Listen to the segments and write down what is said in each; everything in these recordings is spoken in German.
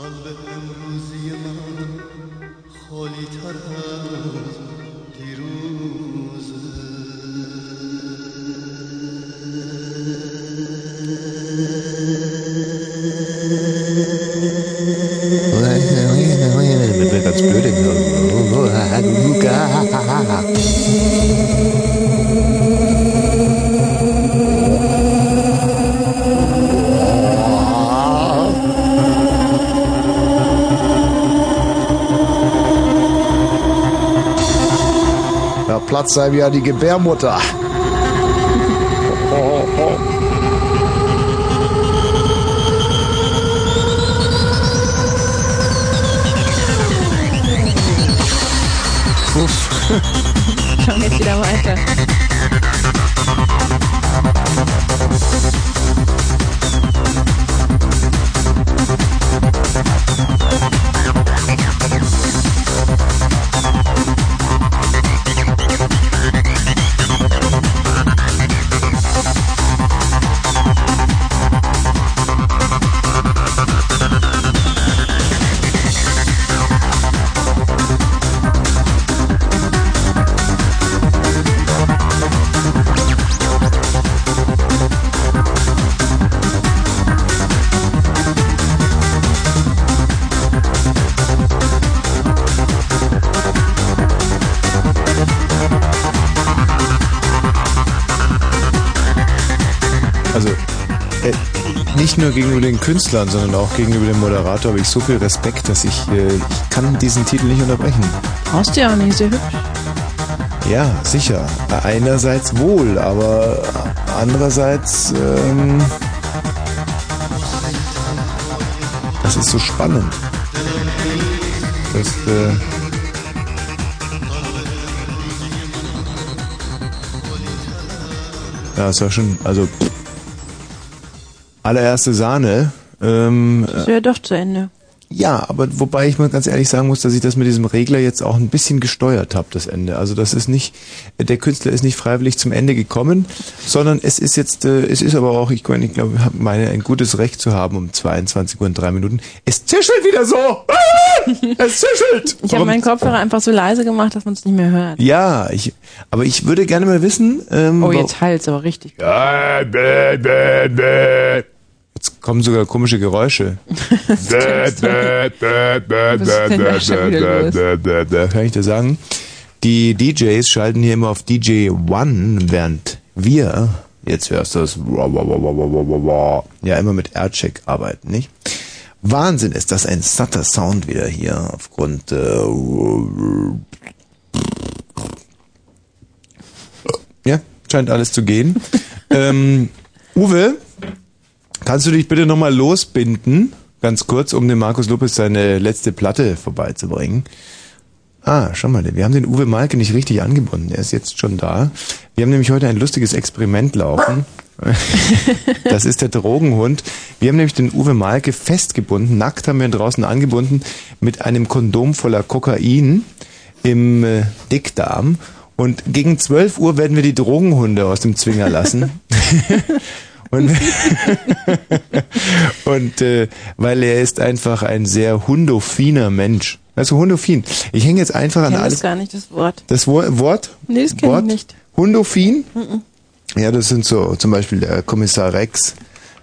قلب امروزی Platzt einem ja die Gebärmutter. Schauen jetzt wieder weiter. Nur gegenüber den Künstlern, sondern auch gegenüber dem Moderator habe ich so viel Respekt, dass ich, äh, ich kann diesen Titel nicht unterbrechen. Brauchst du ja auch nicht, sehr hübsch. Ja, sicher. Einerseits wohl, aber andererseits, ähm, das ist so spannend. Das, äh, ja, ist ja schon, also allererste Sahne. Ähm, Ist ja doch zu Ende. ja, aber wobei ich mal ganz ehrlich sagen muss, dass ich das mit diesem Regler jetzt auch ein bisschen gesteuert habe, das Ende. Also das ist nicht, der Künstler ist nicht freiwillig zum Ende gekommen, sondern es ist jetzt, äh, es ist aber auch, ich, meine, ich glaube, ich meine ein gutes Recht zu haben um 22 Uhr und drei Minuten. Es zischelt wieder so! Ah! Es zischelt! Ich habe meinen Kopfhörer einfach so leise gemacht, dass man es nicht mehr hört. Ja, ich, aber ich würde gerne mal wissen, ähm, Oh, jetzt halt's aber richtig. Ja, bäh, bäh, bäh. Kommen sogar komische Geräusche. Kann ich dir sagen? Die DJs schalten hier immer auf DJ One, während wir, jetzt hörst du es, ja immer mit Aircheck arbeiten, nicht? Wahnsinn ist das ein satter Sound wieder hier aufgrund äh, ja, scheint alles zu gehen. ähm, Uwe, kannst du dich bitte nochmal losbinden, ganz kurz, um dem Markus Lopez seine letzte Platte vorbeizubringen? Ah, schau mal, wir haben den Uwe Malke nicht richtig angebunden. Er ist jetzt schon da. Wir haben nämlich heute ein lustiges Experiment laufen. Das ist der Drogenhund. Wir haben nämlich den Uwe Malke festgebunden, nackt haben wir ihn draußen angebunden, mit einem Kondom voller Kokain im äh, Dickdarm. Und gegen 12 Uhr werden wir die Drogenhunde aus dem Zwinger lassen. Und, und äh, weil er ist einfach ein sehr hundophiner Mensch. Also hundophin. Ich hänge jetzt einfach an alles. das gar nicht, das Wort. Das Wo Wort? Nee, das kenne ich nicht. Hundophin? Mhm. Ja, das sind so zum Beispiel der Kommissar Rex.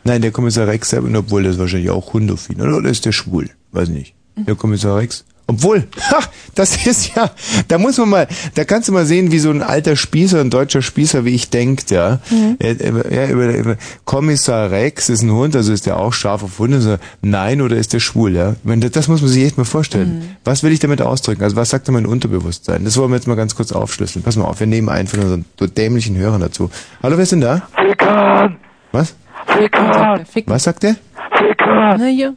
Nein, der Kommissar Rex obwohl ist wahrscheinlich auch hundophin. Oder, oder ist der schwul? Weiß nicht. Mhm. Der Kommissar Rex. Obwohl, ha, das ist ja, da muss man mal, da kannst du mal sehen, wie so ein alter Spießer, ein deutscher Spießer, wie ich denkt, ja. Mhm. Ja, über, ja, über, über, Kommissar Rex ist ein Hund, also ist der auch scharf auf Hunde? So, nein, oder ist der schwul, ja? Das, das muss man sich echt mal vorstellen. Mhm. Was will ich damit ausdrücken? Also was sagt da mein Unterbewusstsein? Das wollen wir jetzt mal ganz kurz aufschlüsseln. Pass mal auf, wir nehmen einen von unseren dämlichen Hörern dazu. Hallo, wer ist denn da? Fickern! Was? Fickern! Was sagt der? Fickern! Na hier.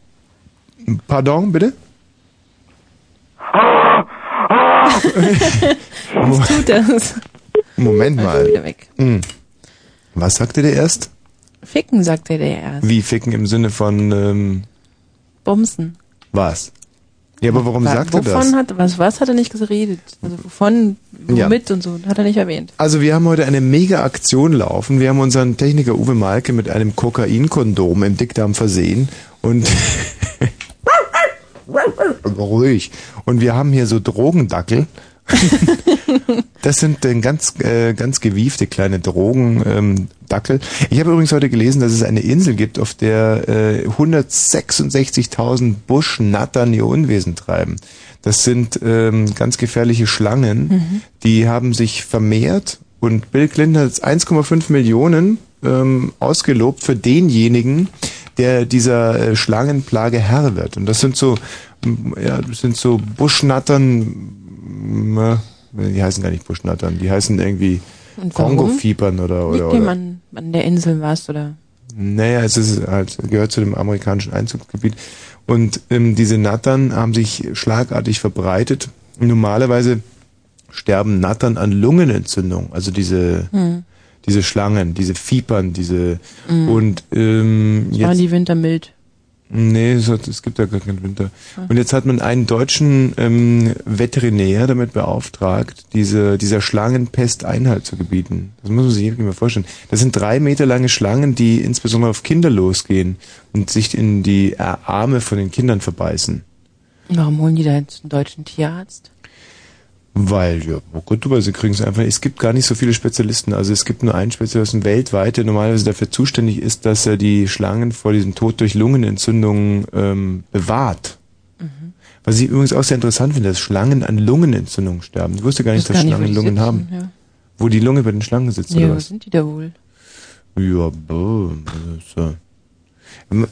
Was tut das? Moment mal. Hm. Was sagte der erst? Ficken, sagte der erst. Wie ficken im Sinne von ähm, Bumsen. was? Ja, aber warum Wa- sagt er das? hat, was, was hat er nicht geredet? Also wovon, Ja. womit und so, hat er nicht erwähnt. Also wir haben heute eine mega Aktion laufen. Wir haben unseren Techniker Uwe Malke mit einem Kokainkondom im Dickdarm versehen und ruhig. Und wir haben hier so Drogendackel. das sind äh, ganz, äh, ganz gewiefte kleine Drogendackel. Ähm, ich habe übrigens heute gelesen, dass es eine Insel gibt, auf der äh, 166.000 Buschnattern ihr Unwesen treiben. Das sind ähm, ganz gefährliche Schlangen, Mhm. die haben sich vermehrt und Bill Clinton hat 1,5 Millionen ähm, ausgelobt für denjenigen, der dieser äh, Schlangenplage Herr wird. Und das sind so, ja, das sind so Buschnattern, äh, die heißen gar nicht Buschnattern, die heißen irgendwie? Kongo-Fiebern oder, oder, dem oder. an, an der Insel warst oder? Naja, es ist halt, gehört zu dem amerikanischen Einzugsgebiet. Und ähm, diese Nattern haben sich schlagartig verbreitet. Normalerweise sterben Nattern an Lungenentzündung, also diese, Hm. Diese Schlangen, diese Fiebern, diese Mhm. und ähm, Das waren jetzt, die Winter mild. nee, es, hat, es gibt ja gar keinen Winter. Ah. Und jetzt hat man einen deutschen ähm, Veterinär damit beauftragt, diese, dieser Schlangenpest Einhalt zu gebieten. Das muss man sich irgendwie mal vorstellen. Das sind drei Meter lange Schlangen, die insbesondere auf Kinder losgehen und sich in die Arme von den Kindern verbeißen. Warum holen die da jetzt einen deutschen Tierarzt? Weil, ja, oh Gott, du, sie kriegen es einfach. Es gibt gar nicht so viele Spezialisten. Also es gibt nur einen Spezialisten weltweit, der normalerweise dafür zuständig ist, dass er die Schlangen vor diesem Tod durch Lungenentzündungen ähm, bewahrt. Mhm. Was ich übrigens auch sehr interessant finde, dass Schlangen an Lungenentzündungen sterben. Ich wusste gar nicht, Weiß dass nicht, Schlangen die Lungen sitzen, haben. ja. Wo die Lunge bei den Schlangen sitzt, Ja, oder wo was? sind die da wohl? Ja, boah, das ist, äh,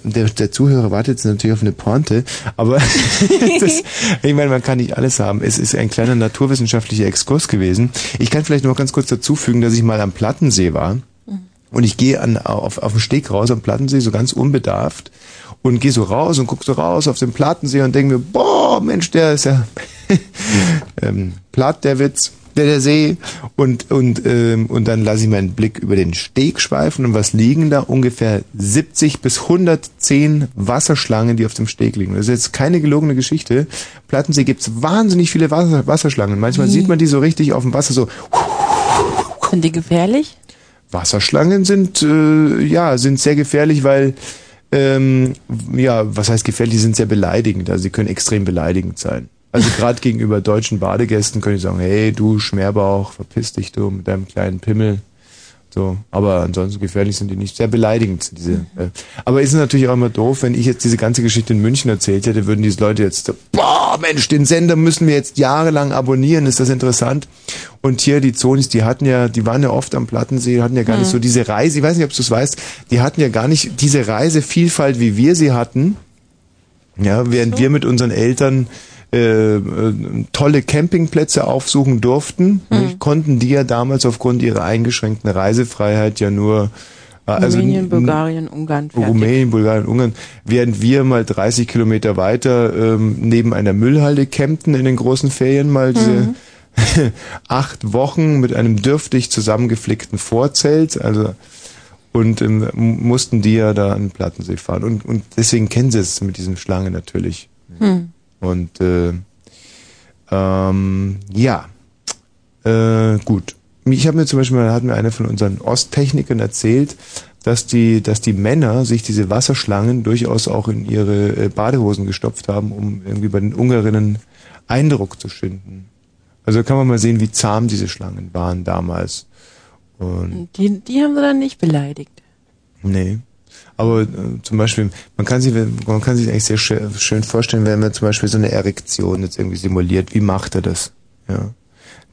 der, der Zuhörer wartet jetzt natürlich auf eine Pointe, aber das, ich meine, man kann nicht alles haben. Es ist ein kleiner naturwissenschaftlicher Exkurs gewesen. Ich kann vielleicht noch ganz kurz dazu fügen, dass ich mal am Plattensee war und ich gehe an, auf, auf den Steg raus am Plattensee, so ganz unbedarft und gehe so raus und guck so raus auf den Plattensee und denke mir, boah, Mensch, der ist ja ähm, platt, der Witz, der, der See. Und, und, ähm, und dann lasse ich meinen Blick über den Steg schweifen und was liegen da? Ungefähr 70 bis 110 Wasserschlangen, die auf dem Steg liegen. Das ist jetzt keine gelogene Geschichte. Plattensee gibt's wahnsinnig viele Wasser, Wasserschlangen. Manchmal Wie? sieht man die so richtig auf dem Wasser so. Sind die gefährlich? Wasserschlangen sind äh, ja sind sehr gefährlich, weil ähm, ja was heißt gefährlich? Die sind sehr beleidigend. Also sie können extrem beleidigend sein. Also gerade gegenüber deutschen Badegästen können die sagen, hey du Schmerbauch, verpiss dich du mit deinem kleinen Pimmel. So, aber ansonsten gefährlich sind die nicht. Sehr beleidigend sind diese. Äh. Aber ist natürlich auch immer doof, wenn ich jetzt diese ganze Geschichte in München erzählt hätte, würden diese Leute jetzt, so, boah, Mensch, den Sender müssen wir jetzt jahrelang abonnieren, ist das interessant. Und hier die Zonis, die hatten ja, die waren ja oft am Plattensee, hatten ja gar nicht Hm. so diese Reise, ich weiß nicht, ob du es weißt, die hatten ja gar nicht diese Reisevielfalt, wie wir sie hatten. Ja, während wir mit unseren Eltern äh, äh, tolle Campingplätze aufsuchen durften, Hm. nicht, konnten die ja damals aufgrund ihrer eingeschränkten Reisefreiheit ja nur äh, also Rumänien, Bulgarien, Ungarn. Fertig. Rumänien, Bulgarien, Ungarn, während wir mal 30 Kilometer weiter ähm, neben einer Müllhalde campten in den großen Ferien mal diese acht Wochen mit einem dürftig zusammengeflickten Vorzelt, also und ähm, mussten die ja da an den Plattensee fahren und, und deswegen kennen sie es mit diesen Schlangen natürlich. Hm. Und äh, ähm, ja, äh, gut. Ich habe mir zum Beispiel, da hat mir einer von unseren Osttechnikern erzählt, dass die, dass die Männer sich diese Wasserschlangen durchaus auch in ihre äh, Badehosen gestopft haben, um irgendwie bei den Ungarinnen Eindruck zu schinden. Also kann man mal sehen, wie zahm diese Schlangen waren damals. Und Die, die haben sie dann nicht beleidigt. Nee. Aber äh, zum Beispiel, man kann sich, man kann sich eigentlich sehr schön, schön vorstellen, wenn man zum Beispiel so eine Erektion jetzt irgendwie simuliert. Wie macht er das? Ja.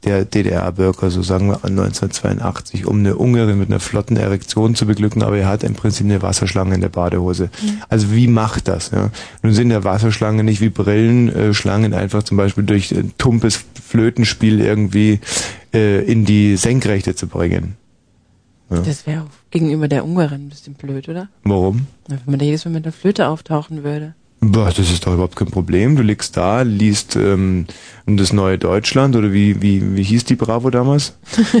Der DDR-Bürger, so sagen wir an 1982, um eine Ungarin mit einer flotten Erektion zu beglücken, aber er hat im Prinzip eine Wasserschlange in der Badehose. Also wie macht das? Ja? Nun sind ja Wasserschlangen nicht wie Brillenschlangen, äh, einfach zum Beispiel durch ein tumpes Flötenspiel irgendwie äh, in die Senkrechte zu bringen. Ja. Das wäre gegenüber der Ungarin ein bisschen blöd, oder? Warum? Na, Wenn man da jedes Mal mit der Flöte auftauchen würde. Boah, das ist doch überhaupt kein Problem. Du liegst da, liest ähm, das neue Deutschland oder wie, wie, wie hieß die Bravo damals?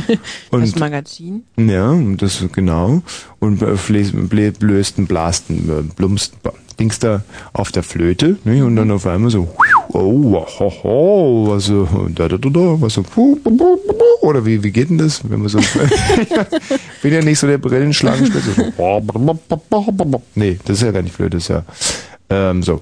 das Magazin. ja, und das genau. Und äh, blösten, blasten, äh, blumsten, Dings da auf der Flöte, ne? Und dann auf einmal so, oh, ho, ho, was so, da, da, da, da, was so, oder wie, wie geht denn das? Wenn man so, bin ja nicht so der Brillenschlagenspitze. So, nee, das ist ja gar nicht Flöte, das ist ja, ähm, so.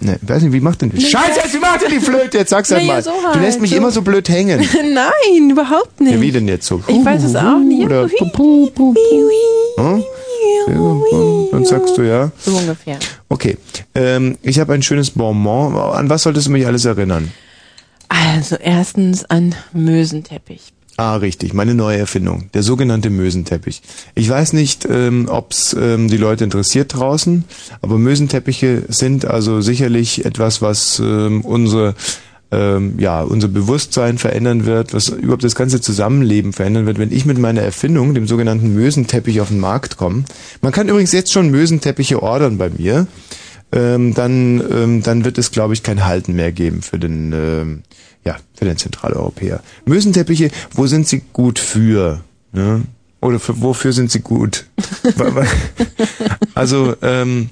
Ne, weiß nicht, wie macht denn die? Scheiße, jetzt, wie macht denn die Flöte? Jetzt sag's halt Naja, mal. so du lässt halt, mich so. immer so blöd hängen. Nein, überhaupt nicht. Ja, wie denn jetzt so? Ich weiß es auch nicht. Oder Hui, pu, pu, pu, pu. Hm? Dann sagst du ja. So ungefähr. Okay, ähm, ich habe ein schönes Bonbon. An was solltest du mich alles erinnern? Also erstens an Mösenteppich. Ah, richtig, meine neue Erfindung, der sogenannte Mösenteppich. Ich weiß nicht, ähm, ob's ähm, die Leute interessiert draußen, aber Mösenteppiche sind also sicherlich etwas, was ähm, unsere ähm, ja, unser Bewusstsein verändern wird, was überhaupt das ganze Zusammenleben verändern wird, wenn ich mit meiner Erfindung, dem sogenannten Mösenteppich, auf den Markt komme. Man kann übrigens jetzt schon Mösenteppiche ordern bei mir. Ähm, dann, ähm, dann wird es, glaube ich, kein Halten mehr geben für den, ähm, ja, für den Zentraleuropäer. Mösenteppiche, wo sind sie gut für? Ne? Oder für, wofür sind sie gut? Also ähm,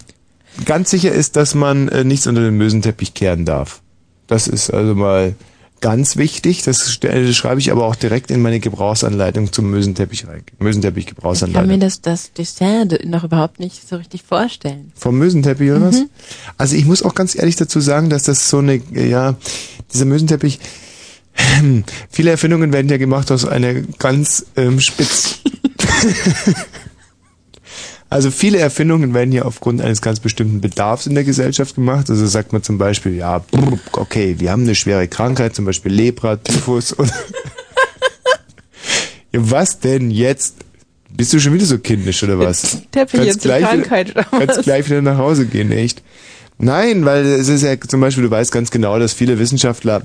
ganz sicher ist, dass man äh, nichts unter den Mösenteppich kehren darf. Das ist also mal ganz wichtig. Das, äh, schreibe ich aber auch direkt in meine Gebrauchsanleitung zum Mösenteppich rein. Mösenteppich Ich kann mir Gebrauchsanleitung. das, das Dessert noch überhaupt nicht so richtig vorstellen. Vom Mösenteppich oder was? Also ich muss auch ganz ehrlich dazu sagen, dass das so eine, äh, ja, dieser Mösenteppich, viele Erfindungen werden ja gemacht aus einer ganz ähm, spitz. Also viele Erfindungen werden ja aufgrund eines ganz bestimmten Bedarfs in der Gesellschaft gemacht. Also sagt man zum Beispiel, ja, okay, wir haben eine schwere Krankheit, zum Beispiel Lepra, Typhus und ja, was denn jetzt? Bist du schon wieder so kindisch oder was? Teppich jetzt gleich Krankheit wieder, oder kannst was? gleich wieder nach Hause gehen, echt? Nein, weil es ist ja zum Beispiel, du weißt ganz genau, dass viele Wissenschaftler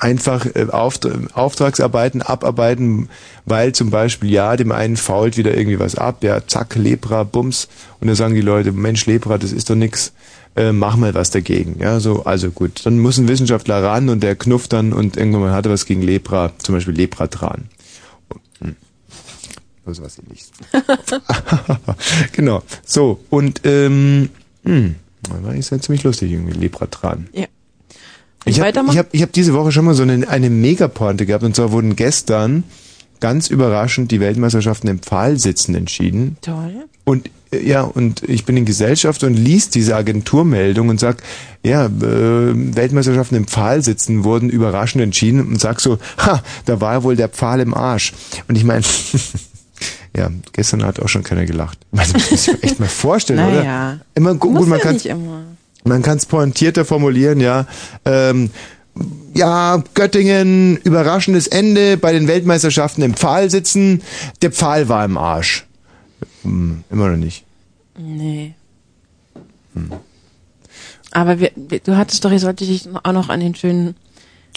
einfach äh, Auft- Auftragsarbeiten abarbeiten, weil zum Beispiel, ja, dem einen fault wieder irgendwie was ab, ja, zack, Lepra, Bums, und dann sagen die Leute, Mensch, Lepra, das ist doch nix, äh, mach mal was dagegen, ja, so, also gut, dann muss ein Wissenschaftler ran und der knufft dann und irgendwann mal hat er was gegen Lepra, zum Beispiel Lepratran. Hm. Also was ähnliches. genau, so, und, ähm, hm, das ist ja ziemlich lustig irgendwie, Lepratran. Ja. Ich habe ich hab, ich hab diese Woche schon mal so eine, eine Megapointe gehabt und zwar wurden gestern ganz überraschend die Weltmeisterschaften im Pfahlsitzen entschieden. Toll. Und äh, ja, und ich bin in Gesellschaft und liest diese Agenturmeldung und sag, ja, äh, Weltmeisterschaften im Pfahlsitzen wurden überraschend entschieden und sag so, ha, da war ja wohl der Pfahl im Arsch. Und ich meine, ja, gestern hat auch schon keiner gelacht. Das muss ich mir echt mal vorstellen, oder? Naja. Immer gu- Muss gut, man ja kann immer. man kann es pointierter formulieren, ja. Ähm, ja, Göttingen, überraschendes Ende bei den Weltmeisterschaften im Pfahl sitzen. Der Pfahl war im Arsch. Hm, immer noch nicht. Nee. Aber wir, wir, du hattest doch, ich sollte dich auch noch an den schönen,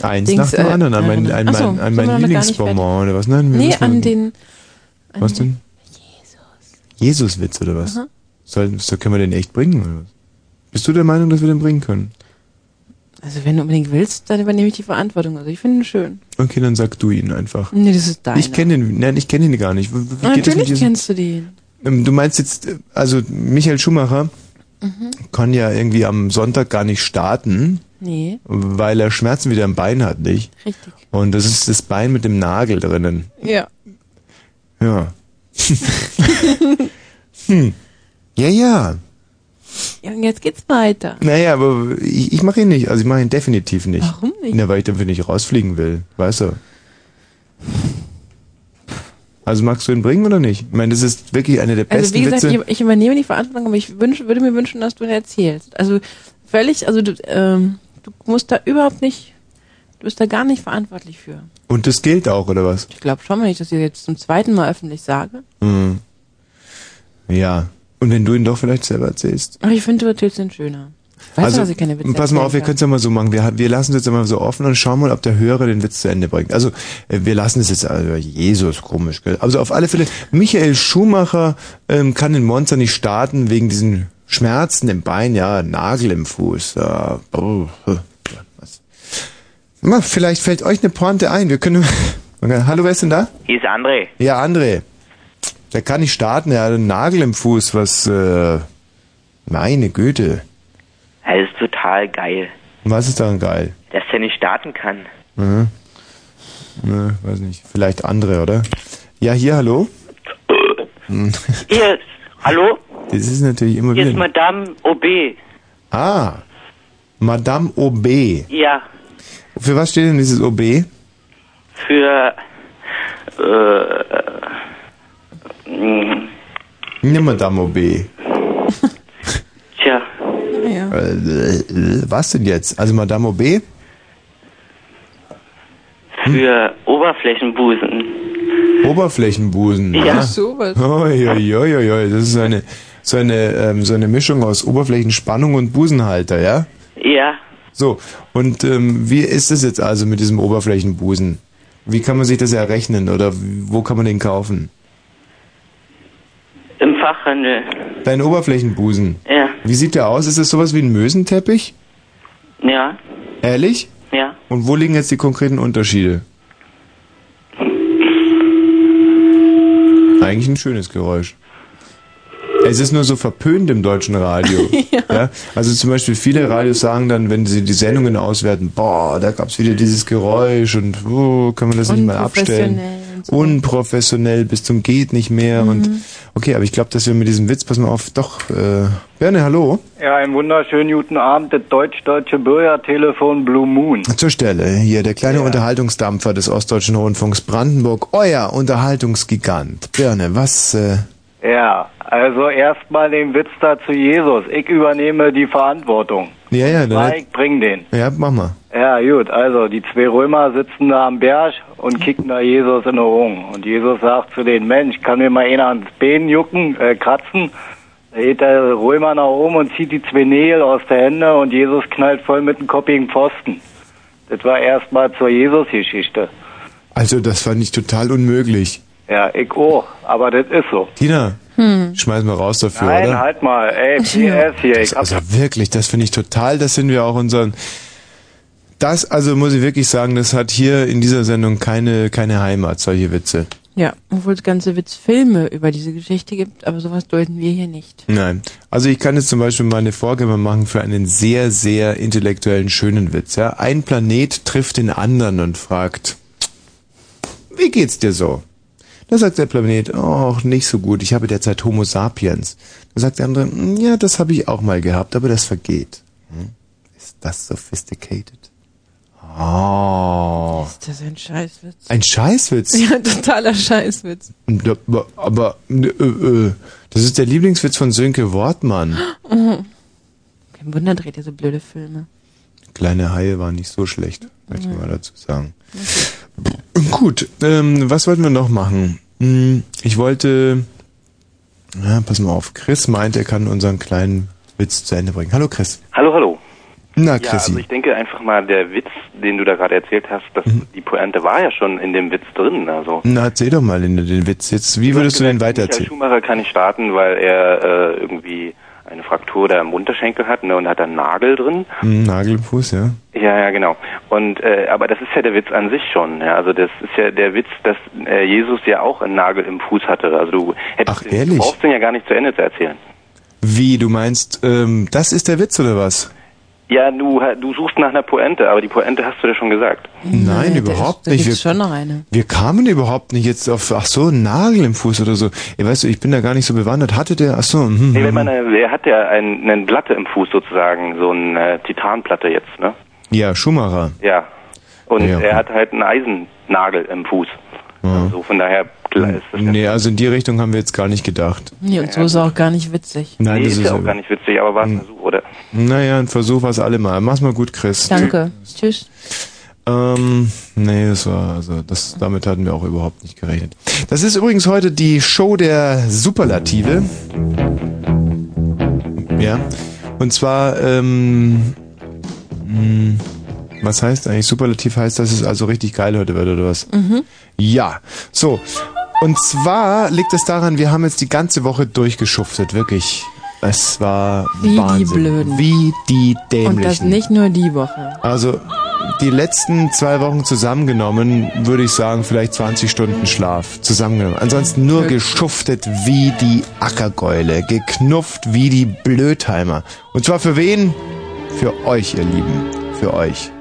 Eins Dings, nach dem äh, anderen, an mein, an so, mein, an mein noch Lieblingsbonbon oder was? Nein, wir nee, an den, an Was denn? Jesus. Jesus-Witz oder was? Aha. Soll, soll, können wir den echt bringen oder was? Bist du der Meinung, dass wir den bringen können? also wenn du unbedingt willst, dann übernehme ich die Verantwortung. Also ich finde ihn schön. Okay, dann sag du ihn einfach. Nee, das ist deiner. Ich kenne den, nein, ich kenne ihn gar nicht. Wie, wie geht das mit Natürlich kennst du den. Ähm, Du meinst jetzt, also Michael Schumacher Mhm. kann ja irgendwie am Sonntag gar nicht starten, Nee, weil er Schmerzen wieder im Bein hat, nicht? richtig. Und das ist das Bein mit dem Nagel drinnen. Ja. Ja. hm. Ja, ja. Ja, und jetzt geht's weiter. Naja, aber ich, ich mache ihn nicht. Also ich mache ihn definitiv nicht. Warum nicht? Na, weil ich dafür nicht rausfliegen will. Weißt du? Also magst du ihn bringen oder nicht? Ich meine, das ist wirklich eine der besten Also wie gesagt, Witze. ich, ich übernehme die Verantwortung, aber ich wünsch, würde mir wünschen, dass du ihn erzählst. Also völlig, also du, ähm, du musst da überhaupt nicht, du bist da gar nicht verantwortlich für. Und das gilt auch, oder was? Ich glaube schon, wenn ich das jetzt zum zweiten Mal öffentlich sage. Mhm. Ja. Und wenn du ihn doch vielleicht selber erzählst. Aber ich finde, du erzählst ihn schöner. Weißt du, dass ich keine Witze Also, pass mal auf, wir können es ja mal so machen. Wir, wir lassen es jetzt mal so offen und schauen mal, ob der Hörer den Witz zu Ende bringt. Also, äh, wir lassen es jetzt, also, Jesus, komisch, gell? Also, auf alle Fälle, Michael Schumacher ähm, kann den Monster nicht starten wegen diesen Schmerzen im Bein, ja, Nagel im Fuß. Ja, ja, was. Na, vielleicht fällt euch eine Pointe ein. Wir können, hallo, wer ist denn da? Hier ist André. Ja, André. Der kann nicht starten, er hat einen Nagel im Fuß, was, äh, meine Güte. Das ist total geil, Was ist daran geil? dass er nicht starten kann. Mhm. Ne, weiß nicht. Vielleicht andere, oder? Ja, hier, hallo? Hier, hallo? Das ist natürlich immer Hier ist wieder. Madame OB. Ah. Madame OB. Ja, Für was steht denn dieses OB? für äh, mh, Ne, Madame OB. tja, Ja. Äh, äh, was denn jetzt? Also Madame OB? für Oberflächenbusen. Oberflächenbusen. Ja. Sowas. Oi, oi, oi, oi, oi. Das ist eine, so eine, ähm, so eine Mischung aus Oberflächenspannung und Busenhalter, ja? Ja, So, und ähm, wie ist es jetzt also mit diesem Oberflächenbusen? Wie kann man sich das errechnen oder wo kann man den kaufen? im Fachhandel. Dein Oberflächenbusen. Ja, Wie sieht der aus? Ist das sowas wie ein Mösenteppich? ja, Ehrlich? ja. Und wo liegen jetzt die konkreten Unterschiede? Eigentlich ein schönes Geräusch. Es ist nur so verpönt im deutschen Radio. ja. Also zum Beispiel viele Radios sagen dann, wenn sie die Sendungen auswerten, boah, da gab's wieder dieses Geräusch und oh, können wir das nicht mal abstellen. So. Unprofessionell bis zum geht nicht mehr und okay, aber ich glaube, dass wir mit diesem Witz, pass mal auf, doch, äh, Berne, hallo, Ja, einen wunderschönen guten Abend, das deutsch-deutsche Bürgertelefon Blue Moon. zur Stelle, hier der kleine Unterhaltungsdampfer des Ostdeutschen Rundfunks Brandenburg, euer Unterhaltungsgigant. Birne, was, äh, Ja, also erstmal den Witz da zu Jesus. Ich übernehme die Verantwortung. ja, ja, dann, ich bring den. ja, mach mal. Ja, gut, also die zwei Römer sitzen da am Berg und kicken da Jesus in die Augen. Und Jesus sagt zu den Mensch, kann mir mal einer ans Bein jucken, äh, kratzen? Da geht der Römer nach oben und zieht die zwei Nägel aus der Hände und Jesus knallt voll mit dem den Pfosten. Das war erstmal zur Jesus-Geschichte. Also, das fand ich total unmöglich. Ja, ich auch, aber das ist so. Tina, schmeiß mal raus dafür, Nein, oder? halt mal, ey, PS hier, hab Also wirklich, das finde ich total, das sind wir auch unseren. Das, also muss ich wirklich sagen, das hat hier in dieser Sendung keine, keine Heimat, solche Witze. Ja, obwohl es ganze Witzfilme über diese Geschichte gibt, aber sowas deuten wir hier nicht. Nein. Also ich kann jetzt zum Beispiel meine Vorgabe machen für einen sehr, sehr intellektuellen, schönen Witz. Ja? Ein Planet trifft den anderen und fragt, wie geht's dir so? Da sagt der Planet, oh, nicht so gut, ich habe derzeit Homo sapiens. Da sagt der andere, "Hm, ja, das habe ich auch mal gehabt, aber das vergeht. Hm? Ist das sophisticated? Oh. Ist das ein Scheißwitz? Ein Scheißwitz. Ja, totaler Scheißwitz. Aber, aber äh, äh, das ist der Lieblingswitz von Sönke Wortmann. Mhm. Kein Wunder, dreht ihr so blöde Filme. Kleine Haie war nicht so schlecht, möchte ich mal dazu sagen. Gut, ähm, was wollten wir noch machen? Hm, Ich wollte, ja, pass mal auf, Chris meint, er kann unseren kleinen Witz zu Ende bringen. Hallo Chris. Hallo, hallo. Na Ja, Chrissy. also ich denke einfach mal, der Witz, den du da gerade erzählt hast, dass Mhm. die Pointe war ja schon in dem Witz drin. Also Na, erzähl doch mal den, den Witz jetzt. Wie würdest du den Michael weitererzählen? Schumacher kann nicht starten, weil er äh, irgendwie eine Fraktur da im Unterschenkel hat ne, und hat da einen Nagel drin. Hm, Nagel im Fuß, ja. Ja, ja, genau. Und äh, aber das ist ja der Witz an sich schon. Ja, also das ist ja der Witz, dass äh, Jesus ja auch einen Nagel im Fuß hatte. Also du hättest Ach, den, du brauchst den ja gar nicht zu Ende zu erzählen. Wie, du meinst, ähm, das ist der Witz oder was? Ja, du du suchst nach einer Pointe, aber die Pointe hast du dir schon gesagt. Nein, da überhaupt nicht. Wir, schon noch eine. wir kamen überhaupt nicht jetzt auf, ach so, einen Nagel im Fuß oder so. Ja, weißt du, ich bin da gar nicht so bewandert. Hatte der, ach so, hm, Nee, wenn hm. man, äh, er hat ja ein, eine Platte im Fuß sozusagen, so eine Titanplatte jetzt, ne? ja, Schumacher. Ja. Und Ja. er hat halt einen Eisennagel im Fuß. Also von daher ist das Nee, also in die Richtung haben wir jetzt gar nicht gedacht. Nee, und so ist auch gar nicht witzig. Nein, nee, das ist ja auch gar nicht witzig, aber war ein Versuch, oder? Naja, ein Versuch war es allemal. Mach's mal gut, Chris. Danke. Tschüss. Ähm, nee, das war, also, das, damit hatten wir auch überhaupt nicht gerechnet. Das ist übrigens heute die Show der Superlative. Ja. Und zwar, ähm, mh, was heißt eigentlich Superlativ heißt, dass es also richtig geil heute wird, oder was? Mhm. Ja. So. Und zwar liegt es daran, wir haben jetzt die ganze Woche durchgeschuftet, wirklich. Es war Wie die Wahnsinn. Blöden. Wie die Dämlichen. Und das nicht nur die Woche. Also die letzten zwei Wochen zusammengenommen, würde ich sagen, vielleicht 20 Stunden Schlaf zusammengenommen. Ansonsten nur geschuftet wie die Ackergäule, geknufft wie die Blödheimer. Und zwar für wen? Für euch, ihr Lieben. Für euch.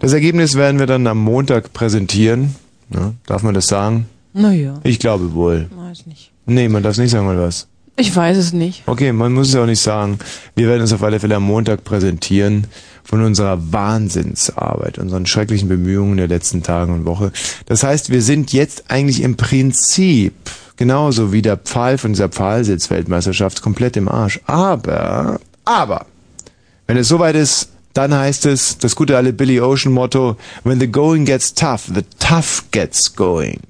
Das Ergebnis werden wir dann am Montag präsentieren. Ja, darf man das sagen? Naja, Ich glaube wohl. weiß nicht. Nee, man darf nicht sagen, mal was. Ich weiß es nicht. Okay, man muss es ja auch nicht sagen. Wir werden uns auf alle Fälle am Montag präsentieren von unserer Wahnsinnsarbeit, unseren schrecklichen Bemühungen der letzten Tage und Woche. Das heißt, wir sind jetzt eigentlich im Prinzip genauso wie der Pfahl von dieser Pfahlsitzweltmeisterschaft komplett im Arsch. Aber, aber, wenn es soweit ist, dann heißt es, das gute alte Billy Ocean Motto, when the going gets tough, the tough gets going.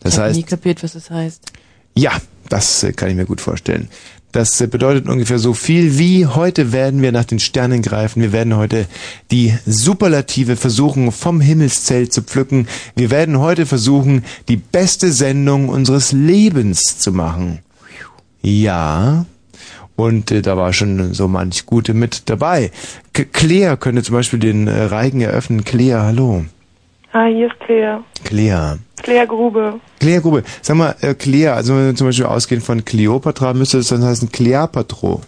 Das ich heißt, nie kapiert, was das heißt. ja, das äh, kann ich mir gut vorstellen. Das äh, bedeutet ungefähr so viel wie heute werden wir nach den Sternen greifen. Wir werden heute die Superlative versuchen vom Himmelszelt zu pflücken. Wir werden heute versuchen, die beste Sendung unseres Lebens zu machen. Ja. Und äh, da war schon so manch Gute mit dabei. K Claire könnte zum Beispiel den äh, Reigen eröffnen. Claire, hallo. Hi, hier ist Claire. Claire. Claire Grube. Claire Grube. Sag mal, äh, Claire, also wenn wir zum Beispiel ausgehen von Cleopatra, müsste es dann heißen Cleopatro.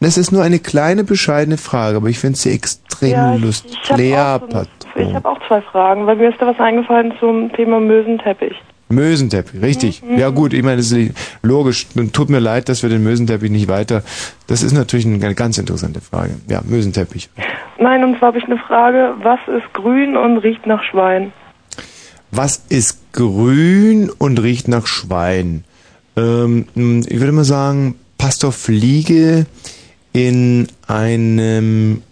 Das ist nur eine kleine, bescheidene Frage, aber ich finde sie extrem Ja, ich- lustig. ich hab auch so. Ich habe auch zwei Fragen, weil mir ist da was eingefallen zum Thema Mösenteppich. Mösenteppich, richtig. Mhm. Ja gut, ich meine, das ist logisch. Tut mir leid, dass wir den Mösenteppich nicht weiter... Das ist natürlich eine ganz interessante Frage. Ja, Mösenteppich. Nein, und zwar habe ich eine Frage. Was ist grün und riecht nach Schwein? Was ist grün und riecht nach Schwein? Ähm, ich würde mal sagen, Pastor Fliege in einem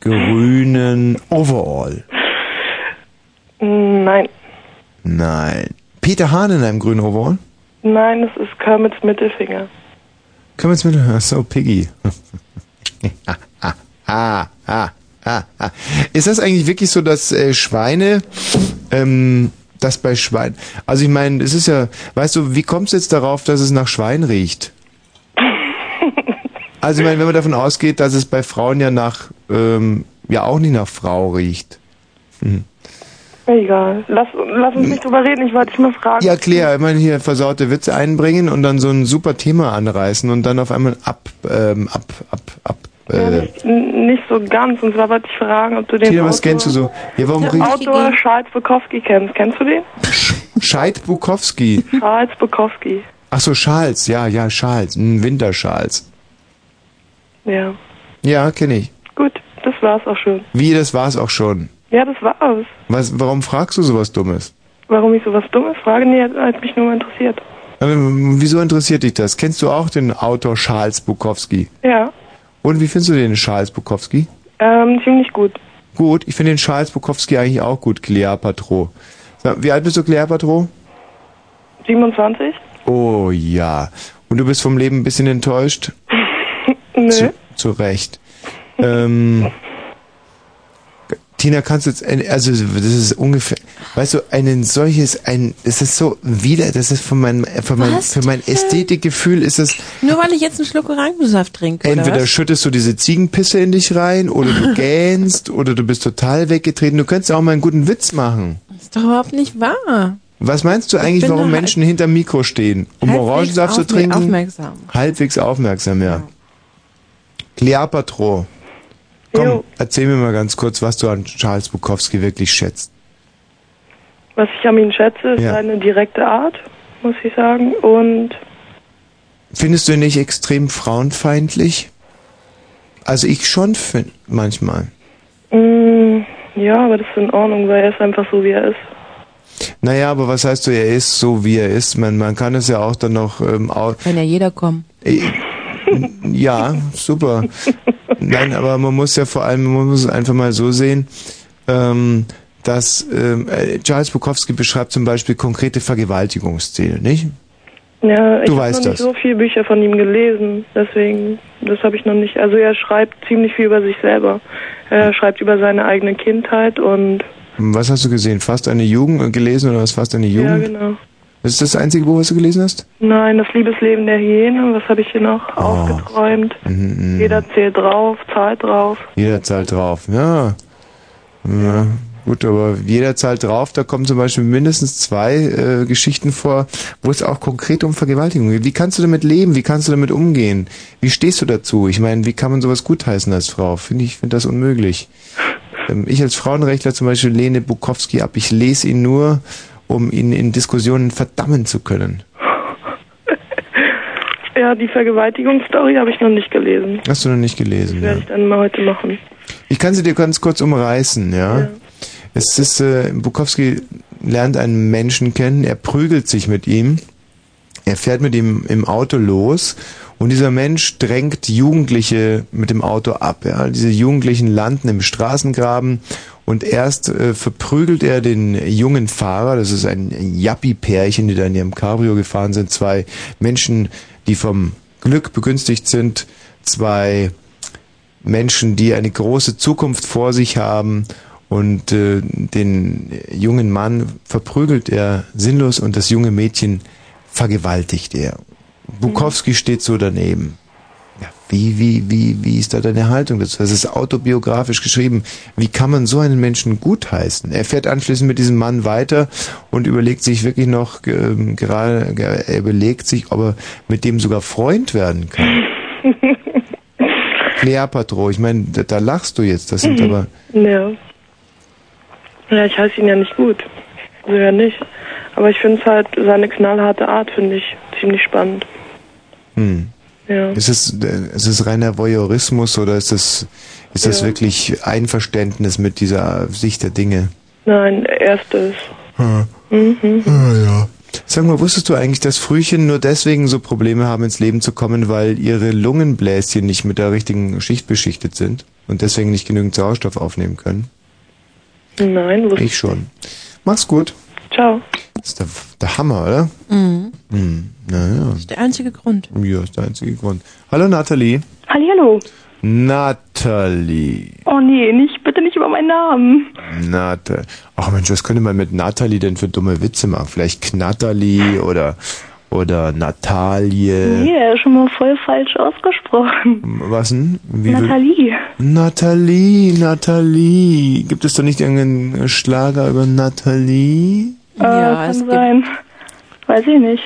grünen Overall. Nein. Nein. Peter Hahn in einem grünen Overall? Nein, das ist Kermits Mittelfinger. Können wir jetzt mit... Ach so, Piggy. ah, ah, ah, ah. Ist das eigentlich wirklich so, dass äh, Schweine, ähm, das bei Schweinen, also ich meine, es ist ja, weißt du, wie kommst du jetzt darauf, dass es nach Schwein riecht? Also ich meine, wenn man davon ausgeht, dass es bei Frauen ja nach, ähm, ja auch nicht nach Frau riecht. Hm. Egal. Lass, lass uns nicht drüber reden. Ich wollte dich mal fragen. Ja, Claire, meine, hier versaute Witze einbringen und dann so ein super Thema anreißen und dann auf einmal ab, ähm, ab, ab, ab, äh, N- Nicht so ganz. Und zwar wollte ich fragen, ob du den Tina, was kennst du so? Ja, warum den Autor Charles Bukowski kennst. Kennst du den? Scheid Bukowski? Charles Bukowski. Ach so, Schals, ja, ja, Schals, ein Winterschals. Ja. Ja, kenne ich. Gut, das war's auch schon. Wie, das war's auch schon. Ja, das war's. Was, warum fragst du sowas Dummes? Warum ich sowas Dummes frage? Nee, hat, hat mich nur mal interessiert. Ähm, wieso interessiert dich das? Kennst du auch den Autor Charles Bukowski? Ja, Und wie findest du den Charles Bukowski? ähm, ziemlich gut. Gut, ich finde den Charles Bukowski eigentlich auch gut, Cleopatro. Wie alt bist du, Cleopatro? 27? Oh ja. Und du bist vom Leben ein bisschen enttäuscht? Nö. Zu, zu Recht. ähm, Tina, kannst du jetzt, ein- also das ist ungefähr, weißt du, ein solches, ein, das ist so wieder, das ist von meinem, von mein, Was für mein? Ästhetikgefühl ist das, Nur weil ich jetzt einen Schluck Orangensaft trinke, entweder schüttest du diese Ziegenpisse in dich rein, oder du gähnst, oder du bist total weggetreten. Du könntest ja auch mal einen guten Witz machen. Das ist doch überhaupt nicht wahr. Was meinst du eigentlich, warum halt Menschen hinterm Mikro stehen? Um Halbwegs Orangensaft zu trinken? aufmerksam. Halbwegs aufmerksam, ja. Cleopatro. Komm, Jo. erzähl mir mal ganz kurz, was du an Charles Bukowski wirklich schätzt. Was ich an ihm schätze, ist Ja. seine direkte Art, muss ich sagen. Und Findest du ihn nicht extrem frauenfeindlich? Also ich schon find, manchmal. mh, mm, ja, aber das ist in Ordnung, weil er ist einfach so, wie er ist. Naja, aber was heißt du, er ist so, wie er ist? Man, man kann es ja auch dann noch... Ähm, au- Kann ja jeder kommen. Äh, Ja, super. Nein, aber man muss ja vor allem, man muss es einfach mal so sehen, ähm, dass ähm, äh, Charles Bukowski beschreibt zum Beispiel konkrete Vergewaltigungsszenen, nicht? Ja, ich habe noch nicht das. so viele Bücher von ihm gelesen, deswegen, das habe ich noch nicht. Also er schreibt ziemlich viel über sich selber. Er schreibt über seine eigene Kindheit und Was hast du gesehen? Fast eine Jugend äh, gelesen oder was fast eine Jugend? ja, genau. Das ist das einzige Buch, was du gelesen hast? Nein, das Liebesleben der Hyäne, was habe ich hier noch Oh. aufgeträumt? Mhm, Jeder zählt drauf, zahlt drauf. Jeder zahlt drauf, ja. ja. Gut, aber jeder zahlt drauf, da kommen zum Beispiel mindestens zwei äh, Geschichten vor, wo es auch konkret um Vergewaltigung geht. Wie kannst du damit leben? Wie kannst du damit umgehen? Wie stehst du dazu? Ich meine, wie kann man sowas gutheißen als Frau? Finde ich, finde das unmöglich. Ähm, ich als Frauenrechtler zum Beispiel lehne Bukowski ab. Ich lese ihn nur, um ihn in Diskussionen verdammen zu können. Ja, die Vergewaltigungsstory habe ich noch nicht gelesen. Hast du noch nicht gelesen, Das ja. werde ich dann mal heute machen. Ich kann sie dir ganz kurz umreißen, ja. Es ist, äh, Bukowski lernt einen Menschen kennen, er prügelt sich mit ihm, er fährt mit ihm im Auto los und dieser Mensch drängt Jugendliche mit dem Auto ab. Ja. Diese Jugendlichen landen im Straßengraben und erst äh, verprügelt er den jungen Fahrer, das ist ein Yappi-Pärchen, die da in ihrem Cabrio gefahren sind, zwei Menschen, die vom Glück begünstigt sind, zwei Menschen, die eine große Zukunft vor sich haben und äh, den jungen Mann verprügelt er sinnlos und das junge Mädchen vergewaltigt er. Bukowski steht so daneben. Wie, wie, wie, wie ist da deine Haltung dazu? Das ist autobiografisch geschrieben. Wie kann man so einen Menschen gutheißen? Er fährt anschließend mit diesem Mann weiter und überlegt sich wirklich noch, ähm, gerade, er überlegt sich, ob er mit dem sogar Freund werden kann. Kleopatra, ich meine, da, da lachst du jetzt, das sind Mhm. aber, Ja. Ja, ich heiße ihn ja nicht gut. Also ja nicht. Aber ich finde es halt, seine knallharte Art finde ich ziemlich spannend. hm. Ja. Ist es, ist es reiner Voyeurismus oder ist das, ist das Ja. wirklich Einverständnis mit dieser Sicht der Dinge? Nein, erstes. Hm. Mhm. Ah, ja. Sag mal, wusstest du eigentlich, dass Frühchen nur deswegen so Probleme haben, ins Leben zu kommen, weil ihre Lungenbläschen nicht mit der richtigen Schicht beschichtet sind und deswegen nicht genügend Sauerstoff aufnehmen können? Nein, wusste Ich schon. Mach's gut. Ciao. Das ist der, der Hammer, oder? Mhm. Hm. Naja. Das ist der einzige Grund. Ja, ist der einzige Grund. Hallo Nathalie. Hallihallo. Nathalie. Oh nee, nicht, bitte nicht über meinen Namen. Nathalie. Ach Mensch, was könnte man mit Nathalie denn für dumme Witze machen? Vielleicht Knatterli oder, oder Natalie. Nee, schon mal voll falsch ausgesprochen. Was denn? Wie Nathalie. Nathalie, Nathalie. Gibt es da nicht irgendeinen Schlager über Nathalie? Ja, äh, kann sein. Weiß ich nicht.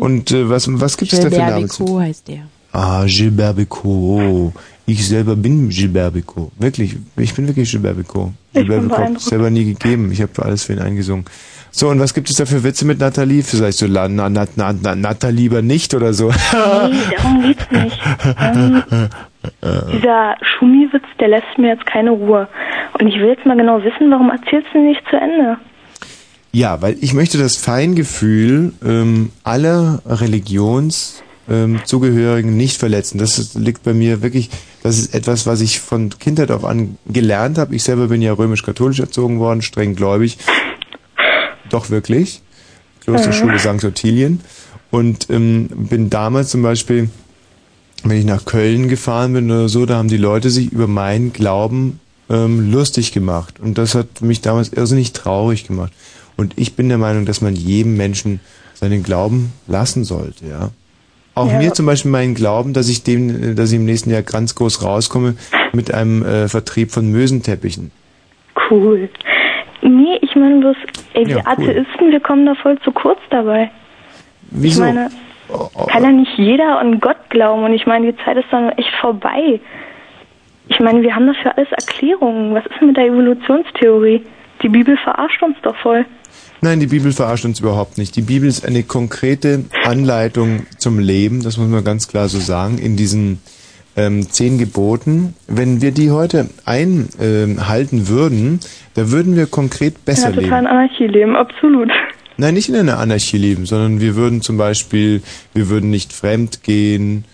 Und äh, was, was gibt es da für Gilbert Namen? Bécaud heißt der. Ah, Gilbert Bécaud. Ich selber bin Gilbert Bécaud. Wirklich, ich bin wirklich Gilbert. Ich Gilbert bin Bécaud beeindruckt. selber nie gegeben. Ich habe alles für ihn eingesungen. So, und was gibt es da für Witze mit Nathalie? Vielleicht so, la, na, na, na, na, Nathalie lieber nicht oder so. Nee, darum geht's nicht. Ähm, dieser Schumi-Witz, der lässt mir jetzt keine Ruhe. Und ich will jetzt mal genau wissen, warum erzählst du ihn nicht zu Ende? Ja, weil ich möchte das Feingefühl ähm, aller Religionszugehörigen ähm, nicht verletzen. Das ist, liegt bei mir wirklich, das ist etwas, was ich von Kindheit auf an gelernt habe. Ich selber bin ja römisch-katholisch erzogen worden, streng gläubig. Doch wirklich. Klosterschule St. Ottilien. Und ähm, bin damals zum Beispiel, wenn ich nach Köln gefahren bin oder so, da haben die Leute sich über meinen Glauben ähm, lustig gemacht. Und das hat mich damals irrsinnig traurig gemacht. Und ich bin der Meinung, dass man jedem Menschen seinen Glauben lassen sollte, ja. Auch Ja. mir zum Beispiel meinen Glauben, dass ich dem, dass ich im nächsten Jahr ganz groß rauskomme mit einem äh, Vertrieb von Mösenteppichen. Cool. Nee, ich meine bloß, ey, wir Ja, cool. Atheisten, wir kommen da voll zu kurz dabei. Wieso? Ich meine, kann ja nicht jeder an Gott glauben und ich meine, die Zeit ist dann echt vorbei. Ich meine, wir haben dafür alles Erklärungen. Was ist denn mit der Evolutionstheorie? Die Bibel verarscht uns doch voll. Nein, die Bibel verarscht uns überhaupt nicht. Die Bibel ist eine konkrete Anleitung zum Leben, das muss man ganz klar so sagen, in diesen ähm, zehn Geboten. Wenn wir die heute einhalten würden, da würden wir konkret besser in der totalen leben. Anarchie leben, absolut. Nein, nicht in einer Anarchie leben, sondern wir würden zum Beispiel, wir würden nicht fremd gehen,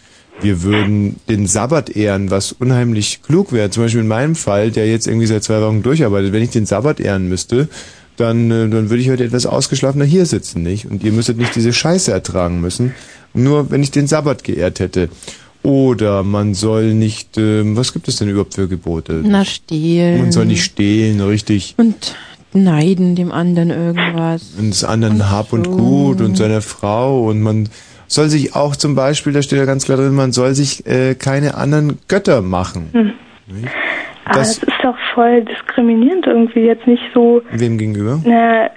wir würden den Sabbat ehren, was unheimlich klug wäre. Zum Beispiel in meinem Fall, der jetzt irgendwie seit zwei Wochen durcharbeitet, wenn ich den Sabbat ehren müsste, dann, äh, dann würde ich heute etwas ausgeschlafener hier sitzen, nicht? Und ihr müsstet nicht diese Scheiße ertragen müssen. Nur wenn ich den Sabbat geehrt hätte. Oder man soll nicht, ähm, was gibt es denn überhaupt für Gebote? Na, stehlen. Man soll nicht stehlen, richtig. Und neiden dem anderen irgendwas. und des anderen Hab und Gut und seiner Frau und man soll sich auch zum Beispiel, da steht ja ganz klar drin, man soll sich äh, keine anderen Götter machen. Hm. Aber Das- das, ist doch voll diskriminierend irgendwie. Jetzt nicht so Wem gegenüber? einer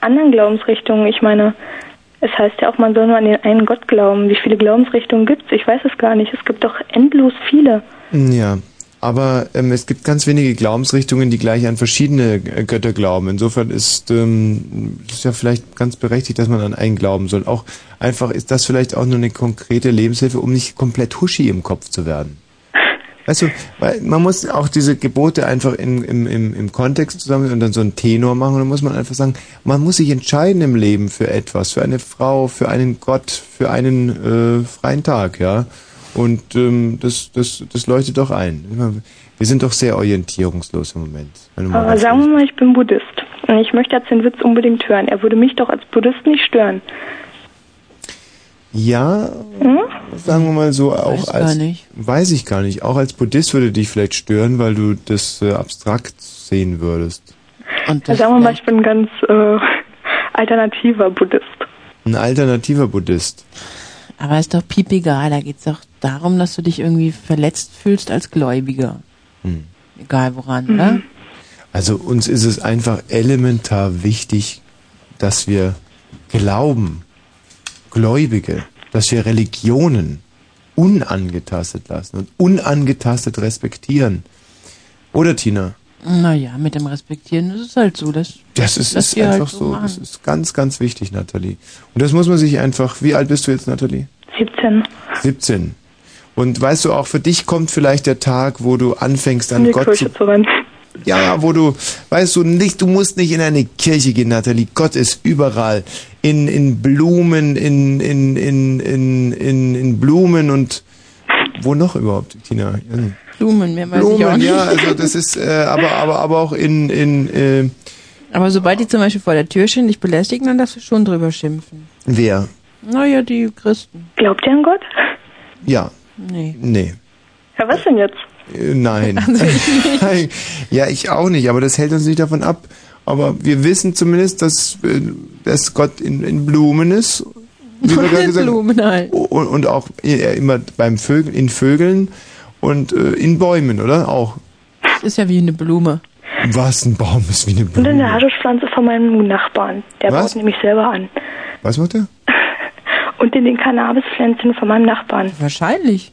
anderen Glaubensrichtungen. Ich meine, es heißt ja auch, man soll nur an den einen Gott glauben. Wie viele Glaubensrichtungen gibt es? Ich weiß es gar nicht. Es gibt doch endlos viele. Ja, Aber ähm, es gibt ganz wenige Glaubensrichtungen, die gleich an verschiedene äh, Götter glauben. Insofern ist ähm, ist ja vielleicht ganz berechtigt, dass man an einen glauben soll. Auch einfach ist das vielleicht auch nur eine konkrete Lebenshilfe, um nicht komplett huschi im Kopf zu werden. Weißt du, weil man muss auch diese Gebote einfach in, im, im, im Kontext zusammen und dann so einen Tenor machen und dann muss man einfach sagen, man muss sich entscheiden im Leben für etwas, für eine Frau, für einen Gott, für einen äh, freien Tag, ja. Und ähm, das, das, das leuchtet doch ein. Wir sind doch sehr orientierungslos im Moment. Aber sagen wir mal, ich bin Buddhist. Und ich möchte jetzt den Witz unbedingt hören. Er würde mich doch als Buddhist nicht stören. Ja, Hm? sagen wir mal so, auch gar als nicht. weiß ich gar nicht. Auch als Buddhist würde dich vielleicht stören, weil du das äh, abstrakt sehen würdest. Und Ja, sagen wir mal, ich bin ein ganz äh, alternativer Buddhist. Ein alternativer Buddhist. Aber ist doch piep egal, da geht's doch darum, dass du dich irgendwie verletzt fühlst als Gläubiger. Hm. Egal woran, Mhm. oder? Also uns ist es einfach elementar wichtig, dass wir glauben, Gläubige, dass wir Religionen unangetastet lassen und unangetastet respektieren. Oder Tina? Naja, mit dem Respektieren ist es halt so, dass, Das ist, dass ist die einfach halt so. machen. Das ist ganz, ganz wichtig, Nathalie. Und das muss man sich einfach. Wie alt bist du jetzt, Nathalie? 17. 17. Und weißt du, auch für dich kommt vielleicht der Tag, wo du anfängst an die Gott Kirche zu zu rennen. Ja, wo du, weißt du, nicht, du musst nicht in eine Kirche gehen, Nathalie. Gott ist überall. In, in Blumen, in, in, in, in, in, in Blumen und wo noch überhaupt, Tina? Blumen, mehr weiß ich auch Blumen, nicht. ja, also das ist, äh, aber, aber, aber auch in, in, äh, Aber sobald die zum Beispiel vor der Tür stehen, dich belästigen, dann darfst du schon drüber schimpfen. wer? Naja, die Christen. Glaubt ihr an Gott? Ja. Nee. Nee. Ja, was denn jetzt? Nein. Also ich Nein. ja, ich auch nicht, aber das hält uns nicht davon ab. Aber wir wissen zumindest, dass, äh, dass Gott in, in Blumen ist. Wie Und in gesagt. Blumen halt. Und, und auch äh, immer beim Vögel, in Vögeln und äh, in Bäumen, oder? Auch. Das ist ja wie eine Blume. Was? Ein Baum ist wie eine Und in Blume. der Haschischpflanze von meinem Nachbarn. Der Was? baut nämlich selber an. Was macht er? Und in den Cannabispflänzchen von meinem Nachbarn. Wahrscheinlich.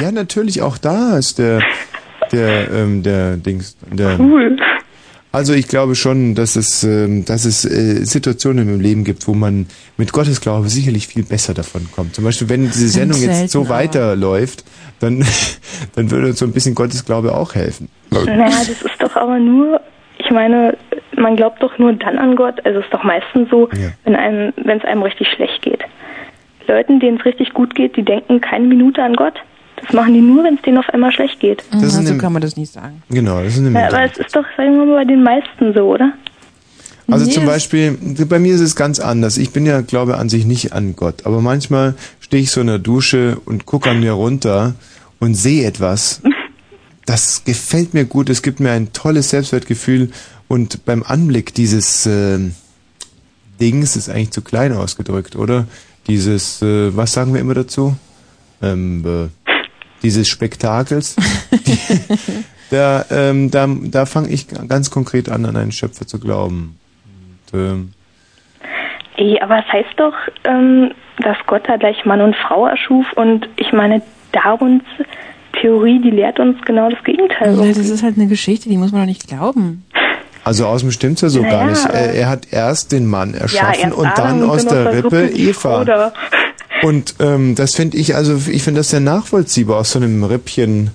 Ja, natürlich, auch da ist der, der, ähm, der Dings, der. Cool. Also ich glaube schon, dass es, ähm, dass es äh, Situationen im Leben gibt, wo man mit Gottes Glaube sicherlich viel besser davon kommt. Zum Beispiel, wenn diese Sendung jetzt so weiterläuft, dann, dann würde uns so ein bisschen Gottes Glaube auch helfen. Naja, das ist doch aber nur, ich meine, man glaubt doch nur dann an Gott. Also es ist doch meistens so, Ja. wenn einem, wenn es einem richtig schlecht geht. Leuten, denen es richtig gut geht, die denken keine Minute an Gott. Das machen die nur, wenn es denen auf einmal schlecht geht. Das ist Na, so eine- kann man das nicht sagen. Genau, das ist eine Ja, aber es ist doch, sagen wir mal, bei den meisten so, oder? Also Nee, zum das- Beispiel, bei mir ist es ganz anders. Ich bin ja, glaube an sich nicht an Gott. Aber manchmal stehe ich so in der Dusche und gucke an mir runter und sehe etwas. Das gefällt mir gut. Es gibt mir ein tolles Selbstwertgefühl. Und beim Anblick dieses äh, Dings ist eigentlich zu klein ausgedrückt, oder? Dieses, äh, was sagen wir immer dazu? Ähm, äh, dieses Spektakels. Die, da ähm, da, da fange ich ganz konkret an, an einen Schöpfer zu glauben. Und, ähm, Ey, aber es heißt doch, ähm, dass Gott da gleich Mann und Frau erschuf und ich meine, Darwins Theorie, die lehrt uns genau das Gegenteil. Ja, das ist halt eine Geschichte, die muss man doch nicht glauben. also außen stimmt's ja so Naja, gar nicht. Er, er hat erst den Mann erschaffen erst und Adam dann aus der Rippe Eva. da. Und ähm, das finde ich, also ich finde das sehr nachvollziehbar, aus so einem Rippchen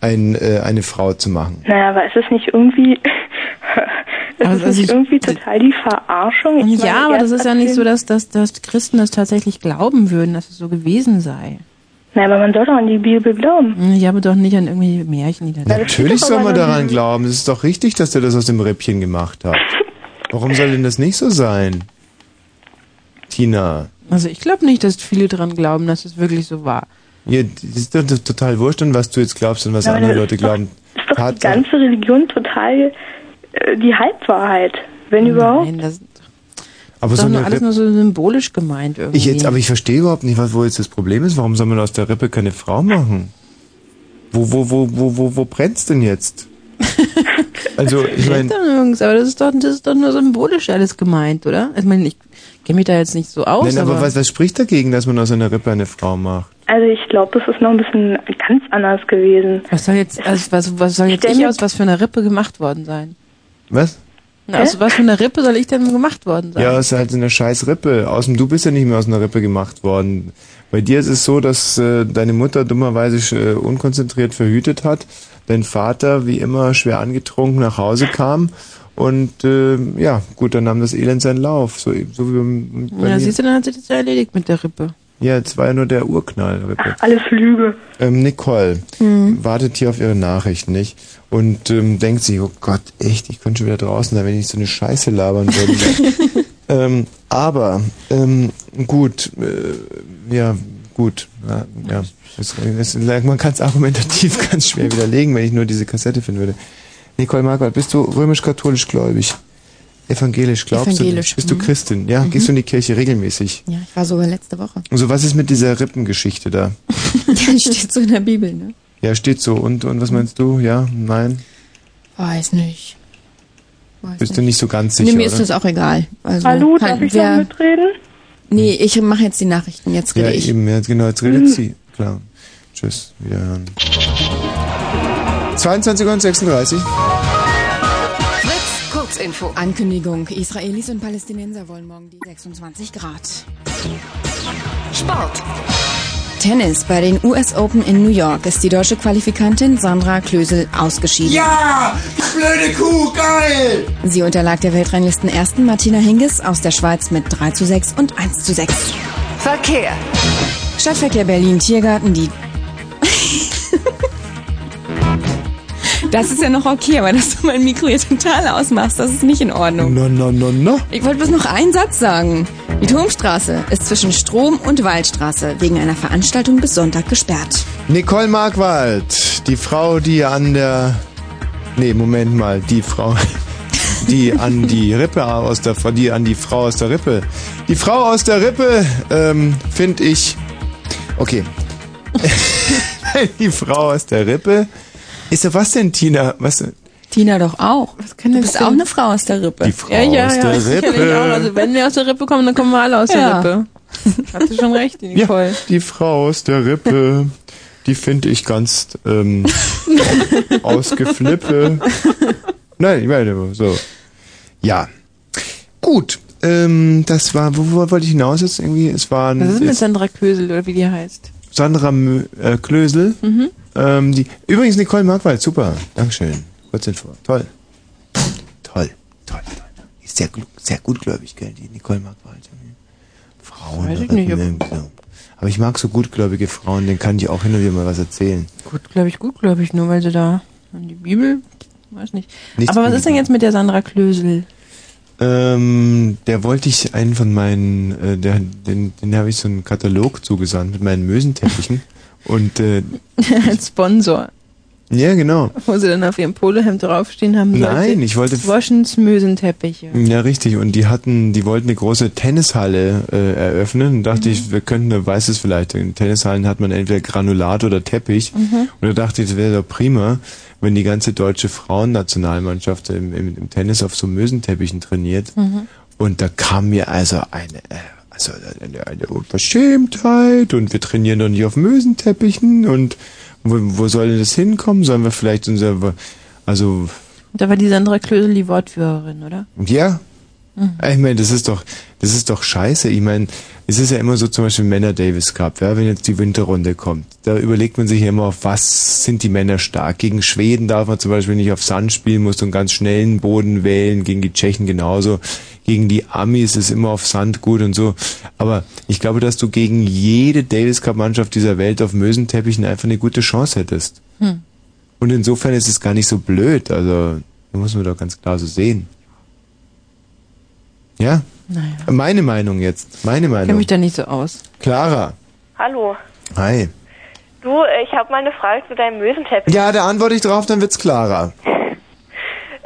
ein, äh, eine Frau zu machen. Naja, aber ist es nicht irgendwie, ist Aber es also nicht ich- irgendwie total die Verarschung? Ich meine, ja, aber das ist ja nicht so, dass, dass, dass Christen das tatsächlich glauben würden, dass es so gewesen sei. Naja, aber man soll doch an die Bibel glauben. Ich habe doch nicht an irgendwelche Märchen, die da das Natürlich soll aber man daran glauben. Es ist doch richtig, dass der das aus dem Rippchen gemacht hat. Warum soll denn das nicht so sein? Tina. Also ich glaube nicht, dass viele daran glauben, dass es wirklich so war. Ja, das ist doch total wurscht, an was du jetzt glaubst und was Aber andere das Leute ist doch- glauben. Ist doch die Tatsache- ganze Religion total äh, die Halbwahrheit, wenn überhaupt. Nein, das ist aber so doch nur eine alles Rippe, nur so symbolisch gemeint irgendwie. ich jetzt, aber ich verstehe überhaupt nicht, was wo jetzt das Problem ist. Warum soll man aus der Rippe keine Frau machen? Wo, wo, wo, wo, wo, wo brennt's denn jetzt? Also, ich meine, Doch nirgends, aber das ist doch, das ist doch nur symbolisch alles gemeint, oder? Ich meine, ich kenne mich da jetzt nicht so aus, nein, aber aber was, was spricht dagegen, dass man aus einer Rippe eine Frau macht? Also ich glaube, das ist noch ein bisschen ganz anders gewesen. Was soll jetzt, also was, was soll jetzt ich mir- aus was für einer Rippe gemacht worden sein? Was? Na, aus was für einer Rippe soll ich denn gemacht worden sein? Ja, ist halt eine scheiß Rippe. Außerdem, du bist ja nicht mehr aus einer Rippe gemacht worden. Bei dir ist es so, dass äh, deine Mutter dummerweise äh, unkonzentriert verhütet hat, dein Vater wie immer schwer angetrunken nach Hause kam und äh, ja, gut, dann nahm das Elend seinen Lauf. So, so wie bei Ja, mir. siehst du, dann hat sich das ja erledigt mit der Rippe. Ja, jetzt war ja nur der Urknall, Rippe. Alles Lüge. Ähm, Nicole wartet hier auf ihre Nachricht, nicht? Und ähm, denkt sich, oh Gott, echt, ich könnte schon wieder draußen sein, wenn ich nicht so eine Scheiße labern würde. ähm, aber, ähm, gut, äh, ja, gut, ja, ja. Es, es, man kann es argumentativ ganz schwer widerlegen, wenn ich nur diese Kassette finden würde. Nicole Marquardt, bist du römisch-katholisch gläubig? Evangelisch, glaubst Evangelisch, du? Bist du mhm. Christin? Ja, gehst du in die Kirche regelmäßig? Ja, ich war sogar letzte Woche. Also was ist mit dieser Rippengeschichte da? Ja, steht so in der Bibel, ne? Ja, steht so. Und, und was meinst du? Ja, nein? Weiß nicht. Weiß Bist du nicht so ganz Nee, sicher, mir ist oder? das auch egal. Also, Hallo, kann- darf ich wer- mitreden? Nee, ich mache jetzt die Nachrichten. Jetzt rede ja, ich. eben, genau, jetzt redet sie. Klar. Tschüss, wiederhören. 22 Uhr und 36. Fritz, Kurzinfo. Ankündigung. Israelis und Palästinenser wollen morgen die 26 Grad. Sport. Tennis. Bei den US Open in New York ist die deutsche Qualifikantin Sandra Klösel ausgeschieden. Ja! Die blöde Kuh, geil! Sie unterlag der Weltranglisten ersten Martina Hingis aus der Schweiz mit 3 zu 6 und 1 zu 6. Verkehr. Stadtverkehr Berlin Tiergarten, die. Das ist ja noch okay, aber dass du mein Mikro hier total ausmachst, das ist nicht in Ordnung. No, no, no, no. Ich wollte bloß noch einen Satz sagen. Die Turmstraße ist zwischen Strom und Waldstraße wegen einer Veranstaltung bis Sonntag gesperrt. Nicole Markwald, die Frau, die an der... Nee, Moment mal, die Frau... Die an die Rippe aus der... Die an die Frau aus der Rippe. Die Frau aus der Rippe, ähm, finde ich... Okay. die Frau aus der Rippe... Ist doch was denn, Tina? Was... Tina doch auch. kann du das bist denn? auch eine Frau aus der Rippe. Die Frau Ja, ja, aus ja, der sicherlich Rippe. auch. Also wenn wir aus der Rippe kommen, dann kommen wir alle aus Ja. der Rippe. Hast du schon recht, die Nicole. Ja, die Frau aus der Rippe, die finde ich ganz ähm, ausgeflippe. Nein, ich meine so. Ja. Gut. Ähm, das war, wo, wo wollte ich hinaus jetzt irgendwie? Es war Was ist mit Sandra Kösel oder wie die heißt? Sandra Mö- äh, Klösel. Mhm. Ähm, die, übrigens Nicole Markwald, super. Dankeschön. Kurzinfo. Toll. Toll. Toll, toll. Ist sehr, sehr gutgläubig, gell, die Nicole Markwald. Frauen. Weiß ich nicht, ob-. Aber ich mag so gutgläubige Frauen, denen kann ich auch hin und wieder mal was erzählen. Gut, glaube ich, gut, glaube ich, nur weil sie da an die Bibel, weiß nicht. Nichts Aber was ist denn jetzt mit der Sandra Klösel? Ähm, der wollte ich einen von meinen, äh, der, den, den habe ich so einen Katalog zugesandt mit meinen Mösenteppichen. Und äh, Als Sponsor. ja, genau. Wo sie dann auf ihrem Polohemd draufstehen haben. Nein, sollte, ich wollte- Woschens Mösenteppiche. Ja, richtig. Und die hatten, die wollten eine große Tennishalle äh, eröffnen. Und dachte Mhm. ich, wir könnten, du weißt es vielleicht, in Tennishallen hat man entweder Granulat oder Teppich. Mhm. Und da dachte ich, das wäre doch prima, wenn die ganze deutsche Frauennationalmannschaft im, im, im Tennis auf so Mösenteppichen trainiert. Mhm. Und da kam mir also eine, äh, also eine, eine Unverschämtheit und wir trainieren doch nicht auf Mösenteppichen und wo, wo soll denn das hinkommen? Sollen wir vielleicht unser, also, Da war die Sandra Klösel die Wortführerin, oder? ja? Mhm. Ich meine, das ist doch, das ist doch scheiße. Ich meine, es ist ja immer so zum Beispiel Männer Davis Cup, ja, wenn jetzt die Winterrunde kommt. Da überlegt man sich ja immer, auf was sind die Männer stark. Gegen Schweden darf man zum Beispiel nicht auf Sand spielen, muss einen ganz schnellen Boden wählen, gegen die Tschechen genauso. Gegen die Amis ist immer auf Sand gut und so. Aber ich glaube, dass du gegen jede Davis Cup Mannschaft dieser Welt auf Mösenteppichen einfach eine gute Chance hättest. Hm. Und insofern ist es gar nicht so blöd. Also, da muss man doch ganz klar so sehen. Ja? Naja. Meine Meinung jetzt. Meine Ich kenne Meinung. mich da nicht so aus. Clara. Hallo. Hi. Du, ich habe mal eine Frage zu deinem Mösenteppich. Ja, da antworte ich drauf, dann wird's Clara.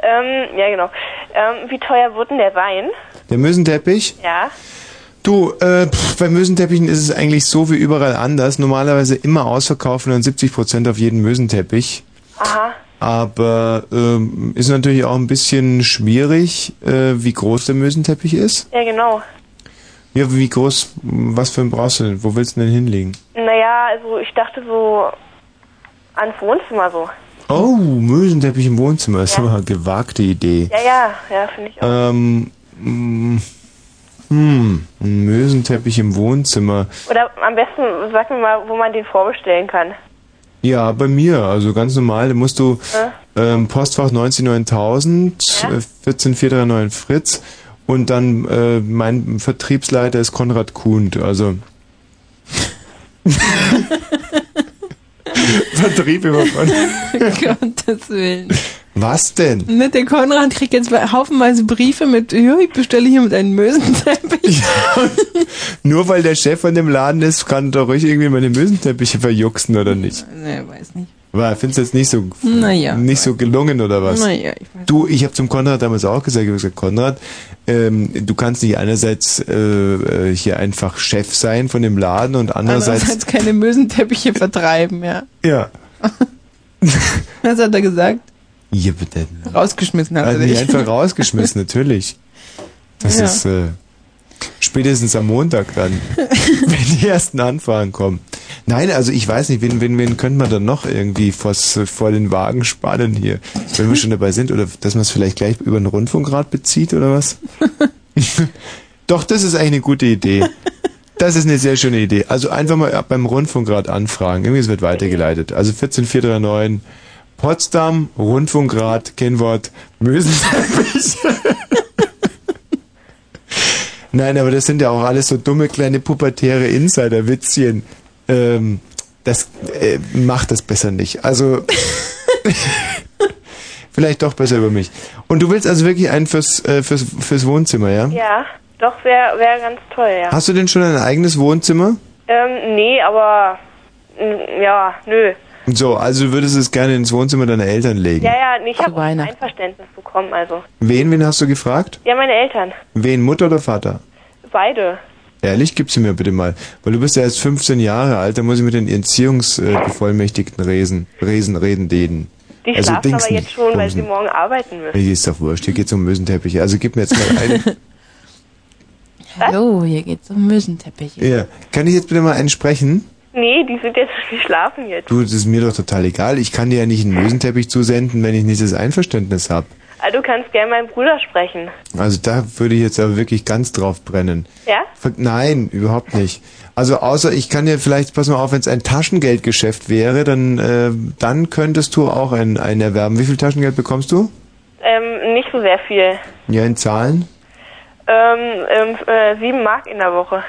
Ähm, ja, genau. Ähm, wie teuer wird denn der Wein? Der Mösenteppich. Ja. Du, äh, pff, bei Mösenteppichen ist es eigentlich so wie überall anders. Normalerweise immer ausverkaufen und 70% auf jeden Mösenteppich. Aha. Aber ähm, ist natürlich auch ein bisschen schwierig, äh, wie groß der Mösenteppich ist. Ja, genau. Ja, wie groß, was für ein brauchst du denn? Wo willst du denn hinlegen? Naja, also ich dachte so ans Wohnzimmer so. Oh, Mösenteppich im Wohnzimmer. Das ist aber eine gewagte Idee. Ja, ja, ja, finde ich auch. Ähm, mm, hm, ein Mösenteppich im Wohnzimmer. Oder am besten, sag mir mal, wo man den vorbestellen kann. Ja, bei mir, also ganz normal. Da musst du Ja. ähm, Postfach 99000, äh, 14439 Fritz und dann äh, mein Vertriebsleiter ist Konrad Kuhnt, also Vertrieb über von. Gottes Willen. Was denn? Ne, der Konrad kriegt jetzt haufenweise Briefe mit, ja, ich bestelle hier mit einem Mösenteppich. Nur weil der Chef von dem Laden ist, kann doch ruhig irgendwie meine Mösenteppiche verjuxen oder nicht? Ne, weiß nicht. War, findest du jetzt nicht so Naja. nicht so gelungen oder was? Naja, ich weiß Du, ich habe zum Konrad damals auch gesagt, ich habe gesagt, Konrad, ähm, du kannst nicht einerseits äh, äh, hier einfach Chef sein von dem Laden und andererseits, Andererseits keine Mösenteppiche vertreiben, ja. ja, Was hat er gesagt? ja bitte, Rausgeschmissen hat er also nicht dich. einfach rausgeschmissen, natürlich. Das Ja. ist äh, spätestens am Montag dann, wenn die ersten Anfragen kommen. Nein, also ich weiß nicht, wen, wen, wen könnte man dann noch irgendwie vors, vor den Wagen spannen hier, wenn wir schon dabei sind, oder dass man es vielleicht gleich über den Rundfunkrat bezieht oder was? Doch, das ist eigentlich eine gute Idee. Das ist eine sehr schöne Idee. Also einfach mal beim Rundfunkrat anfragen. Irgendwie es wird weitergeleitet. Also 14439 Potsdam, Rundfunkrat, Kennwort, Mösenteppich. Nein, aber das sind ja auch alles so dumme kleine pubertäre Insider-Witzchen. Ähm, das äh, macht das besser nicht. Also vielleicht doch besser über mich. Und du willst also wirklich einen fürs, äh, fürs, fürs Wohnzimmer, ja? Ja, doch, wäre wär ganz toll, ja. Hast du denn schon ein eigenes Wohnzimmer? Ähm, nee, aber, ja, nö. So, also du würdest es gerne ins Wohnzimmer deiner Eltern legen. Ja, ja, nee, ich habe ein Einverständnis bekommen, also. Wen, wen hast du gefragt? Ja, meine Eltern. Wen, Mutter oder Vater? Beide. Ehrlich, gib sie mir bitte mal. Weil du bist ja erst 15 Jahre alt, da muss ich mit den Erziehungsbevollmächtigten reden, reden, reden, denen. Die Also schlafen aber jetzt schon, weil sie morgen arbeiten müssen. Hier ist doch wurscht, hier geht's um Mösenteppiche. Also gib mir jetzt mal eine. Hallo, hier geht's um Mösenteppiche. ja. Kann ich jetzt bitte mal einen sprechen? Nee, die sind jetzt, die schlafen jetzt. Du, das ist mir doch total egal. Ich kann dir ja nicht einen Mösenteppich zusenden, wenn ich nicht das Einverständnis habe. Also du kannst gerne meinen Bruder sprechen. Also da würde ich jetzt aber wirklich ganz drauf brennen. Ja? Ver- Nein, überhaupt nicht. Also außer ich kann dir vielleicht, pass mal auf, wenn es ein Taschengeldgeschäft wäre, dann, äh, dann könntest du auch ein, ein erwerben. Wie viel Taschengeld bekommst du? Ähm, nicht so sehr viel. Ja, in Zahlen? Ähm, ähm, äh, sieben Mark in der Woche.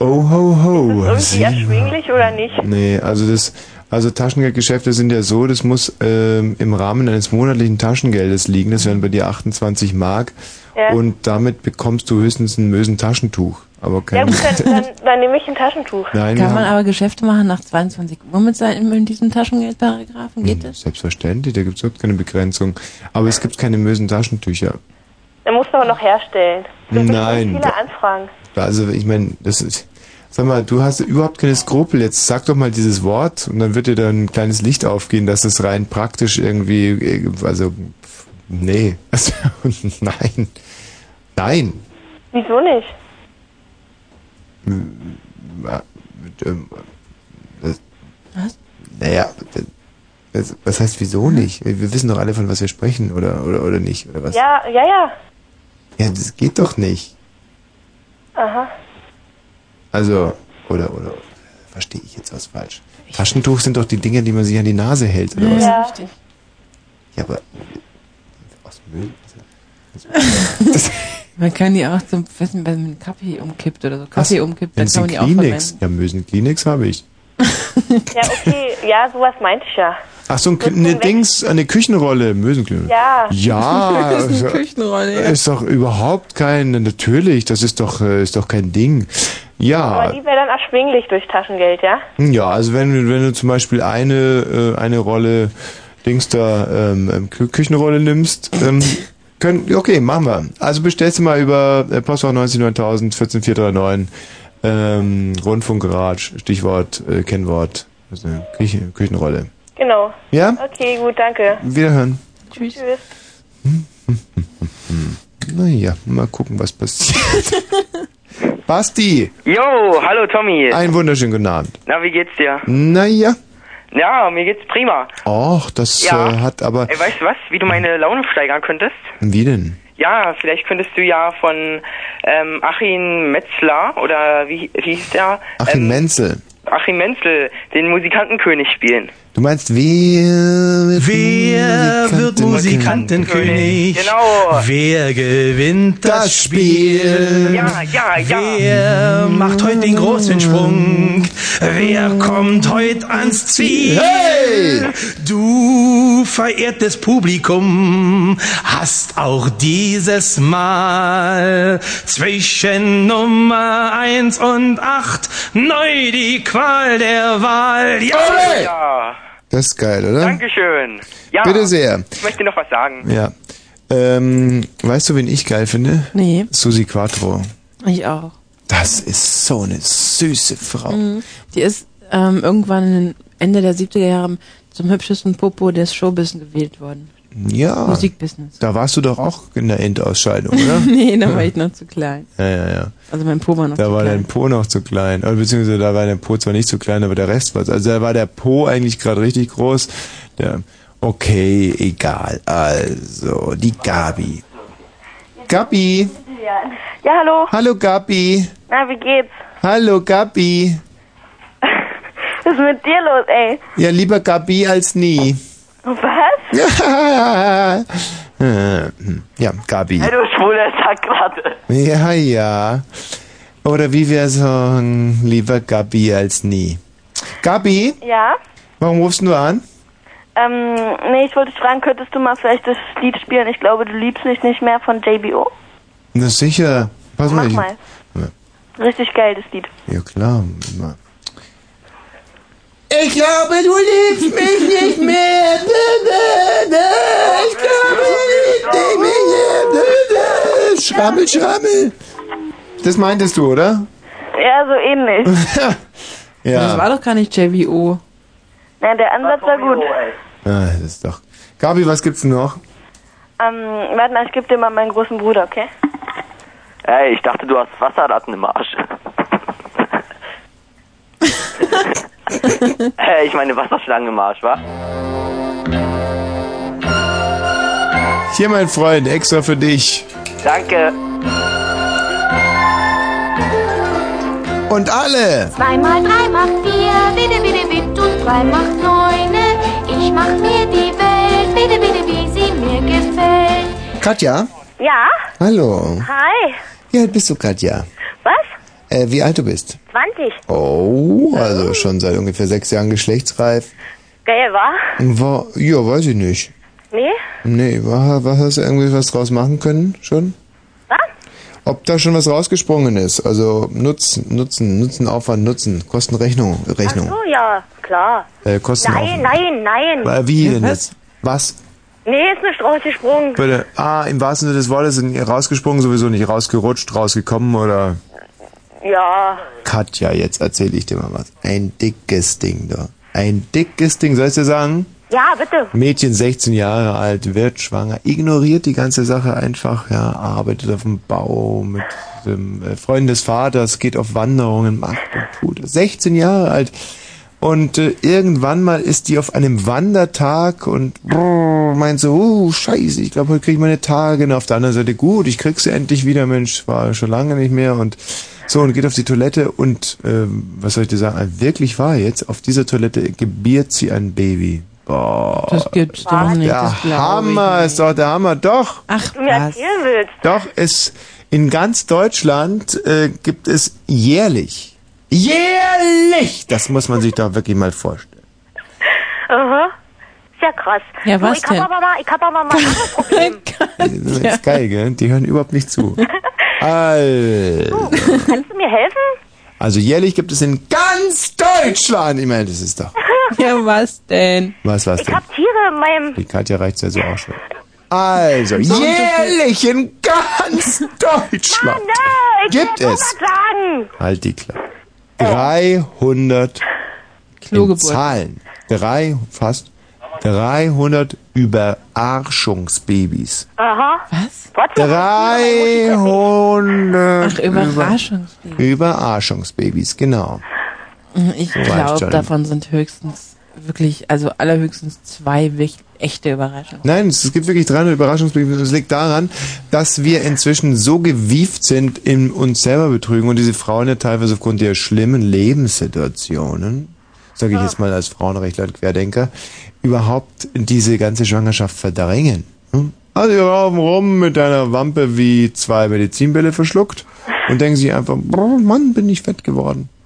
Oh, ho, ho. Irgendwie Sieben- erschwinglich oder nicht? Nee, also das, also Taschengeldgeschäfte sind ja so, das muss ähm, im Rahmen eines monatlichen Taschengeldes liegen. Das wären bei dir 28 Mark. Ja. Und damit bekommst du höchstens ein Mösentaschentuch. Aber Ja kein. gut, dann, dann, dann nehme ich ein Taschentuch. Nein, Kann man aber Geschäfte machen nach 22 Uhr mit seinem, in diesem Taschengeldparagraphen? Geht das? Selbstverständlich, da gibt es überhaupt keine Begrenzung. Aber es gibt keine Mösentaschentücher. Dann musst du aber noch herstellen. Gibt Nein. Viele Anfragen. Also ich meine, das ist. Sag mal, du hast überhaupt keine Skrupel. Jetzt sag doch mal dieses Wort und dann wird dir da ein kleines Licht aufgehen, dass es rein praktisch irgendwie, äh, also nee, also, nein, nein. Wieso nicht? Was? Naja, was heißt wieso nicht? Wir wir wissen doch alle, von was wir sprechen, oder, oder, oder nicht, oder was? Ja, ja, ja. Ja, das geht doch nicht. Aha. Also, oder, oder, verstehe ich jetzt was falsch? Taschentuch sind doch die Dinge, die man sich an die Nase hält, oder was? Ja. richtig. Ja, aber aus Müll? Man kann die auch zum, wissen, wenn man einen Kaffee umkippt oder so, Kaffee Was? umkippt, dann kann man die auch Kleenex. verwenden. Ja, Mösen Kleenex habe ich. Ja, okay. ja, sowas meinte ich ja. Ach so, ein, Kü- eine Dings, eine Küchenrolle, Mösenkleenex. Ja. Ja, Das ist eine also, Küchenrolle, ja. ist doch überhaupt kein, natürlich, das ist doch, äh, ist doch kein Ding. Aber Ja, die wäre dann erschwinglich durch Taschengeld, ja? ja, also wenn, du- wenn du zum Beispiel eine, äh, eine Rolle Dings da, ähm, ähm, Kü Küchenrolle nimmst, ähm, können, okay, machen wir. Also bestellst du mal über äh, Postfach 99000 14439, ähm, Rundfunkrat, Stichwort, äh, Kennwort, also eine Küche, Küchenrolle. Genau. Ja? Okay, gut, danke. Wiederhören. Tschüss. Naja, mal gucken, was passiert. Basti, Jo, hallo Tommy. einen wunderschönen guten Abend. Na, wie geht's dir? Naja, Ja, mir geht's prima. och, das Ja. äh, hat aber... Ey, weißt du was, wie du meine Laune steigern könntest? Wie denn? Ja, vielleicht könntest du ja von ähm, Achim Metzler oder wie, wie hieß der? Achim ähm, Menzel. Achim Menzel, den Musikantenkönig spielen. Du meinst, wer wird Wer wird Musikantenkönig? Genau. Wer gewinnt das, Spiel? Ja, ja, ja. Wer macht heute den großen Sprung? Wer kommt heute ans Ziel? Hey! Du, verehrtes Publikum, hast auch dieses Mal zwischen Nummer eins und acht neu die Qual der Wahl. Ja! Ja. Das ist geil, oder? Dankeschön. Ja. Bitte sehr. Ich möchte noch was sagen. Ja. Ähm, weißt du, wen ich geil finde? Nee. Susi Quattro. Ich auch. Das ist so eine süße Frau. Mhm. Die ist ähm, irgendwann Ende der 70er Jahre zum hübschesten Popo des Showbusiness gewählt worden. Ja. Musikbusiness. Da warst du doch auch in der Endausscheidung, oder? nee, da war ich noch zu klein. Ja, ja, ja. Also mein Po war noch Da zu war klein. dein Po noch zu klein. Oder beziehungsweise da war dein Po zwar nicht zu klein, aber der Rest war Also da war der Po eigentlich gerade richtig groß. Der, okay, egal. Also, die Gabi. Gabi. Ja, hallo. Hallo Gabi. Na, wie geht's? Hallo Gabi. Was ist mit dir los, ey? Ja, lieber Gabi als nie. Was? Ja, Gabi. Hey, du schwuler Sack gerade. Ja, ja. Oder wie wir sagen, lieber Gabi als nie. Gabi, Ja? warum rufst du an? Ähm, nee, ich wollte dich fragen, könntest du mal vielleicht das Lied spielen? Ich glaube, du liebst mich nicht mehr von JBO. Na sicher. Pass mal. Mach ich- mal. Richtig geil, das Lied. Ja klar. Ich glaube, du liebst mich nicht mehr. Ich glaube, du liebst mich nicht mehr. Schrammel, schrammel. Das meintest du, oder? Ja, so ähnlich. Das war Ja. doch gar nicht JVO. Na, der Ansatz war gut. Ah, das ist doch. Gabi, was gibt's denn noch? Ähm, warte mal, ich gebe dir mal meinen großen Bruder, okay? Ey, ich dachte, du hast Wasserratten im Arsch. Hey, ich meine Wasserschlangen im Arsch, wa? Hier, mein Freund, extra für dich. Danke. Und alle. Zwei mal drei macht vier, bitte, bitte, bitte, und drei macht neune. Ich mach mir die Welt, bitte, bitte, wie sie mir gefällt. Katja? Ja? Hallo. Hi. Wie alt bist du, Katja? Was? Äh, wie alt du bist? 20. Oh, also schon seit ungefähr sechs Jahren geschlechtsreif. Geil, wa? War, ja, weiß ich nicht. Nee? Nee, war, war, hast du irgendwie was draus machen können schon? Was? Ob da schon was rausgesprungen ist? Also Nutzen, Nutzen, Nutzen, Aufwand, Nutzen, Kostenrechnung, Rechnung. Ach so, ja, klar. Äh, Kosten Nein, nein, nein. Äh, wie denn jetzt? Was? Nee, ist nicht rausgesprungen. Bitte. Ah, im wahrsten Sinne des Wortes sind rausgesprungen, sowieso nicht rausgerutscht, rausgekommen oder Ja. Katja, jetzt erzähle ich dir mal was. Ein dickes Ding da. Ein dickes Ding, soll ich dir sagen? Ja, bitte. Mädchen 16 Jahre alt, wird schwanger, ignoriert die ganze Sache einfach, ja, arbeitet auf dem Bau mit dem äh, Freund des Vaters, geht auf Wanderungen, macht und tut. 16 Jahre alt. Und äh, irgendwann mal ist die auf einem Wandertag und brrr, meint so, uh, scheiße, ich glaube, heute kriege ich meine Tage. Und auf der anderen Seite, gut, ich krieg sie endlich wieder, Mensch, war schon lange nicht mehr. Und so, und geht auf die Toilette und, ähm, was soll ich dir sagen, wirklich wahr jetzt, auf dieser Toilette gebiert sie ein Baby. Boah. Das gibt's doch nicht. Der ich Hammer ist doch der Hammer. Doch. Ach, Du willst. Doch, es in ganz Deutschland äh, gibt es jährlich. Jährlich! Das muss man sich doch wirklich mal vorstellen. Aha. Ist ja krass. Ja, du, was ich hab denn? aber mal, ich hab aber mal ein anderes Problem. Das ist geil, gell? Die hören überhaupt nicht zu. Also, Kannst du mir helfen? also jährlich gibt es in ganz Deutschland. Ich meine, das ist doch. Ja, was denn? Was war's Ich denn? hab Tiere in meinem... Die Katja reicht's ja so auch schon. Also, jährlich in ganz Deutschland ich gibt will es. was sagen. Halt die Klappe. 300 in. Zahlen. Drei, fast 300 Überarschungsbabys. Aha. Was? Was? 300 Ach, Überraschungsbabys. Überarschungsbabys, genau. Ich So glaube, davon sind höchstens wirklich, also allerhöchstens zwei echte Überraschungen. Nein, es gibt wirklich 300 Überraschungsbabys. Es liegt daran, dass wir inzwischen so gewieft sind in uns selber betrügen und diese Frauen ja teilweise aufgrund der schlimmen Lebenssituationen, sage ich jetzt mal als Frauenrechtler und Querdenker, überhaupt diese ganze Schwangerschaft verdrängen. Hm? Also wir laufen rum mit einer Wampe wie zwei Medizinbälle verschluckt und denken sich einfach, Mann, bin ich fett geworden.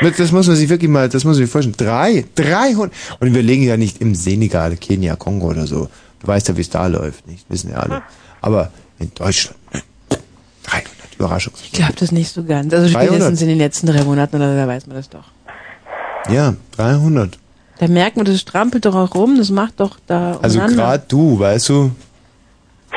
Das, muss man sich wirklich mal, das muss man sich vorstellen. Drei, 300. Und wir legen ja nicht im Senegal, Kenia, Kongo oder so. Du weißt ja, wie es da läuft, nicht? Wissen ja alle. Aber in Deutschland, ne? 300 Überraschung. Ich glaube das nicht so ganz. Also 300. spätestens in den letzten drei Monaten oder da weiß man das doch. Ja, 300. Da merkt man, das strampelt doch auch rum, das macht doch da Also gerade du, weißt du,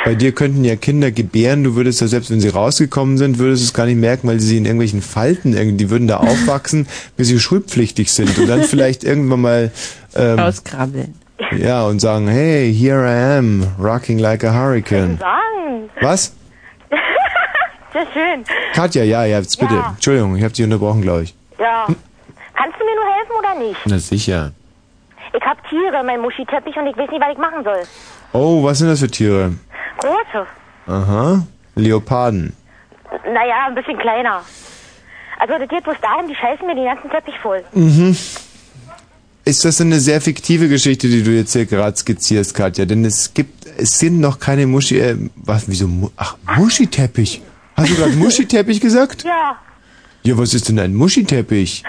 bei dir könnten ja Kinder gebären, du würdest ja selbst, wenn sie rausgekommen sind, würdest du es gar nicht merken, weil sie in irgendwelchen Falten, irgendwie, die würden da aufwachsen, bis sie schulpflichtig sind und dann vielleicht irgendwann mal ähm, Auskrabbeln. ja und sagen, hey, here I am, rocking like a hurricane. Sagen. Was? Sehr schön. Katja, ja, ja, jetzt bitte. Ja. Entschuldigung, ich habe dich unterbrochen, glaube ich. Ja. Kannst du mir nur helfen oder nicht? Na sicher. Ich hab Tiere, mein Muschiteppich und ich weiß nicht, was ich machen soll. Oh, was sind das für Tiere? Große. Aha, Leoparden. Naja, ein bisschen kleiner. Also das geht bloß darum, die scheißen mir den ganzen Teppich voll. Mhm. Ist das eine sehr fiktive Geschichte, die du jetzt hier gerade skizzierst, Katja? Denn es gibt, es sind noch keine Muschi, äh, was, wieso, Mu ach, Muschiteppich. Hast du gerade Muschiteppich gesagt? Ja. Ja, was ist denn ein Muschiteppich?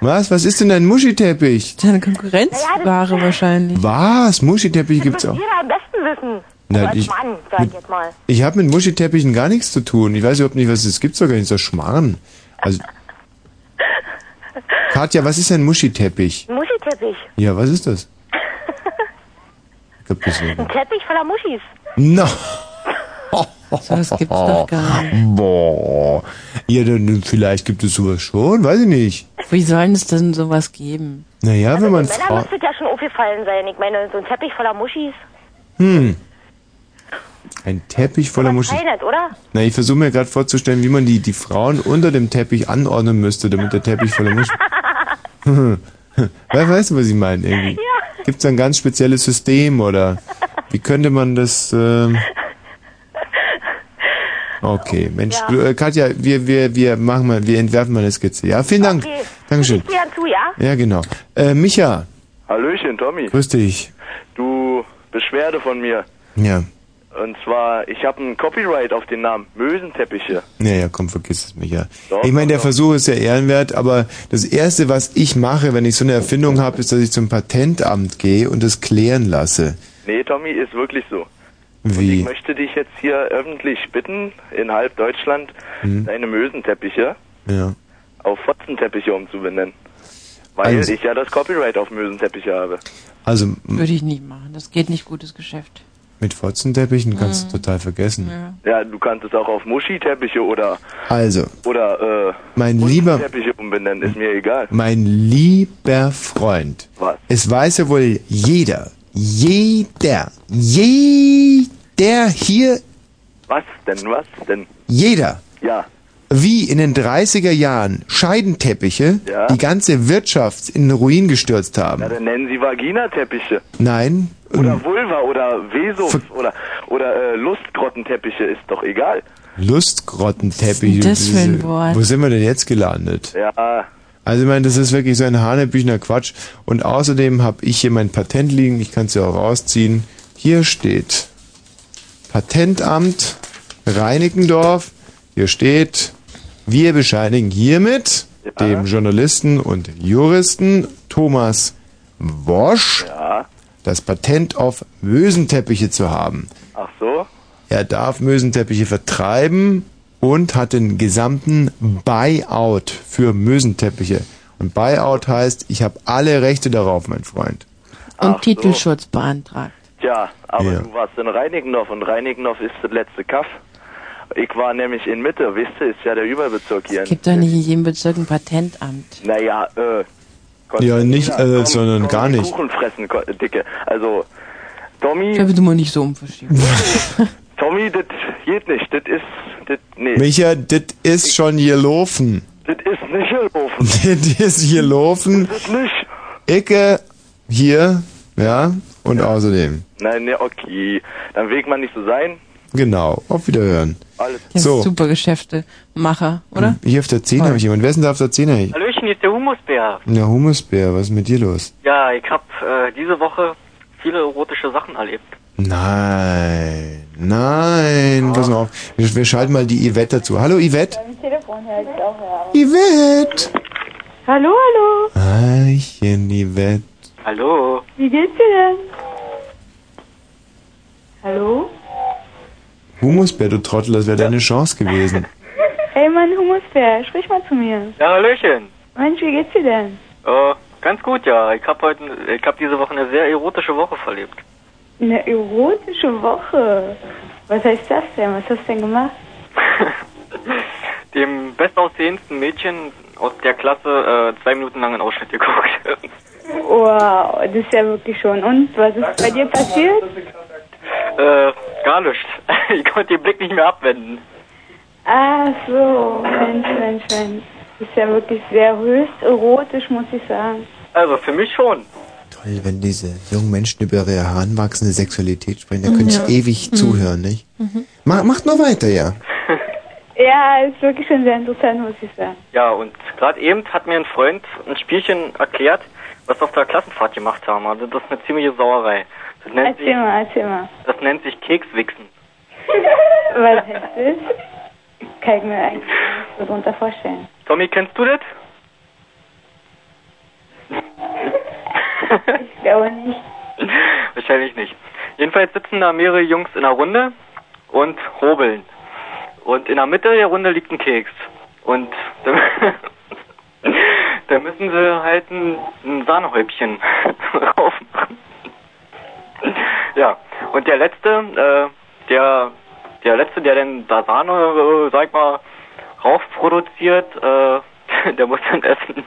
Was? Was ist denn ein Muschiteppich? Deine Konkurrenzware wahrscheinlich. Was? Muschiteppich gibt's auch. Da am besten wissen. Na, als ich- Mann, sag ich jetzt mal. Ich habe mit Muschiteppichen gar nichts zu tun. Ich weiß überhaupt nicht, was es gibt, sogar nicht so Schmarrn. Also, Katja, was ist ein Muschiteppich? Ein Muschiteppich. Ja, was ist das? Ich glaub, das ist Ein Teppich voller Muschis. No. So, das gibt's doch gar nicht. Boah. Ja, dann vielleicht gibt es sowas schon, weiß ich nicht. Wie sollen es denn sowas geben? Naja, wenn man Frau... müsste ja schon aufgefallen sein. Ich meine, so ein Teppich voller Muschis. Hm. Ein Teppich voller Muschis. Nicht, oder? Na, ich versuche mir gerade vorzustellen, wie man die, die Frauen unter dem Teppich anordnen müsste, damit der Teppich voller Muschis... Wer weiß, was ich meine irgendwie. Ja. Gibt es ein ganz spezielles System oder wie könnte man das... Ähm okay, Mensch, Ja. du, äh, Katja, wir, wir, wir machen mal, wir entwerfen mal eine Skizze. Ja, vielen Dank. Okay. Dankeschön. Ich zu, ja? Ja, genau. Äh, Micha, Hallöchen, Tommy. grüß dich. Du, Beschwerde von mir. Ja. Und zwar, ich habe ein Copyright auf den Namen Mösenteppiche. Ja, ja, komm, vergiss es, Micha. Doch, ich meine, der doch. Versuch ist ja ehrenwert, aber das Erste, was ich mache, wenn ich so eine Erfindung habe, ist, dass ich zum Patentamt gehe und das klären lasse. Nee, Tommy, ist wirklich so. Ich Wie? möchte dich jetzt hier öffentlich bitten, in halb Deutschland, Hm. deine Mösenteppiche Ja. auf Fotzenteppiche umzubenennen. Weil Also- ich ja das Copyright auf Mösenteppiche habe. Also Würde ich nicht machen. Das geht nicht gutes Geschäft. mit Fotzenteppichen kannst Mhm. du total vergessen. Ja, du kannst es auch auf Muschiteppiche oder Also, oder äh, mein lieber, Teppiche umbenennen, ist mir egal. mein lieber Freund, Was? es weiß ja wohl jeder, jeder, jeder hier, Was denn, was denn? jeder, Ja. wie in den 30er Jahren Scheidenteppiche Ja. die ganze Wirtschaft in den Ruin gestürzt haben. Na, dann nennen sie Vaginateppiche. Nein. Oder Vulva oder Vesus oder oder äh, Lustgrottenteppiche, ist doch egal. Lustgrottenteppiche. Was ist denn das für ein Wort? Wo sind wir denn jetzt gelandet? Ja, Also ich meine, das ist wirklich so ein hanebüchner Quatsch. Und außerdem habe ich hier mein Patent liegen, ich kann es ja auch rausziehen. Hier steht Patentamt Reinickendorf. Hier steht, wir bescheinigen hiermit dem Journalisten und Juristen Thomas Wosch das Patent auf Mösenteppiche zu haben. ach so. Er darf Mösenteppiche vertreiben und hat den gesamten Buyout für Mösenteppiche. Und Buyout heißt, ich habe alle Rechte darauf, mein Freund. Und Ach so. Titelschutz beantragt. Tja, aber Ja. du warst in Reinickendorf und Reinickendorf ist das letzte Kaff. Ich war nämlich in Mitte, wisst ihr, ist ja der Überbezirk hier. Es gibt doch nicht in jedem Bezirk ein Patentamt. Naja, äh, Ja, nicht, äh, sondern gar nicht. Kuchen fressen, Dicke. Also, Tommy, Da bitte mal nicht so unverschämt. Tommy, das geht nicht. Das ist, das, nee. Micha, das ist schon gelaufen. Das ist nicht gelaufen. Das ist gelaufen. Das ist nicht. Icke, hier, ja, und außerdem. Nein, ne, okay. Dann will man nicht so sein. Genau, auf Wiederhören. Alles Ja, So. Super Geschäftemacher, oder? Hier auf der 10 habe ich jemanden. Wer ist denn da auf der 10? Hey? Hallöchen, hier ist der Humusbär. Na, Humusbär, was ist mit dir los? Ja, ich hab äh, diese Woche viele erotische Sachen erlebt. Nein, nein, pass mal auf. Wir, wir schalten mal die Yvette dazu. Hallo Yvette. Telefon höre ich auch her. Yvette. Hallo, hallo. Hallchen, Yvette. Hallo. Wie geht's dir denn? Hallo? Humusbär, du Trottel, das wäre deine Chance gewesen. Hey Mann, Humusbär, sprich mal zu mir. Ja, Hallöchen. Mensch, wie geht's dir denn? Äh, ganz gut, ja. Ich hab heute, ich hab diese Woche eine sehr erotische Woche verlebt. Eine erotische Woche. Was heißt das denn? Was hast du denn gemacht? Dem bestaussehendsten Mädchen aus der Klasse äh, zwei Minuten lang einen Ausschnitt geguckt. Wow, das ist ja wirklich schon. Und was ist bei dir passiert? äh, gar nichts. Ich konnte den Blick nicht mehr abwenden. Ah, so. Mensch, Mensch, Mensch. Das ist ja wirklich sehr höchst erotisch, muss ich sagen. Also für mich schon. Toll, wenn diese jungen Menschen über ihre heranwachsende Sexualität sprechen, da könnte ich ewig zuhören, nicht? Mach, macht nur weiter, ja. Ja, ist wirklich schon sehr interessant, muss ich sagen. Ja, und gerade eben hat mir ein Freund ein Spielchen erklärt, was wir auf der Klassenfahrt gemacht haben. Also das ist eine ziemliche Sauerei. Das nennt, sich, Erzähl mal, erzähl mal. das nennt sich Kekswichsen. Was heißt das? Kann ich mir eigentlich so drunter vorstellen. Tommy, kennst du das? Ich glaube nicht. Wahrscheinlich nicht. Jedenfalls sitzen da mehrere Jungs in einer Runde und hobeln. Und in der Mitte der Runde liegt ein Keks. Und da, müssen sie halt ein, ein Sahnehäubchen drauf machen. Ja, und der letzte, äh, der, der letzte, der denn da Sahne, äh, sag ich mal, rauf produziert, äh, der muss dann essen.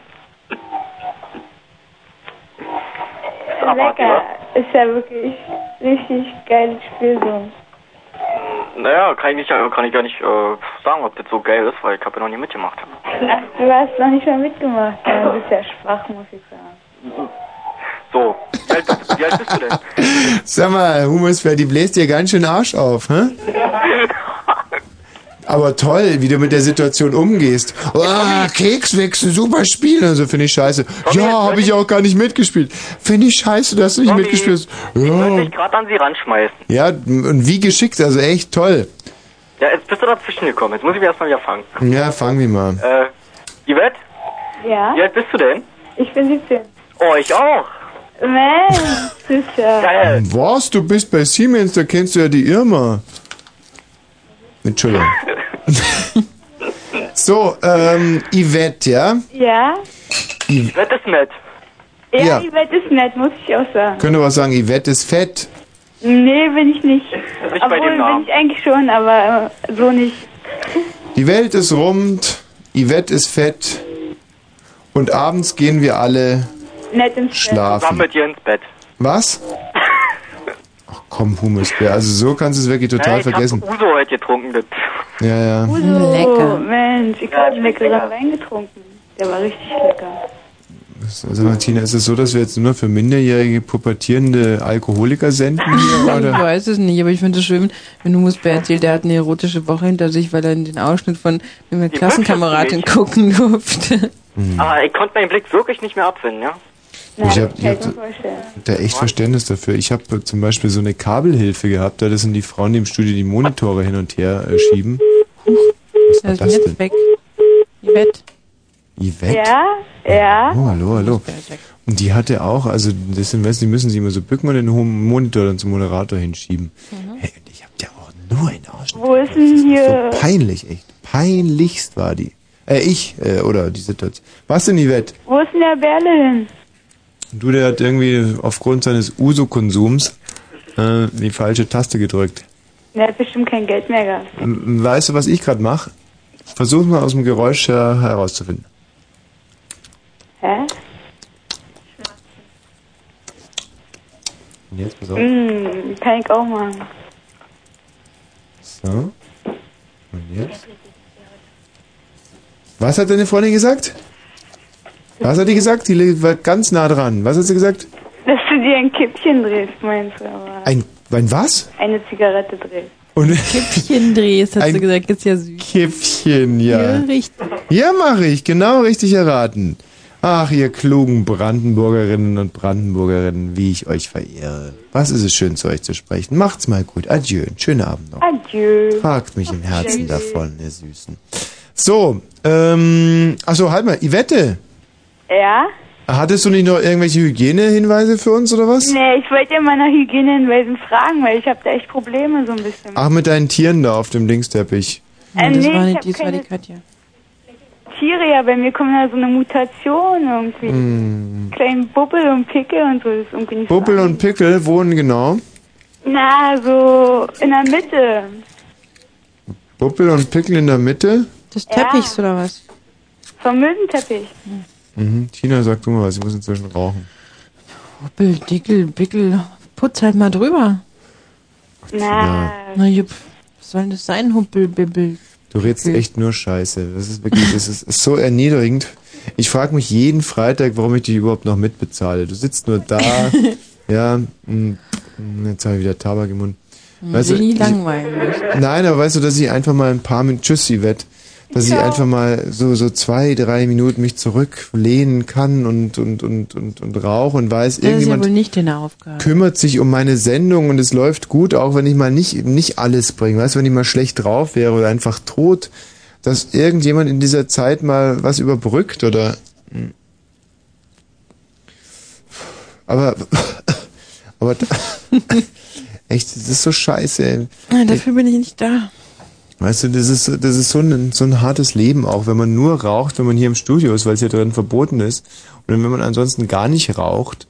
Lecker. Ist ja wirklich richtig geiles Spiel so. Naja, kann ich, nicht, äh, kann ich gar nicht äh, sagen, ob das so geil ist, weil ich habe ja noch nie mitgemacht. Ach, du hast noch nicht mal mitgemacht. Ja, du bist ja schwach, muss ich sagen. So, wie alt, bist- wie alt bist du denn? Sag mal, Humusbär, die bläst dir ganz schön Arsch auf, hä? Aber toll, wie du mit der Situation umgehst. Ah, Kekswichsen, super Spiel. Also finde ich scheiße. Ja, habe ich auch gar nicht mitgespielt. Finde ich scheiße, dass du nicht Tommy, mitgespielt hast. Ich wollte Ja. dich gerade an sie ranschmeißen. ja, und wie geschickt, also echt toll. Ja, jetzt bist du dazwischen gekommen. Jetzt muss ich mir erstmal wieder fangen. Ja, fangen wir mal. Äh, Yvette, Ja? wie alt bist du denn? Ich bin 17. Oh, ich auch. Mensch, das ist ja... Geil. Was, du bist bei Siemens, da kennst du ja die Irma. Entschuldigung. so, ähm, Yvette, ja? Ja? Yvette ist nett. Ja, Ja. Welt ist nett, muss ich auch sagen. Könnte man sagen, Yvette ist fett. Nee, bin ich nicht. bei Obwohl, dem Namen. bin ich eigentlich schon, aber äh, so nicht. Die Welt ist rund, Yvette ist fett. Und abends gehen wir alle Nett ins Bett. Schlafen. Zusammen mit dir ins Bett. Was? Komm, Humusbär, also so kannst du es wirklich total ja, ich vergessen. hab Uso heute getrunken. Das. Ja, ja. Uso, Lecker. Mensch, ich habe einen leckeren Wein getrunken. Der war richtig lecker. Also Martina, ist es so, dass wir jetzt nur für minderjährige pubertierende Alkoholiker senden hier, Ich oder? weiß es nicht, aber ich finde es schön, wenn Humusbär erzählt, er hat eine erotische Woche hinter sich, weil er in den Ausschnitt von einer Klassenkameradin gucken durfte. Aber ich konnte meinen Blick wirklich nicht mehr abwenden, ja? Ich habe hab da echt Verständnis dafür. Ich habe zum Beispiel so eine Kabelhilfe gehabt, da das sind die Frauen, die im Studio die Monitore hin und her äh, schieben. Was war ist das jetzt denn? weg. Yvette. Yvette? Ja, ja. Oh, hallo, hallo. Und die hatte auch, also das sind, weißt du, die müssen sich immer so bücken und den hohen Monitor dann zum Moderator hinschieben. Hey, und ich hab ja auch nur einen Ausschnitt. Wo ist denn hier... Peinlich, echt. Peinlichst war die. Äh, ich, äh, oder die Situation. Was denn, Yvette? Wo ist denn der Berle hin? Du, der hat irgendwie aufgrund seines Uso-Konsums äh, die falsche Taste gedrückt. Der hat bestimmt kein Geld mehr gehabt. Weißt du, was ich gerade mache? Versuch mal aus dem Geräusch äh, herauszufinden. Hä? Und Jetzt pass auf. Mm, kann ich auch machen. So. Und jetzt? Was hat deine Freundin gesagt? Was hat die gesagt? Die war ganz nah dran. Was hat sie gesagt? Dass du dir ein Kippchen drehst, meinst du aber. Ein, ein was? Eine Zigarette drehst. Und Kippchen drehst, hast du gesagt, ist ja süß. Kippchen, ja. Ja, richtig. Ja, mache ich. Genau richtig erraten. Ach, ihr klugen Brandenburgerinnen und Brandenburgerinnen, wie ich euch verehre. Was ist es schön, zu euch zu sprechen. Macht's mal gut. Adieu. Einen schönen Abend noch. Adieu. Fragt mich im Herzen davon, ihr Süßen. So, ähm, achso, halt mal, Yvette. Ja? Hattest du nicht noch irgendwelche Hygienehinweise für uns oder was? Nee, ich wollte ja mal nach Hygienehinweisen fragen, weil ich habe da echt Probleme so ein bisschen. Ach, mit deinen Tieren da auf dem Dingsteppich. Äh, das nee, war ich nicht, hab das war die keine- Katja. Tiere, ja, bei mir kommt ja so eine Mutation irgendwie. Hm. Kleinen Bubbel und Pickel und so, das ist irgendwie nicht Puppel und Pickel wohnen genau. so. Na, so in der Mitte. Puppel und Pickel in der Mitte. Des Teppichs oder was? Vom Möwenteppich. Mhm. Tina, sag du mal was, ich muss inzwischen rauchen. Huppel, Dickel, Bickel. Putz halt mal drüber. Na, Na jupp, was soll denn das sein, Huppel, Bibbel? Du redest echt nur Scheiße. Das ist wirklich, das ist, ist so erniedrigend. Ich frage mich jeden Freitag, warum ich dich überhaupt noch mitbezahle. Du sitzt nur da, ja, mh, mh, jetzt habe ich wieder Tabak im Mund. Weißt du, nie müssen. Nein, aber weißt du, dass ich einfach mal ein paar Minuten, tschüss, Yvette, dass ich einfach mal so, so zwei, drei Minuten mich zurücklehnen kann und, und, und, und, und rauche und weiß, Das ja irgendjemand Aufgabe. kümmert sich um meine Sendung und es läuft gut, auch wenn ich mal nicht, nicht alles bringe. Weißt du, wenn ich mal schlecht drauf wäre oder einfach tot, dass irgendjemand in dieser Zeit mal was überbrückt oder. Hm. Aber. Aber. Echt, das ist so scheiße. Ah, Dafür bin ich nicht da. Weißt du, das ist, das ist so ein, so ein hartes Leben auch, wenn man nur raucht, wenn man hier im Studio ist, weil es ja drin verboten ist. Und wenn man ansonsten gar nicht raucht,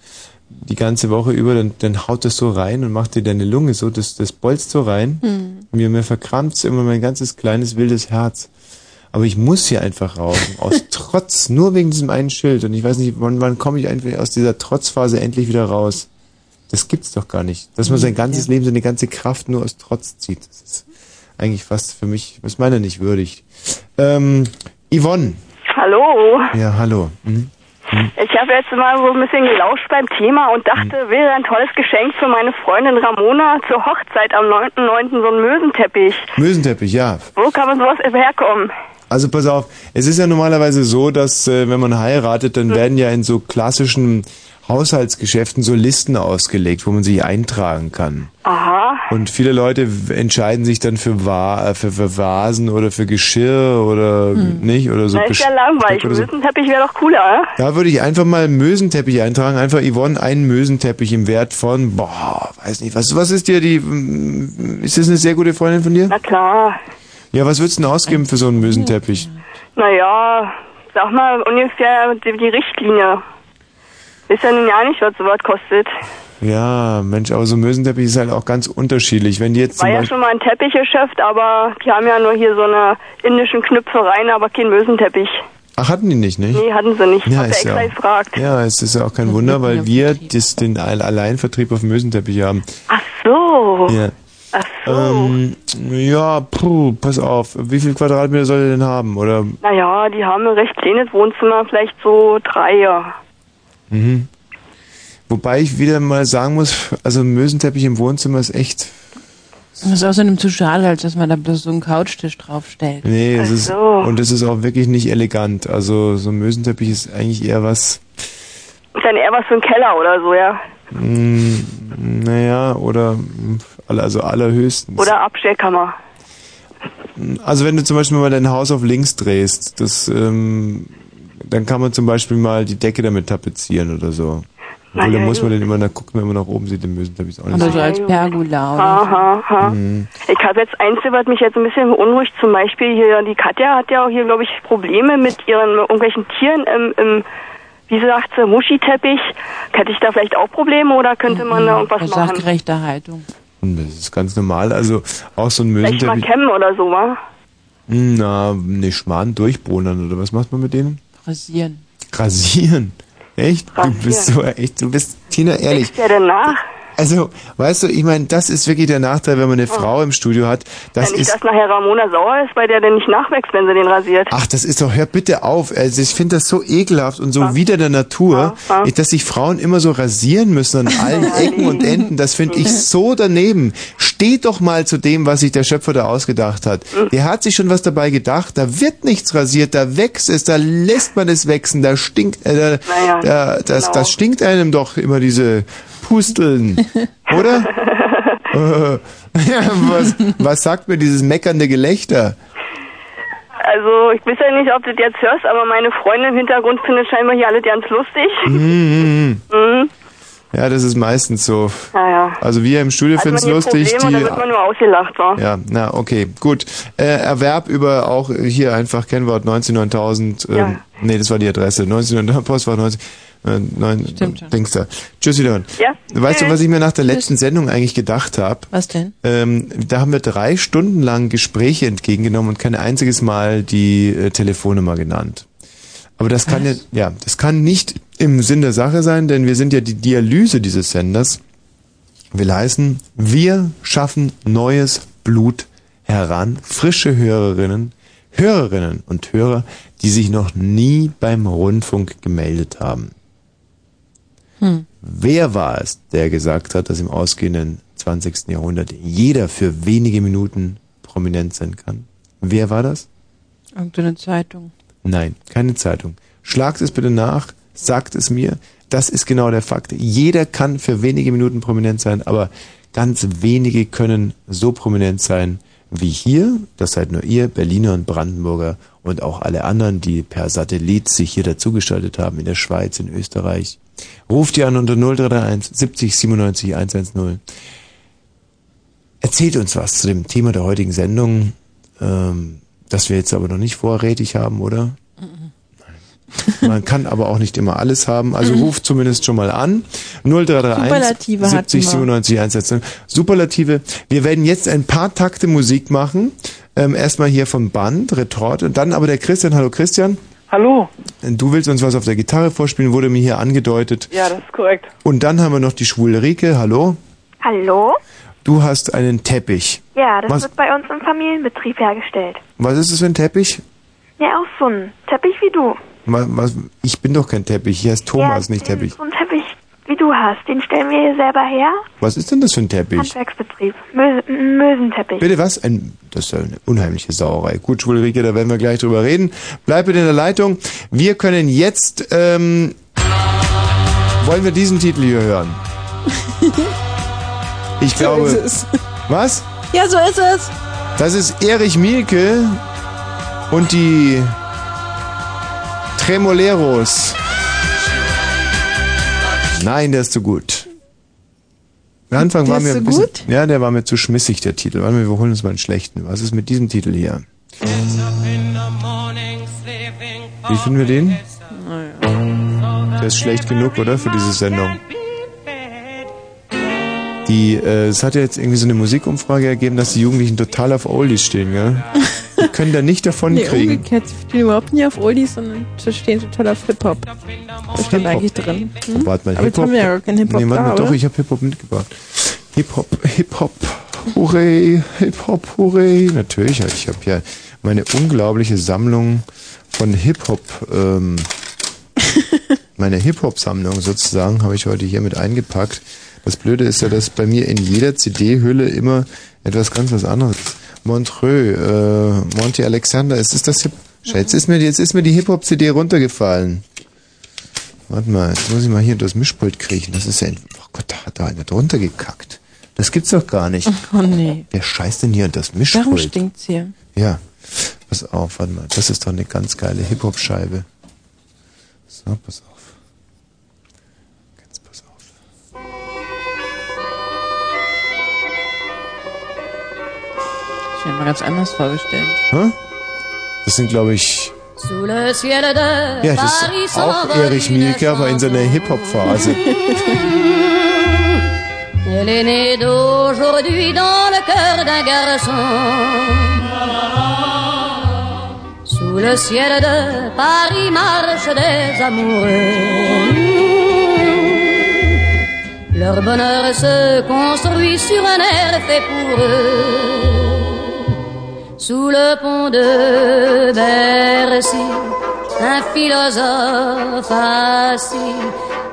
die ganze Woche über, dann, dann haut das so rein und macht dir deine Lunge so, das, das bolzt so rein. Hm. Mir, mir verkrampft immer mein ganzes kleines wildes Herz. Aber ich muss hier einfach rauchen, aus Trotz, nur wegen diesem einen Schild. Und ich weiß nicht, wann, wann komme ich einfach aus dieser Trotzphase endlich wieder raus? Das gibt's doch gar nicht. Dass man sein ganzes Leben, seine ganze Kraft nur aus Trotz zieht. Das ist eigentlich fast für mich, was meiner nicht würdig. Ähm, Yvonne. Hallo. Ja, hallo. Hm? Ich habe jetzt mal so ein bisschen gelauscht beim Thema und dachte, wäre ein tolles Geschenk für meine Freundin Ramona zur Hochzeit am 9.9. so ein Mösenteppich. Mösenteppich, ja. Wo kann man sowas herkommen? Also pass auf, es ist ja normalerweise so, dass äh, wenn man heiratet, dann werden ja in so klassischen Haushaltsgeschäften so Listen ausgelegt, wo man sich eintragen kann. Aha. Und viele Leute entscheiden sich dann für, Va äh, für, für Vasen oder für Geschirr oder nicht oder so. Na, ist ja langweilig. oder so. Mösenteppich wäre doch cooler, ne? Da würde ich einfach mal einen Mösenteppich eintragen. Einfach Yvonne einen Mösenteppich im Wert von, boah, weiß nicht, was, was ist dir die, mm, ist das eine sehr gute Freundin von dir? Na klar. Ja, was würdest du denn ausgeben für so einen Mösenteppich? Naja, sag mal ungefähr die, die Richtlinie. Ist ja nun ja nicht, was sowas kostet. Ja, Mensch, aber so ein Mösenteppich ist halt auch ganz unterschiedlich. Wenn die jetzt War zum ja Beispiel, schon mal ein Teppichgeschäft, aber die haben ja nur hier so eine indischen Knüpfereien, aber kein Mösenteppich. ach, hatten die nicht, nicht? Nee, hatten sie nicht. Ja, Hab ist ja gefragt. ja, es ist ja auch kein Wunder, weil wir das, den All- Alleinvertrieb auf Mösenteppich haben. Ach so. Ja. Ach so. Ähm, ja, puh, pass auf. Wie viel Quadratmeter soll der denn haben? Oder, Naja, die haben ein recht kleines Wohnzimmer, vielleicht so drei. ja. Mhm. Wobei ich wieder mal sagen muss, also ein Mösenteppich im Wohnzimmer ist echt, Das ist außerdem zu schade, als dass man da bloß so einen Couchtisch draufstellt. nee, es ist, so. und es ist auch wirklich nicht elegant. Also so ein Mösenteppich ist eigentlich eher was, Ist dann eher was für einen Keller oder so, ja. mh, naja, oder, also allerhöchstens. Oder Abstellkammer. Also wenn du zum Beispiel mal dein Haus auf links drehst, das, ähm, dann kann man zum Beispiel mal die Decke damit tapezieren oder so. Obwohl, dann muss man den immer, da guckt man immer nach oben, sieht den Mösenteppich auch nicht. Oder so. als Pergola oder Aha, aha. Mhm. Ich habe jetzt eins, was mich jetzt ein bisschen beunruhigt. Zum Beispiel hier, die Katja hat ja auch hier, glaube ich, Probleme mit ihren irgendwelchen Tieren im, im wie sagt sie, Muschiteppich. Hätte ich da vielleicht auch Probleme oder könnte man da irgendwas Bei machen? sachgerechter Haltung. Und Das ist ganz normal. Also auch so ein Vielleicht mal Mösenteppich. kämmen oder so, wa? Na, ne Schmarrn durchbohnern oder was macht man mit denen? Rasieren. Rasieren. Echt? Du bist so echt, du bist Tina ehrlich. Ist der denn nach? Also, weißt du, ich meine, das ist wirklich der Nachteil, wenn man eine Frau im Studio hat. Das ja, nicht, ist dass nachher Ramona sauer ist, weil der denn nicht nachwächst, wenn sie den rasiert. Ach, das ist doch, hör bitte auf. Also ich finde das so ekelhaft und so wider der Natur, ja. dass sich Frauen immer so rasieren müssen an allen Ecken und Enden. Das finde ich so daneben. Steht doch mal zu dem, was sich der Schöpfer da ausgedacht hat. Mhm. Der hat sich schon was dabei gedacht. Da wird nichts rasiert, da wächst es, da lässt man es wachsen, da stinkt, äh, da, Naja, da, das, genau. das stinkt einem doch immer diese Pusteln, oder? Ja, was, was sagt mir dieses meckernde Gelächter? Also, ich weiß ja nicht, ob du das jetzt hörst, aber meine Freundin im Hintergrund findet scheinbar hier alle ganz lustig. Mhm. Mhm. Ja, das ist meistens so. Naja. Also wir im Studio Hat finden es lustig. Probleme, die, da wird man nur ausgelacht, so. ja, na okay, gut. Äh, Erwerb über auch hier einfach Kennwort 199000. Ähm, Ja. Nee, das war die Adresse. 199000 Postfach 90. Äh, neun, Stimmt. Dings da. Tschüss wieder. Ja. Weißt du, was ich mir nach der letzten Sendung eigentlich gedacht habe? Was denn? Ähm, da haben wir drei Stunden lang Gespräche entgegengenommen und kein einziges Mal die äh, Telefonnummer genannt. Aber das kann ja, ja, das kann nicht im Sinn der Sache sein, denn wir sind ja die Dialyse dieses Senders. Will heißen, wir schaffen neues Blut heran, frische Hörerinnen, Hörerinnen und Hörer, die sich noch nie beim Rundfunk gemeldet haben. Hm. Wer war es, der gesagt hat, dass im ausgehenden 20. Jahrhundert jeder für wenige Minuten prominent sein kann? Wer war das? Irgendeine Zeitung. Nein, keine Zeitung. Schlagt es bitte nach, sagt es mir. Das ist genau der Fakt. Jeder kann für wenige Minuten prominent sein, aber ganz wenige können so prominent sein wie hier. Das seid nur ihr, Berliner und Brandenburger und auch alle anderen, die per Satellit sich hier dazugeschaltet haben, in der Schweiz, in Österreich. Ruft ihr an unter 0331 70 97 110. Erzählt uns was zu dem Thema der heutigen Sendung, ähm, das wir jetzt aber noch nicht vorrätig haben, oder? Man kann aber auch nicht immer alles haben. Also ruft zumindest schon mal an. 0331 Superlative 70 hatten wir. 97 110. Superlative. Wir werden jetzt ein paar Takte Musik machen. Ähm, erstmal hier vom Band, Retort. Und dann aber der Christian. Hallo Christian. Hallo. Du willst uns was auf der Gitarre vorspielen, wurde mir hier angedeutet. Ja, das ist korrekt. Und dann haben wir noch die schwule Rike. Hallo. Hallo? Du hast einen Teppich. Ja, das Was- wird bei uns im Familienbetrieb hergestellt. Was ist das für ein Teppich? Ja, auch so ein Teppich wie du. Was, was, ich bin doch kein Teppich. Hier heißt Thomas, ja, nicht Teppich. So ein Teppich wie du hast, den stellen wir hier selber her. Was ist denn das für ein Teppich? Handwerksbetrieb. Möse, ein Mösenteppich. Bitte was? Ein, das ist ja eine unheimliche Sauerei. Gut, Schwulrike, da werden wir gleich drüber reden. Bleib bitte in der Leitung. Wir können jetzt, ähm, wollen wir diesen Titel hier hören? Ich glaube. So ist es. Was? Ja, so ist es. Das ist Erich Mielke und die Tremoleros. Nein, der ist zu gut. Der Anfang Der war mir ein bisschen, gut? ja, der war mir zu schmissig, der Titel. Warte mal, wir holen uns mal einen schlechten. Was ist mit diesem Titel hier? Wie finden wir den? Der ist schlecht genug, oder? Für diese Sendung. Die, äh, es hat ja jetzt irgendwie so eine Musikumfrage ergeben, dass die Jugendlichen total auf Oldies stehen, gell? Die können da nicht davon Nee, kriegen. umgekehrt. Sie stehen überhaupt nicht auf Oldies, sondern sie stehen total auf Hip-Hop. Das steht eigentlich drin. Hm? Warte mal, Aber jetzt haben wir ja gar keinen Hip-Hop Nee, warte da, mal, doch, ich habe Hip-Hop mitgebracht. Hip-Hop, Hip-Hop, hurray, Hip-Hop, hurray. Natürlich, ich habe ja meine unglaubliche Sammlung von Hip-Hop, ähm, meine Hip-Hop-Sammlung sozusagen, habe ich heute hier mit eingepackt. Das Blöde ist ja, dass bei mir in jeder CD-Hülle immer etwas ganz was anderes ist. Montreux, äh, Monty Alexander, ist es das Hip Schau, Jetzt ist mir, jetzt ist mir die Hip-Hop-CD runtergefallen. Warte mal, jetzt muss ich mal hier das Mischpult kriechen. Das ist ja, ein, oh Gott, da hat da einer drunter gekackt. Das gibt's doch gar nicht. Oh nee. Wer scheißt denn hier in das Darum Mischpult? stinkt's hier. Ja. Pass auf, warte mal. Das ist doch eine ganz geile Hip-Hop-Scheibe. So, pass auf. Ich habe mir ganz anders vorgestellt. Hä? Das sind, glaube ich, ja, das Paris ist auch Erich Mielke, aber in seiner Hip-Hop-Phase. Elle est née d'aujourd'hui dans le cœur d'un garçon. Sous le ciel de Paris marchent des amoureux. Le Leur bonheur se construit sur un air fait pour eux. Sous le pont de Bercy, un philosophe assis,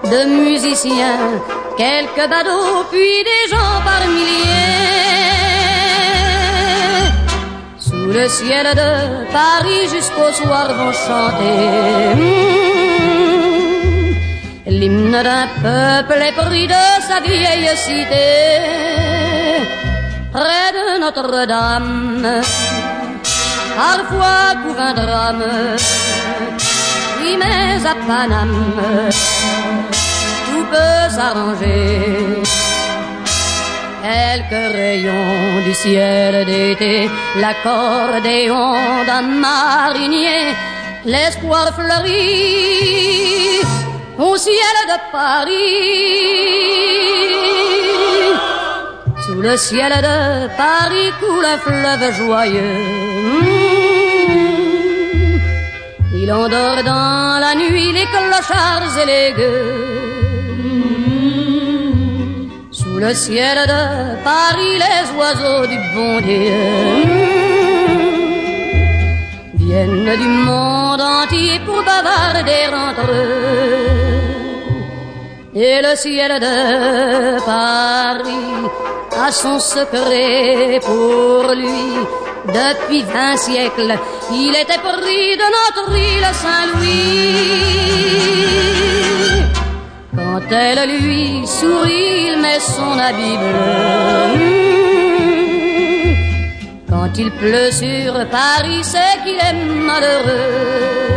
de musiciens, quelques badauds, puis des gens par milliers. Sous le ciel de Paris jusqu'au soir vont chanter. hmm, L'hymne d'un peuple épris de sa vieille cité. Près de Notre-Dame, parfois couvre un drame. Oui, mais à Paname, tout peut s'arranger. Quelques rayons du ciel d'été, l'accordéon d'un marinier, l'espoir fleurit au ciel de Paris. Sous le ciel de Paris coule un fleuve joyeux. Hmm. Il endort dans la nuit les clochards et les gueux. Sous le ciel de Paris, les oiseaux du bon Dieu viennent du monde entier pour bavarder entre eux. Et le ciel de Paris son secret pour lui. Depuis vingt siècles, il était pris de notre île Saint-Louis. Quand elle lui sourit, il met son habit bleu. Quand il pleut sur Paris, c'est qu'il est malheureux.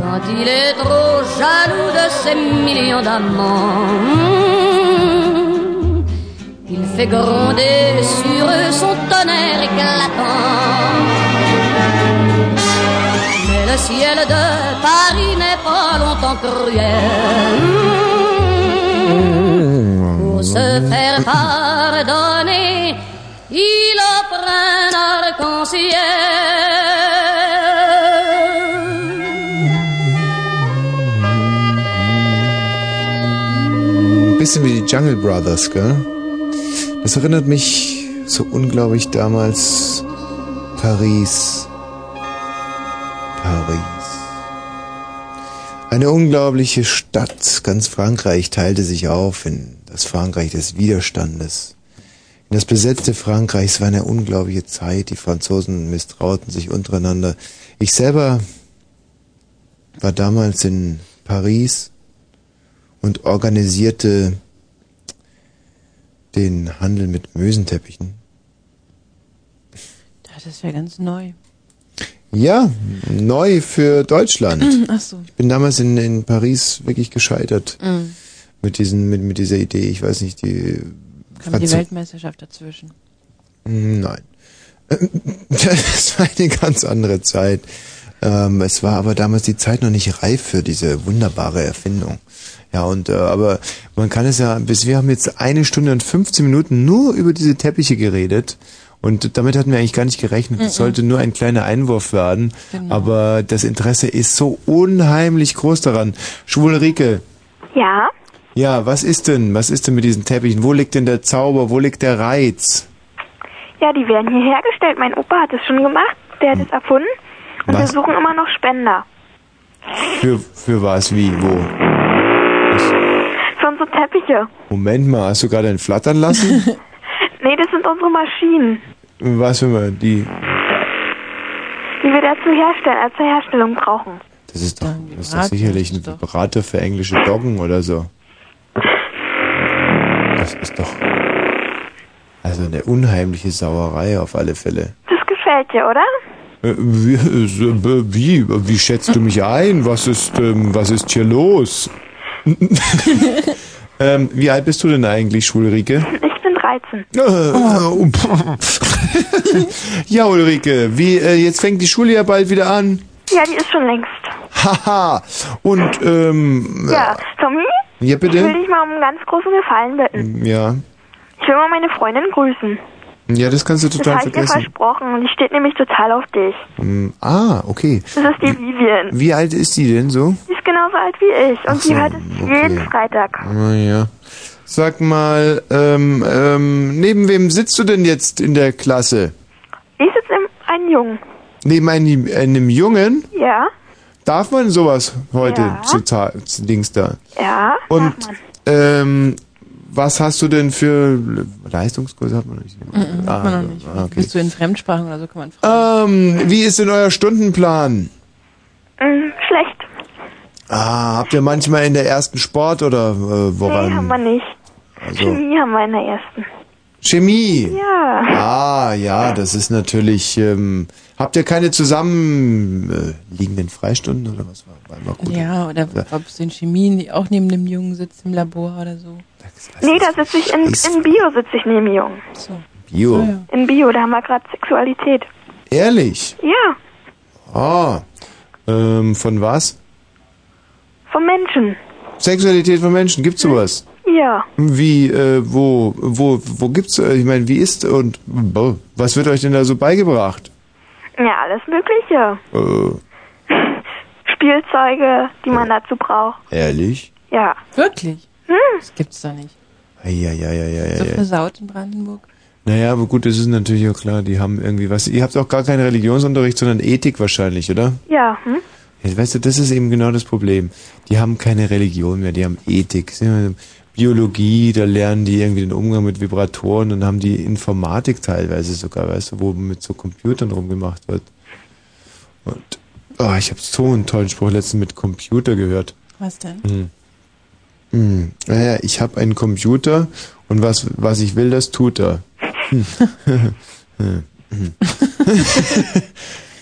Quand il est trop jaloux de ses millions d'amants, il fait gronder sur eux son tonnerre éclatant. Mais le ciel de Paris n'est pas longtemps cruel. Pour se faire pardonner, il offre un arc-en-ciel. Bisschen Jungle Brothers, gell? Das erinnert mich so unglaublich damals Paris. Paris. Eine unglaubliche Stadt. Ganz Frankreich teilte sich auf in das Frankreich des Widerstandes. In das besetzte Frankreich. Es war eine unglaubliche Zeit. Die Franzosen misstrauten sich untereinander. Ich selber war damals in Paris und organisierte den Handel mit Mösenteppichen. Das wäre ganz neu. Ja, neu für Deutschland. Ach so. Ich bin damals in, in Paris wirklich gescheitert Mhm. mit diesen mit, mit dieser Idee. Ich weiß nicht, die Kam die Franzo- Weltmeisterschaft dazwischen. Hm, Nein. Das war eine ganz andere Zeit. Ähm, es war aber damals die Zeit noch nicht reif für diese wunderbare Erfindung. Ja, und äh, aber man kann es ja, bis wir haben jetzt eine Stunde und 15 Minuten nur über diese Teppiche geredet. Und damit hatten wir eigentlich gar nicht gerechnet. Es sollte nur ein kleiner Einwurf werden. Genau. Aber das Interesse ist so unheimlich groß daran. Schwulerike, Ja, ja, was ist denn? Was ist denn mit diesen Teppichen? Wo liegt denn der Zauber? Wo liegt der Reiz? ja, die werden hier hergestellt. Mein Opa hat es schon gemacht. Der hat es erfunden. Und wir Was? suchen immer noch Spender. Für, für was? Wie? Wo? Teppiche. Moment mal, hast du gerade einen flattern lassen? Nee, das sind unsere Maschinen, was für mal, die, die wir dazu herstellen, als zur Herstellung brauchen. das ist doch, das ist doch sicherlich ein Vibrator für englische Doggen oder so. Das ist doch, also eine unheimliche Sauerei auf alle Fälle. Das gefällt dir, oder? Äh, Wie, äh, wie, wie schätzt du mich ein? Was ist, ähm, was ist hier los? ähm, wie alt bist du denn eigentlich, Schulrike? Ich bin 13. Äh, ja, Ulrike, wie, äh, jetzt fängt die Schule ja bald wieder an. Ja, die ist schon längst. Haha. Und, ähm, Ja, Tommy? Ja, bitte? Ich will dich mal um einen ganz großen Gefallen bitten. ja. Ich will mal meine Freundin grüßen. Ja, das kannst du Das total habe ich dir vergessen. versprochen die steht nämlich total auf dich. Hm, Ah, okay. Das ist die Vivian. Wie alt ist die denn so? Die ist genauso alt wie ich und Ach die so, hört es jeden Freitag. Naja. Sag mal, ähm, ähm, neben wem sitzt du denn jetzt in der Klasse? Ich sitze im einen Jungen. Neben einem, einem Jungen? Ja, Darf man sowas heute Ja. zu, zu Dings da? ja. Und ähm, was hast du denn für Leistungskurse? Hat man nicht. Mhm, hat man noch nicht. ah, okay. Bist du in Fremdsprachen oder so, kann man fragen. Ähm, wie ist denn euer Stundenplan? Mm, schlecht. Ah, habt ihr manchmal in der ersten Sport oder äh, woran? Nee, haben wir nicht. Also- Chemie haben wir in der ersten. Chemie. Ja. Ah, ja, das ist natürlich. Ähm, habt ihr keine zusammen äh, liegenden Freistunden oder was war? war immer gut. Ja, oder ob du in Chemie auch neben dem Jungen sitzt im Labor oder so. Nee, da sitze ich in, in Bio sitze ich neben Jungen. Bio. In Bio, da haben wir gerade Sexualität. Ehrlich? Ja, Ah. Ähm, von was? vom Menschen. Sexualität von Menschen, gibt's sowas? Ja. Wie, äh, wo, wo, wo gibt's, äh, ich meine, wie ist und boah, was wird euch denn da so beigebracht? Ja, alles Mögliche. Äh, Spielzeuge, die man dazu braucht. ehrlich? Ja. Wirklich? Hm. Das gibt's doch nicht. Eieieiei. So versaut in Brandenburg. Naja, aber gut, das ist natürlich auch klar, die haben irgendwie was. Ihr habt auch gar keinen Religionsunterricht, sondern Ethik wahrscheinlich, oder? Ja, hm? Ja, weißt du, das ist eben genau das Problem. Die haben keine Religion mehr, die haben Ethik. Biologie, da lernen die irgendwie den Umgang mit Vibratoren und haben die Informatik teilweise sogar, weißt du, wo mit so Computern rumgemacht wird. Und oh, ich habe so einen tollen Spruch letztens mit Computer gehört. Was denn? Hm. Hm. Naja, ich habe einen Computer und was, was ich will, das tut er. Hm.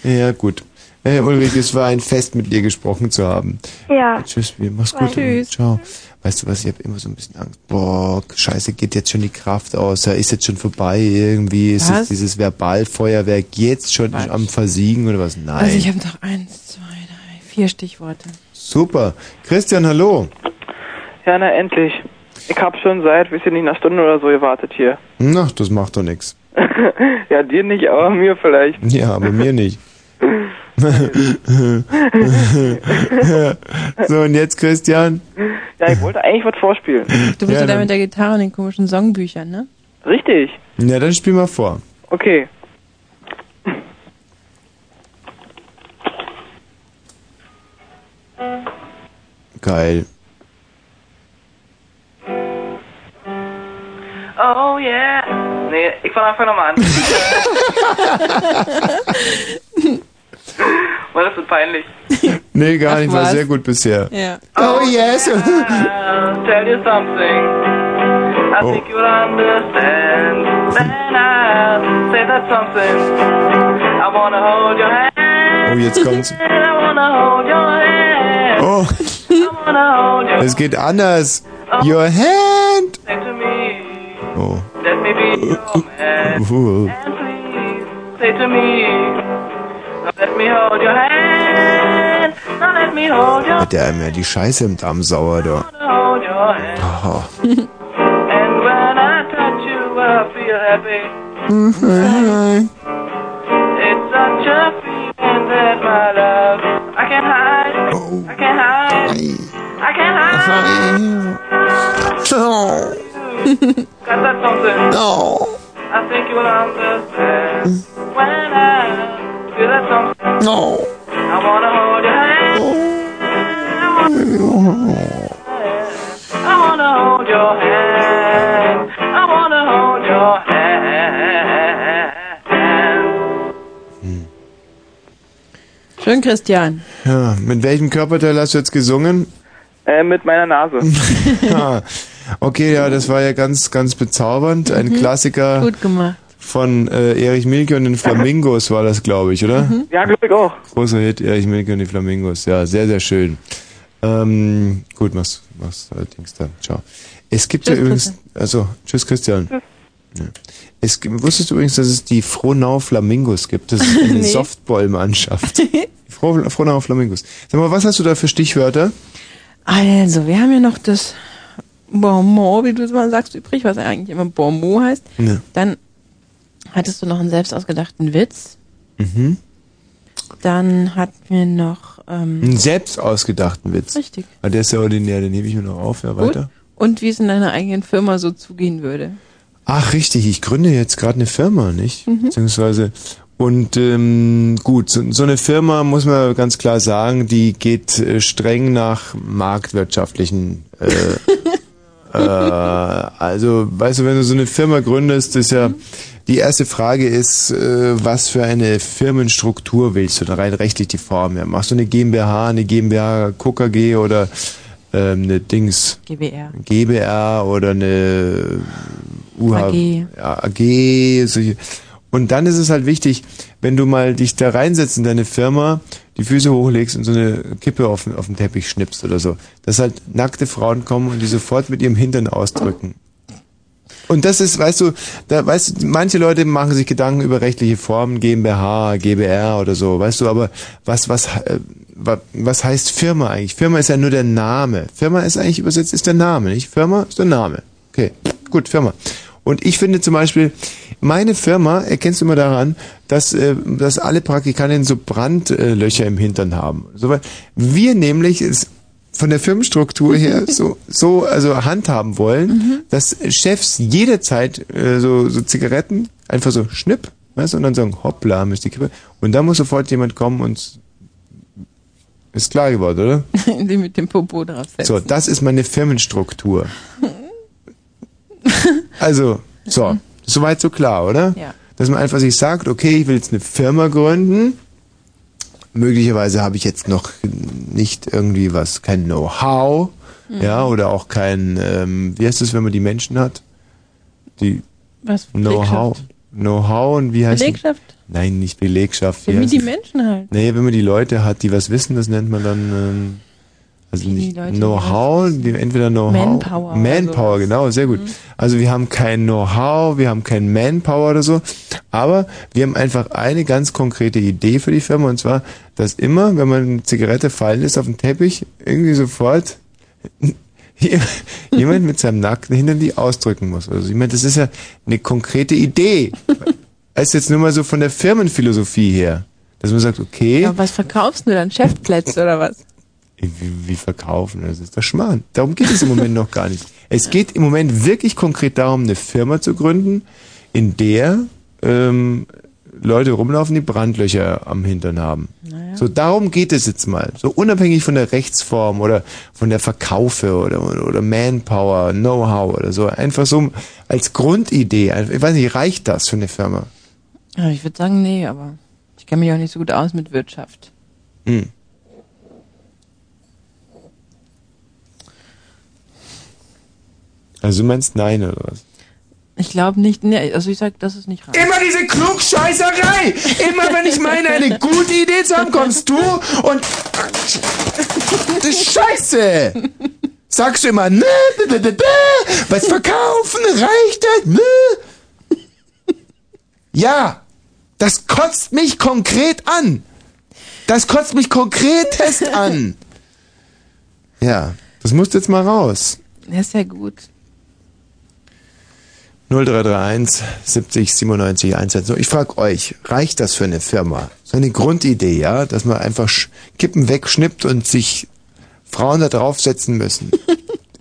Ja, gut. Hey, Ulrike, es war ein Fest, mit dir gesprochen zu haben. Ja. Tschüss, wir- mach's gut. Tschüss. Ciao. Weißt du was, ich habe immer so ein bisschen Angst. Boah, scheiße, geht jetzt schon die Kraft aus. Ist jetzt schon vorbei. Irgendwie ist Was? dieses Verbalfeuerwerk jetzt schon am Versiegen oder was? Nein. Also ich habe noch eins, zwei, drei, vier Stichworte. Super. Christian, hallo. Ja, na endlich. Ich hab schon seit, weiß ich nicht, einer Stunde oder so gewartet hier. Na, das macht doch nichts. ja, dir nicht, aber mir vielleicht. Ja, aber mir nicht. so, und jetzt Christian? Ja, ich wollte eigentlich was vorspielen. Du bist Ja, ja, da mit der Gitarre und den komischen Songbüchern, ne? Richtig. Ja, dann spiel mal vor. Okay. Geil. Oh yeah. Nee, ich fang einfach nochmal an. War das so peinlich? Nee, gar Ach, nicht, war was? sehr gut bisher. Ja. Oh yes. I'll tell you something. I Oh. think you'll understand. Then I'll say that something. I wanna hold your hand. Oh, jetzt kommt's. I wanna hold your hand. Oh, I wanna hold your es geht anders. Your hand. Say to me. Oh. Let me be your man. Uh. And please say to me. Now let me hold your hand. Now let me hold your Hat der ja die Scheiße im Darm sauer, da. hold your hand. Oh. And when I touch you, I feel happy. It's such a feeling that my love I can't hide. I can't hide. I can't hide. Got that something? No. I think you'll understand when I feel that something. No. I wanna hold your hand. I wanna hold your hand. I wanna hold your hand. Schön, Christian. Ja, mit welchem Körperteil hast du jetzt gesungen? Äh, mit meiner Nase. Okay, ja, das war ja ganz, ganz bezaubernd. Ein Mhm. Klassiker Gut gemacht. von äh, Erich Milke und den Flamingos war das, glaube ich, oder? Mhm. Ja, glaube ich auch. Großer Hit, Erich Milke und die Flamingos. Ja, sehr, sehr schön. Ähm, gut, mach's, mach's allerdings da. Ciao. Es gibt Tschüss, ja übrigens, also, tschüss Christian. Ja. Es gibt, wusstest du übrigens, dass es die Frohnau Flamingos gibt? Das ist eine Nee. Softball-Mannschaft. Frohnau Flamingos. Sag mal, was hast du da für Stichwörter? Also, wir haben ja noch das Bonmot, wie du es mal sagst, übrig, was eigentlich immer Bonmot heißt. Ja. Dann Hattest du noch einen selbst ausgedachten Witz? Mhm. Dann hatten wir noch ähm, Einen selbst ausgedachten Witz. Richtig. Ah, der ist ja ordinär, den hebe ich mir noch auf. Ja, weiter. und wie es in deiner eigenen Firma so zugehen würde. Ach, richtig, ich gründe jetzt gerade eine Firma, nicht? Mhm. Beziehungsweise. Und ähm, gut, so, so eine Firma muss man ganz klar sagen, die geht äh, streng nach marktwirtschaftlichen. Äh, äh, also, weißt du, wenn du so eine Firma gründest, ist ja die erste Frage ist, äh, was für eine Firmenstruktur willst du? Da rein rechtlich die Form. Ja. Machst du eine GmbH, eine GmbH KKG oder ähm, eine Dings GBR. GBR oder eine UH, AG. Ja, AG. Solche. Und dann ist es halt wichtig, wenn du mal dich da reinsetzt in deine Firma, die Füße hochlegst und so eine Kippe auf, den- auf den Teppich schnippst oder so, dass halt nackte Frauen kommen und die sofort mit ihrem Hintern ausdrücken. Und das ist, weißt du, da weißt du, manche Leute machen sich Gedanken über rechtliche Formen, GmbH, GbR oder so, weißt du, aber was, was, äh, wa- was heißt Firma eigentlich? Firma ist ja nur der Name. Firma ist eigentlich übersetzt, ist der Name, nicht? Firma ist der Name. Okay, gut, Firma. Und ich finde zum Beispiel, meine Firma erkennst du immer daran, dass, äh, dass alle Praktikanten so Brandlöcher im Hintern haben. So, weil wir nämlich ist von der Firmenstruktur her so, so also handhaben wollen, dass Chefs jederzeit äh, so, so Zigaretten einfach so schnipp, weißt du, und dann sagen, hoppla, ist die Kippe. Und da muss sofort jemand kommen und ist klar geworden, oder? die mit dem Popo draufsetzen. So, das ist meine Firmenstruktur. Also, so, soweit so klar, oder? Ja. Dass man einfach sich sagt, okay, ich will jetzt eine Firma gründen. Möglicherweise habe ich jetzt noch nicht irgendwie was, kein Know-how, Mhm. ja, oder auch kein, ähm, wie heißt es, wenn man die Menschen hat? Die Was? Know-how. Know-how und wie heißt Belegschaft? Nein, nicht Belegschaft. Wie heißt die? Menschen halt. Nee, wenn man die Leute hat, die was wissen, das nennt man dann ähm, also nicht Know-how, entweder Know-how. Manpower Manpower, genau, sehr gut. Also wir haben kein Know-how, wir haben kein Manpower oder so, aber wir haben einfach eine ganz konkrete Idee für die Firma und zwar, dass immer, wenn man eine Zigarette fallen lässt auf den Teppich, irgendwie sofort jemand mit seinem nackten Hintern die ausdrücken muss. Also ich meine, das ist ja eine konkrete Idee. Ist jetzt nur mal so von der Firmenphilosophie her. Dass man sagt, okay, Ja, was verkaufst du dann? Chefplätze oder was? Wie, wie verkaufen, das ist der Schmarrn. Darum geht es im Moment noch gar nicht. Es geht im Moment wirklich konkret darum, eine Firma zu gründen, in der ähm, Leute rumlaufen, die Brandlöcher am Hintern haben. So, darum geht es jetzt mal. So unabhängig von der Rechtsform oder von der Verkaufe oder, oder, oder Manpower, Know-how oder so. Einfach so als Grundidee. Ich weiß nicht, reicht das für eine Firma? Ja, ich würde sagen, nee, aber ich kenne mich auch nicht so gut aus mit Wirtschaft. Hm. Also du meinst nein oder was? Ich glaube nicht, nee, also ich sag, das ist nicht rein. Immer diese Klugscheißerei! Immer wenn ich meine, eine gute Idee zu haben, kommst du und. Das ist Scheiße! Sagst du immer, ne, ne, ne, ne, was verkaufen, reicht das, ne? Ja, das kotzt mich konkret an. Das kotzt mich konkretest an. Ja, das musst jetzt mal raus. Ja, ist ja gut. 0331 70 97 110. Ich frage euch, reicht das für eine Firma? So eine Grundidee, ja, dass man einfach Kippen wegschnippt und sich Frauen da draufsetzen müssen.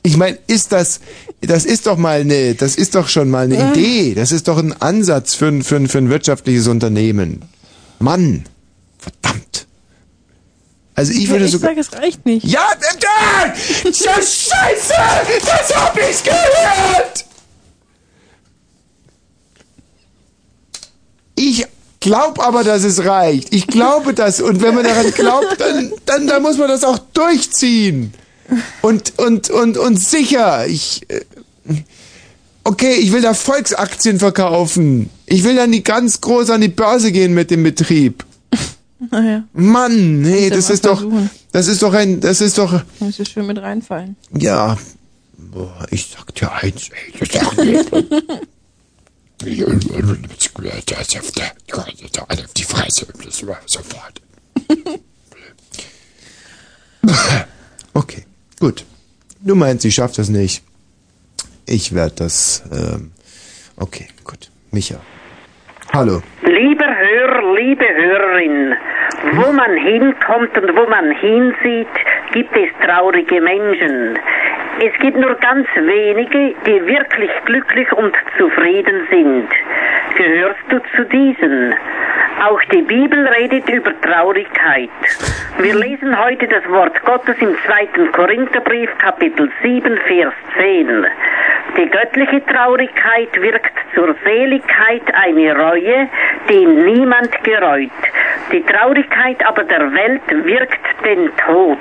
Ich meine, ist das, das ist doch mal eine, das ist doch schon mal eine Idee. Das ist doch ein Ansatz für ein, für ein, für ein wirtschaftliches Unternehmen. Mann, verdammt. Also ich würde ich sogar, sag, es reicht nicht. Ja, da, da, Scheiße, das hab ich gehört! Ich glaube aber, dass es reicht. Ich glaube das. Und wenn man daran glaubt, dann, dann, dann muss man das auch durchziehen. Und, und, und, und sicher. Ich, äh, okay, ich will da Volksaktien verkaufen. Ich will dann die ganz groß an die Börse gehen mit dem Betrieb. Naja, Mann, nee, das ist mal doch, versuchen. das ist doch ein, das ist doch, muss ja schön mit reinfallen. ja. Boah, ich sag dir eins, ey, das ist doch nicht. Auf die Fresse, das war sofort. Okay, gut. Du meinst, ich schaff das nicht. Ich werde das. Ähm, okay, gut. Micha. Hallo. Lieber Hörer, liebe Hörerin, wo man hinkommt und wo man hinsieht, gibt es traurige Menschen. Es gibt nur ganz wenige, die wirklich glücklich und zufrieden sind. Gehörst du zu diesen? Auch die Bibel redet über Traurigkeit. Wir lesen heute das Wort Gottes im 2. Korintherbrief, Kapitel 7, Vers 10. Die göttliche Traurigkeit wirkt zur Seligkeit eine Reue, die niemand gereut. Die Traurigkeit aber der Welt wirkt den Tod.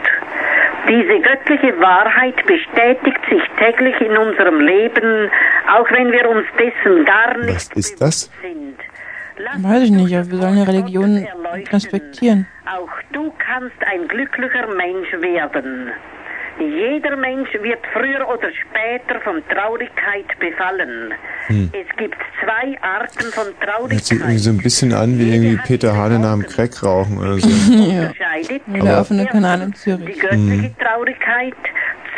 Diese göttliche Wahrheit bestätigt sich täglich in unserem Leben, auch wenn wir uns dessen gar nicht Was ist das? Weiß ich nicht, aber wir sollen ja Religion respektieren. Auch du kannst ein glücklicher Mensch werden. Jeder Mensch wird früher oder später von Traurigkeit befallen. Hm. Es gibt zwei Arten von Hört sich irgendwie Traurigkeit. so ein bisschen an wie irgendwie Peter Hane nach dem Crack rauchen oder so. ja. Unterscheidet Der offene Kanal in Zürich. die göttliche Traurigkeit.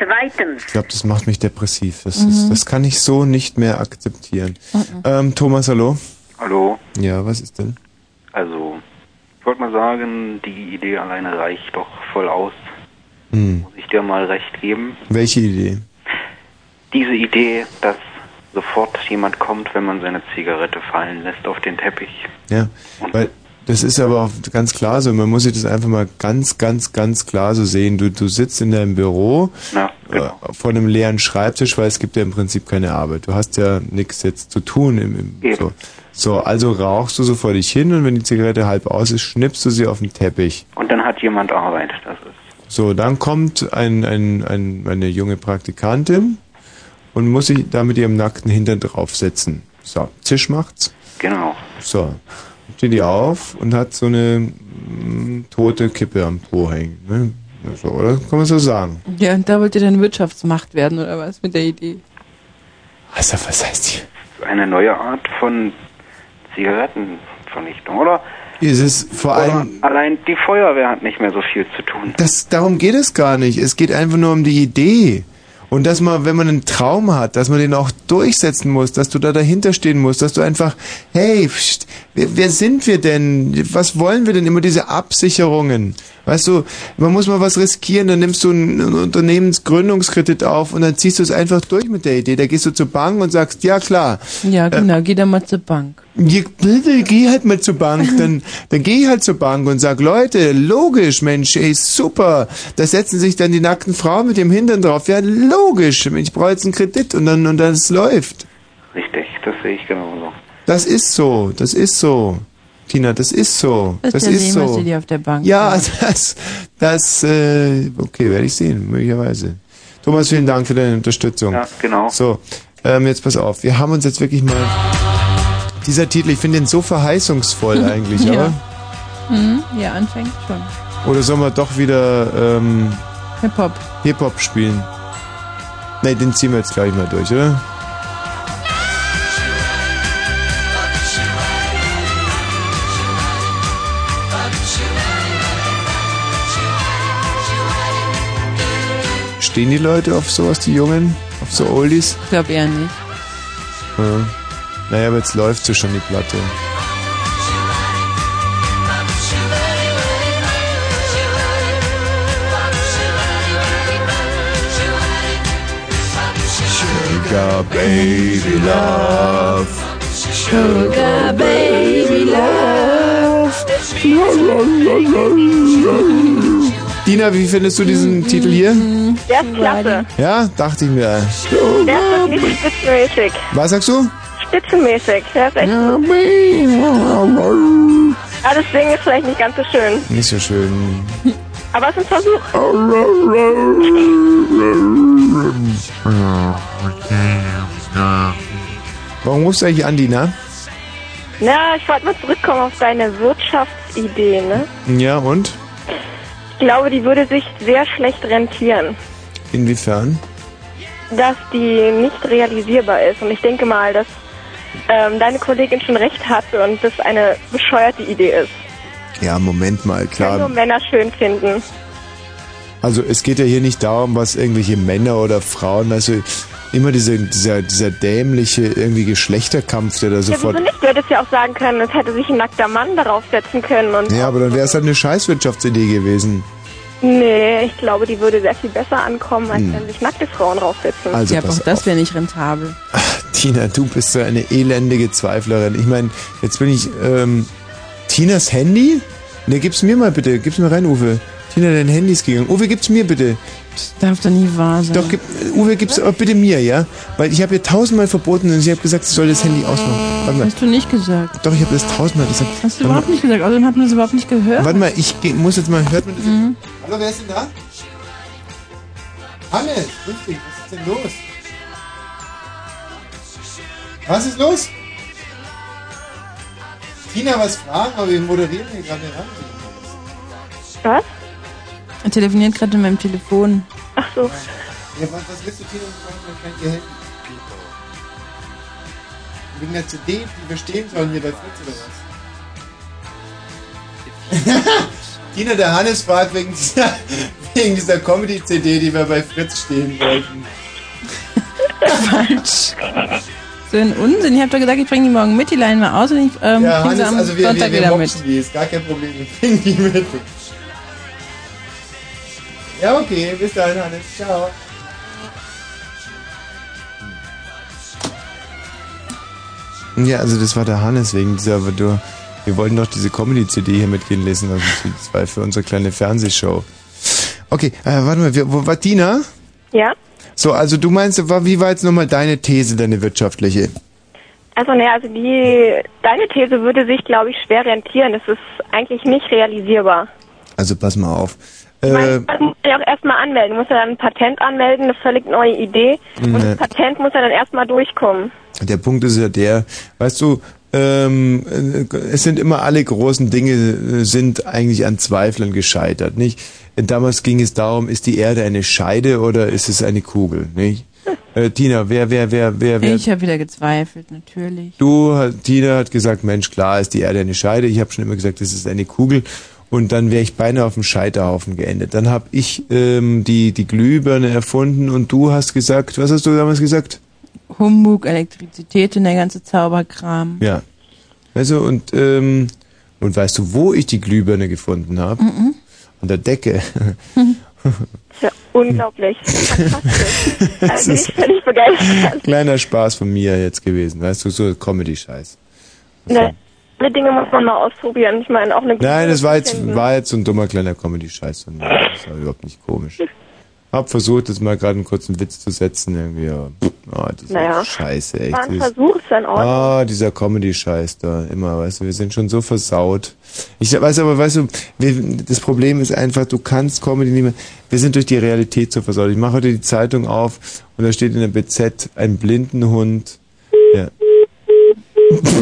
Zweitens, Ich glaube, das macht mich depressiv. Das, Mhm. ist, das kann ich so nicht mehr akzeptieren. Mhm. Ähm, Thomas, hallo? Hallo. Ja, was ist denn? Also, ich wollte mal sagen, die Idee alleine reicht doch voll aus. Hm. Muss ich dir mal recht geben. Welche Idee? Diese Idee, dass sofort jemand kommt, wenn man seine Zigarette fallen lässt auf den Teppich. Ja, weil das ist aber auch ganz klar so. Man muss sich das einfach mal ganz, ganz, ganz klar so sehen. Du, du sitzt in deinem Büro Ja, genau. äh, vor einem leeren Schreibtisch, weil es gibt ja im Prinzip keine Arbeit. Du hast ja nichts jetzt zu tun. Im, im, so. so, also rauchst du so vor dich hin und wenn die Zigarette halb aus ist, schnippst du sie auf den Teppich. Und dann hat jemand Arbeit. Das ist So, dann kommt ein, ein, ein, eine junge Praktikantin und muss sich da mit ihrem nackten Hintern draufsetzen. So, Zisch macht's. genau. So, steht die auf und hat so eine mm, tote Kippe am Po hängen. Ne? So, oder? Kann man so sagen. Ja, und da wollt ihr dann Wirtschaftsmacht werden, oder was mit der Idee? Also, was heißt ist eine neue Art von Zigarettenvernichtung, oder? Es ist vor Oder allem, allein die Feuerwehr hat nicht mehr so viel zu tun. das, darum geht es gar nicht. Es geht einfach nur um die Idee. Und dass man, wenn man einen Traum hat, dass man den auch durchsetzen muss, dass du da dahinter stehen musst, dass du einfach, hey, pst, wer, wer sind wir denn? Was wollen wir denn? Immer diese Absicherungen. Weißt du, man muss mal was riskieren, dann nimmst du einen einen Unternehmensgründungskredit auf und dann ziehst du es einfach durch mit der Idee. Da gehst du zur Bank und sagst, ja klar, Ja, genau, geh da mal zur Bank. Ja, bitte, geh halt mal zur Bank, dann, dann geh ich halt zur Bank und sag, Leute, logisch, Mensch, ey, super. Da setzen sich dann die nackten Frauen mit dem Hintern drauf. Ja, logisch, ich brauche jetzt einen Kredit und dann, und dann es läuft. Richtig, das sehe ich genauso. Das ist so, das ist so. Tina, das ist so. Das ja ist sehen, was so. sie dir auf der Bank Ja, das, das, äh, okay, werde ich sehen, möglicherweise. Thomas, vielen Dank für deine Unterstützung. Ja, genau. So, ähm, jetzt pass auf, wir haben uns jetzt wirklich mal, dieser Titel, ich finde den so verheißungsvoll eigentlich, Ja. oder? Mhm, ja, anfängt schon. Oder sollen wir doch wieder ähm, Hip-Hop. Hip-Hop spielen? Ne, den ziehen wir jetzt gleich mal durch, oder? Stehen die Leute auf sowas, die Jungen? Auf so Oldies? Ich glaube eher nicht. Ja. Naja, aber jetzt läuft sie schon, die Platte. Sugar Baby Love. Sugar Baby Love. Dina, wie findest du diesen Titel hier? Der ist klasse. Ja, dachte ich mir. Der ist wirklich spitzenmäßig. Was sagst du? Spitzenmäßig. Der ist echt gut. Aber das Ding ist vielleicht nicht ganz so schön. Nicht so schön. Aber es ist ein Versuch. Warum rufst du eigentlich an, Dina? Na, ich wollte mal zurückkommen auf deine Wirtschaftsidee, ne? Ja, und? Ich glaube, die würde sich sehr schlecht rentieren, Inwiefern? dass die nicht realisierbar ist. Und ich denke mal, dass ähm, deine Kollegin schon recht hatte und das eine bescheuerte Idee ist. Ja, Moment mal, Können nur klar. Männer schön finden. Also es geht ja hier nicht darum, was irgendwelche Männer oder Frauen, also immer diese, dieser, dieser dämliche irgendwie Geschlechterkampf, der da Ja, sofort... wieso nicht? Du hättest ja auch sagen können, es hätte sich ein nackter Mann darauf setzen können. Und Ja, aber dann wäre es halt eine Scheißwirtschaftsidee gewesen. Nee, ich glaube, die würde sehr viel besser ankommen, als Hm. wenn sich nackte Frauen draufsetzen. Also ja, pass auch das wäre nicht rentabel. Tina, du bist so eine elendige Zweiflerin. Ich meine, jetzt bin ich, ähm, Tinas Handy? Ne, gib's mir mal bitte. Gib's mir rein, Uwe. Tina, dein Handy ist gegangen. Uwe, gib's mir bitte. Das darf doch nie wahr sein. Doch, gib, Uwe, gib's aber bitte mir, ja? Weil ich habe ihr tausendmal verboten und sie hat gesagt, sie soll das Handy ausmachen. Warte mal. Hast du nicht gesagt. Doch, ich habe das tausendmal gesagt. Hast du Warte überhaupt nicht gesagt. Außerdem hat man das überhaupt nicht gehört. mal. Warte mal, ich geh, muss jetzt mal, hört man das? Mhm. Hallo, wer ist denn da? Hannes, grüß dich, was ist denn los? Was ist los? Tina, was fragen, aber wir moderieren hier gerade ran. Was? Er telefoniert gerade in meinem Telefon. Ach so. Ja, was, was willst du Tina fragen, man kann dir helfen? Wegen der CD, die wir stehen sollen hier bei Fritz oder was? Tina, der Hannes fragt wegen dieser, wegen dieser Comedy-CD, die wir bei Fritz stehen wollten. Falsch. So ein Unsinn. Ich habe doch gesagt, ich bringe die morgen mit, die leihen wir aus und ich ähm, ja, bring sie Hannes, am also wir, Sonntag wir, wir wieder mit. die, ist gar kein Problem, wir bringen die mit. Ja, okay, bis dann, Hannes, ciao. Ja, also das war der Hannes wegen dieser, aber du, wir wollten doch diese Comedy-CD hier mitgehen lesen, also das war für unsere kleine Fernsehshow. Okay, äh, warte mal, wir- wo war Tina? Ja? So, also du meinst, war- wie war jetzt nochmal deine These, deine wirtschaftliche? Also, ne, also die, deine These würde sich, glaube ich, schwer rentieren. Es ist eigentlich nicht realisierbar. Also pass mal auf. Äh, man muss ja auch erstmal anmelden. Du musst ja dann ein Patent anmelden, eine völlig neue Idee. Und Ne. das Patent muss ja dann erstmal durchkommen. Der Punkt ist ja der, weißt du, ähm, äh, es sind immer alle großen Dinge äh, sind eigentlich an Zweiflern gescheitert, nicht? Damals ging es darum, ist die Erde eine Scheide oder ist es eine Kugel, nicht? Äh, Tina, wer, wer, wer, wer, wer? Ich habe wieder gezweifelt, natürlich. Du, Tina hat gesagt, Mensch, klar ist die Erde eine Scheide. Ich habe schon immer gesagt, es ist eine Kugel. Und dann wäre ich beinahe auf dem Scheiterhaufen geendet. Dann habe ich ähm, die, die Glühbirne erfunden und du hast gesagt, was hast du damals gesagt? Humbug, Elektrizität und der ganze Zauberkram. Ja. Also und ähm, und weißt du, wo ich die Glühbirne gefunden habe? Mhm. An der Decke. Ja, unglaublich. Fantastisch. Das Also bin ist- ich völlig begeistert. Kleiner Spaß von mir jetzt gewesen, weißt du, so Comedy-Scheiß. Ne, alle Dinge muss man mal ausprobieren. Ich meine, auch eine Nein, das war jetzt, war jetzt so ein dummer kleiner Comedy-Scheiß. Das war überhaupt nicht komisch. Hab versucht, jetzt mal gerade einen kurzen Witz zu setzen, irgendwie, aber, oh, diese Naja, Scheiße, echt. War ein Versuch, ist in Ordnung. Ah, dieser Comedy-Scheiß da, immer, weißt du, wir sind schon so versaut. Ich weiß aber, weißt du, wir, das Problem ist einfach, du kannst Comedy nicht mehr, wir sind durch die Realität so versaut. Ich mache heute die Zeitung auf und da steht in der BZ ein Blindenhund.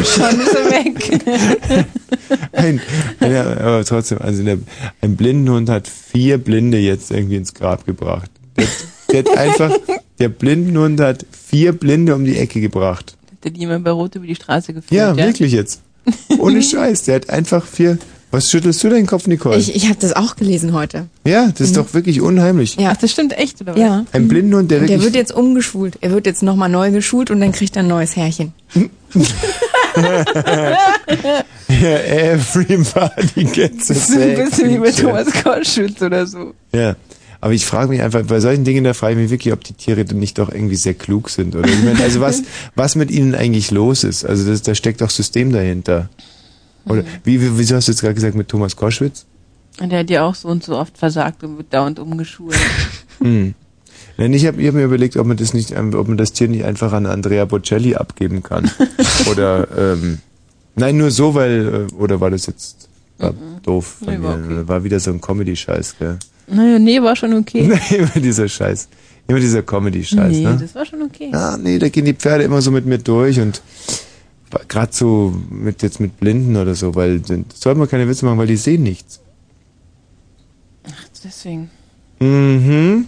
Schon ist er weg. Ein, ja, aber trotzdem, also der, ein Blindenhund hat vier Blinde jetzt irgendwie ins Grab gebracht. Der, der hat einfach, der Blindenhund hat vier Blinde um die Ecke gebracht. Der die immer bei Rot über die Straße geführt, Ja, ja? wirklich jetzt. Ohne Scheiß. Der hat einfach vier. Was schüttelst du deinen Kopf, Nicole? Ich, ich habe das auch gelesen heute. ja, das ist doch wirklich unheimlich. Ja. Ach, das stimmt echt, oder was? Ja. Ein Blindenhund, der Und der wirklich. wird jetzt umgeschult. Er wird jetzt nochmal neu geschult und dann kriegt er ein neues Härchen. ja, everybody gets a Das ist ein bisschen wie bei Thomas Koschwitz oder so. Ja. Aber ich frage mich einfach, bei solchen Dingen, da frage ich mich wirklich, ob die Tiere dann nicht doch irgendwie sehr klug sind. Oder ich meine, also was, was mit ihnen eigentlich los ist. Also das, da steckt doch System dahinter. Oder wie, wie, wieso hast du jetzt gerade gesagt mit Thomas Koschwitz? Und der hat ja auch so und so oft versagt und wird dauernd umgeschult. Hm. Nein, ich habe hab mir überlegt, ob man das nicht, ähm, ob man das Tier nicht einfach an Andrea Bocelli abgeben kann. oder ähm, nein, nur so, weil äh, oder war das jetzt war doof von Nee, war mir. War wieder so ein Comedy-Scheiß, gell? Naja, nee, war schon okay. Nee, immer dieser Scheiß. Immer dieser Comedy-Scheiß, nee, ne? das war schon okay. Ah, nee, da gehen die Pferde immer so mit mir durch und gerade so mit jetzt mit Blinden oder so, weil das sollte man keine Witze machen, weil die sehen nichts. Deswegen. Mhm.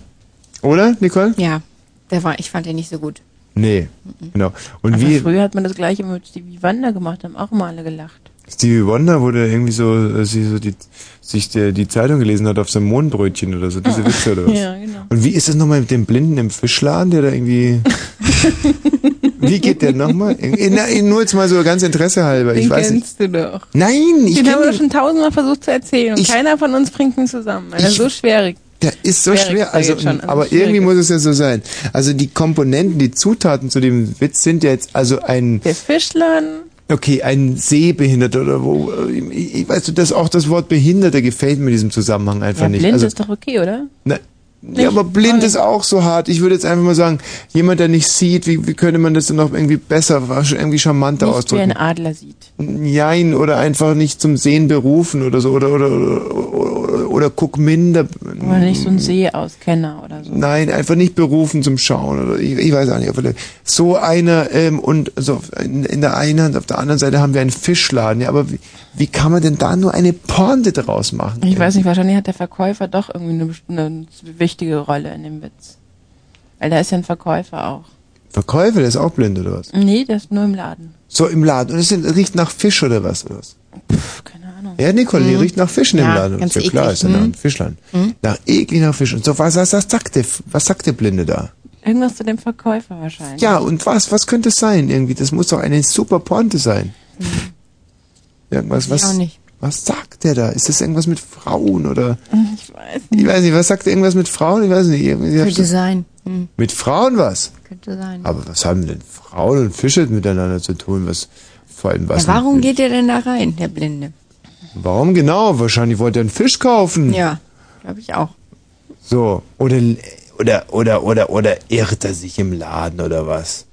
Oder, Nicole? Ja, der war, ich fand den nicht so gut. Nee, genau. Und Aber wie, früher hat man das gleiche mit Stevie Wonder gemacht, haben auch immer alle gelacht. Stevie Wonder wurde irgendwie so, äh, sie so die, sich der, die Zeitung gelesen hat auf so einem Mohnbrötchen oder so, diese Witze oder was. Ja, genau. Und wie ist das nochmal mit dem Blinden im Fischladen, der da irgendwie. wie geht der nochmal? Nur jetzt mal so ganz Interesse halber. Ich Den weiß nicht. kennst du doch. Nein, ich Den haben wir schon tausendmal versucht zu erzählen und keiner von uns bringt ihn zusammen, er Ich- so schwierig Der ist so schwer, ist er also, schon, also aber irgendwie ist. muss es ja so sein. Also die Komponenten, die Zutaten zu dem Witz sind ja jetzt also ein, Der Fischladen, okay, ein Sehbehinderter oder wo, ich, ich weiß, das auch das Wort Behinderter gefällt mir in diesem Zusammenhang einfach ja, nicht. blind also, ist doch okay, oder? na, ja, aber blind ist auch so hart. Ich würde jetzt einfach mal sagen, jemand, der nicht sieht, wie, wie könnte man das denn noch irgendwie besser, irgendwie charmanter Nicht wie ausdrücken? ein Adler sieht. Jein, oder einfach nicht zum Sehen berufen oder so, oder, oder, oder, oder, guck minder. Oder nicht so ein Seeauskenner oder so. Nein, einfach nicht berufen zum Schauen. Oder ich, ich weiß auch nicht. aber So einer ähm, und so in, in der einen Hand, auf der anderen Seite haben wir einen Fischladen. Ja, aber wie, wie kann man denn da nur eine Pointe draus machen? Ich weiß nicht, wahrscheinlich hat der Verkäufer doch irgendwie eine, eine wichtige Rolle in dem Witz. Weil da ist ja ein Verkäufer auch. Verkäufer, der ist auch blind oder was? Nee, der ist nur im Laden. So im Laden. Und es riecht nach Fisch oder was? Oder was? Keine Ahnung. Ja, Nicole, die Mhm. riecht nach Fischen im Ja, Laden. ganz ja klar, eklig. ist ja nach Mhm. einem Fischladen. Mhm. Nach eklig nach Fisch. Und so, was, was, was sagt der, was sagt der Blinde da? Irgendwas zu dem Verkäufer wahrscheinlich. Ja, und was, was könnte es sein irgendwie? Das muss doch eine super Pointe sein. Irgendwas, Weiß ich was, auch nicht. was sagt der da? Ist das irgendwas mit Frauen oder? Ich weiß nicht. Ich weiß nicht, was sagt der irgendwas mit Frauen? Ich weiß nicht. Irgendwie, ich hab's- Könnte sein. Hm. Mit Frauen was? Könnte sein. Aber was haben denn Frauen und Fische miteinander zu tun? Was, vor allem was? Ja, warum geht er denn da rein, der Blinde? Warum genau? Wahrscheinlich wollte er einen Fisch kaufen. Ja, glaube ich auch. So. Oder, oder, oder, oder, oder irrt er sich im Laden oder was?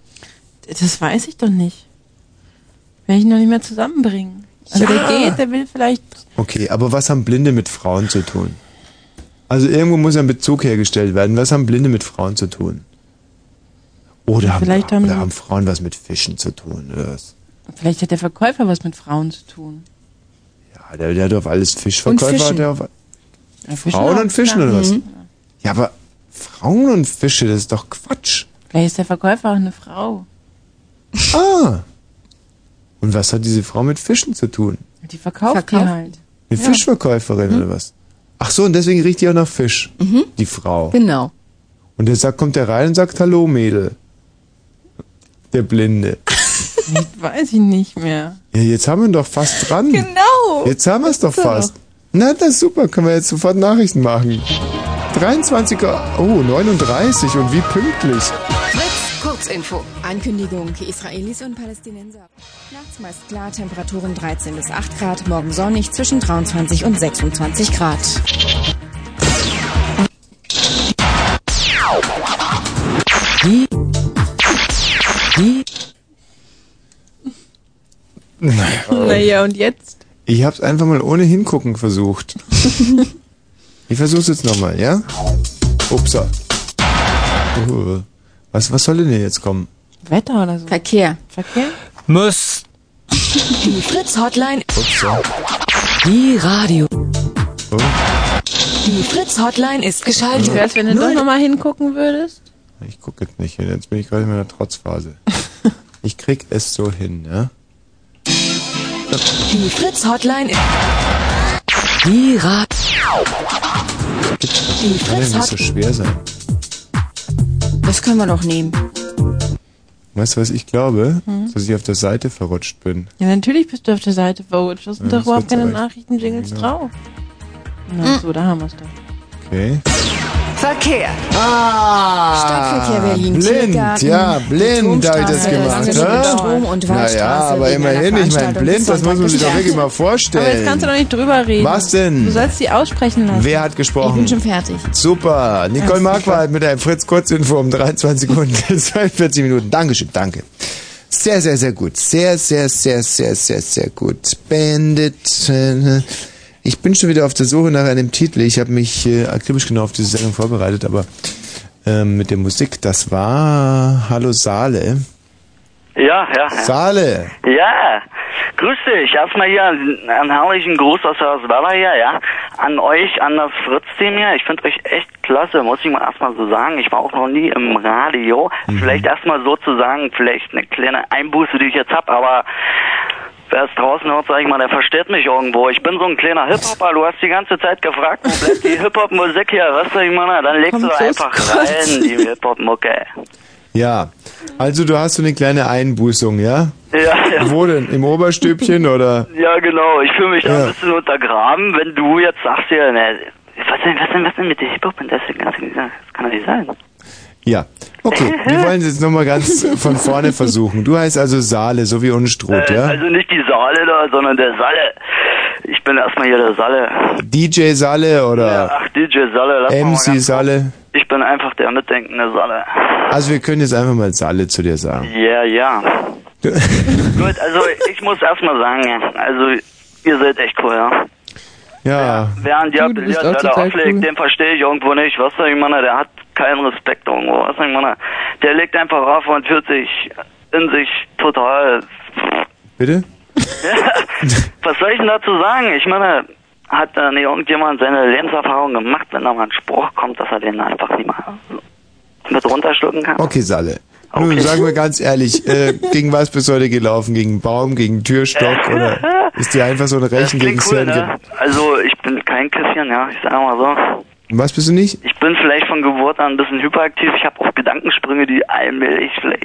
Das weiß ich doch nicht. Werde ich noch nicht mehr zusammenbringen. Also Ja. der geht, der will vielleicht. Okay, aber was haben Blinde mit Frauen zu tun? Also irgendwo muss ein Bezug hergestellt werden. Was haben Blinde mit Frauen zu tun? Oder, haben, Vielleicht haben oder haben Frauen was mit Fischen zu tun? Oder was? Vielleicht hat der Verkäufer was mit Frauen zu tun. Ja, der, der hat auf alles Fischverkäufer. Fischen. Hat der auf, Ja, Frauen und Fischen oder was? Mhm. Ja, aber Frauen und Fische, das ist doch Quatsch. Vielleicht ist der Verkäufer auch eine Frau. Ah. Und was hat diese Frau mit Fischen zu tun? Die verkauft, Verkauft. die halt. Eine Ja. Fischverkäuferin oder was? Ach so, und deswegen riecht die auch nach Fisch. Mhm. Die Frau. Genau. Und der sagt, kommt der rein und sagt, hallo Mädel. Der Blinde. Weiß ich nicht mehr. Ja, jetzt haben wir ihn doch fast dran. Genau. Jetzt haben wir es doch So. fast. Na, das ist super. Können wir jetzt sofort Nachrichten machen. 23er, oh, 39 und wie pünktlich. Fritz, Kurzinfo. Ankündigung. Israelis und Palästinenser. Nachts meist klar, Temperaturen 13 bis 8 Grad, morgen sonnig zwischen 23 und 26 Grad. Die. Naja, und jetzt? Ich hab's einfach mal ohne hingucken versucht. Ich versuch's jetzt nochmal, ja? Upsa. Uh, was, was soll denn hier jetzt kommen? Wetter oder so? Verkehr. Verkehr? Muss. Die Fritz-Hotline. Upsa. Die Radio. Oh. Die Fritz-Hotline ist Wie geschaltet. wär's, wenn du doch nochmal hingucken würdest? Ich gucke jetzt nicht hin, jetzt bin ich gerade in meiner Trotzphase. Ich krieg es so hin, ja? Die Fritz-Hotline ist... Die Radio. Die Kann denn nicht so schwer sein? Das können wir doch nehmen. Weißt du, was ich glaube? Hm. Dass ich auf der Seite verrutscht bin. Ja, natürlich bist du auf der Seite verrutscht. Da sind Ja, doch das überhaupt keine Nachrichten-Jingles Ja, genau. drauf. Na, so, da haben wir's doch. Okay. Verkehr. Ah. Stadtverkehr Berlin. Blind, ja, blind habe ich das gemacht. Lange hä? Strom- und naja, aber immerhin, ich meine, blind, das muss man sich doch wirklich mal Aber vorstellen. jetzt kannst du doch nicht drüber reden. Was denn? Du sollst sie aussprechen lassen. Wer hat gesprochen? Ich bin schon fertig. Super. Nicole Marquardt mit einem Fritz Kurzinfo um 23 Sekunden, 42 Minuten. Dankeschön, danke. Sehr, sehr, sehr gut. Sehr, sehr, sehr, sehr, sehr, sehr gut. Bandit. Ich bin schon wieder auf der Suche nach einem Titel. Ich habe mich äh, akribisch genau auf diese Sendung vorbereitet, aber ähm, mit der Musik, das war Hallo Saale. Ja, ja. Saale. Ja, grüß dich. Erstmal hier einen herrlichen Gruß aus Weller hier, ja. An euch, an das Fritz-Team hier. Ich finde euch echt klasse, muss ich mal erstmal so sagen. Ich war auch noch nie im Radio. Vielleicht erstmal so zu sagen, vielleicht eine kleine Einbuße, die ich jetzt hab, aber Wer es draußen hört, sag ich mal, der versteht mich irgendwo. Ich bin so ein kleiner Hip-Hopper. Du hast die ganze Zeit gefragt, wo bleibt die Hip-Hop-Musik hier? Was sag ich mal? Dann legst Komm du einfach rein, die Hip-Hop-Mucke. Ja. Also du hast so eine kleine Einbußung, ja? Ja, ja. Wo denn? Im Oberstübchen oder? Ja, genau. Ich fühle mich da Ja. ein bisschen untergraben, wenn du jetzt sagst hier, ne, was denn, was denn, was denn mit der Hip-Hop und das, das kann doch nicht sein. Ja. Okay, wir wollen es jetzt nochmal ganz von vorne versuchen. Du heißt also Saale, so wie Unstrut, Äh, ja? Also nicht die Saale da, sondern der Salle. Ich bin erstmal hier der Salle. DJ Salle oder Ach, DJ Salle, lass MC Salle? Ich bin einfach der mitdenkende Salle. Also wir können jetzt einfach mal Salle zu dir sagen. Ja, ja. Gut, also ich muss erstmal sagen, also ihr seid echt cool, ja. Ja. Du, du auch wer da total auflegt, cool. den verstehe ich irgendwo nicht. Was soll ich meine, der hat keinen Respekt irgendwo. Was ich meine, der legt einfach auf und fühlt sich in sich total. Bitte? Was soll ich denn dazu sagen? Ich meine, hat da nicht irgendjemand seine Lebenserfahrung gemacht, wenn da mal ein Spruch kommt, dass er den einfach nicht mal mit runterschlucken kann? Okay, Salle. Nun, sagen wir ganz ehrlich, äh, gegen was bist du heute gelaufen? Gegen Baum, gegen Türstock oder ist dir einfach so ein Rechen gegen cool, ne? Also ich bin kein Kiffchen, ja, ich sag mal so. Was bist du nicht? Ich bin vielleicht von Geburt an ein bisschen hyperaktiv. Ich habe auch Gedankensprünge, die allmählich vielleicht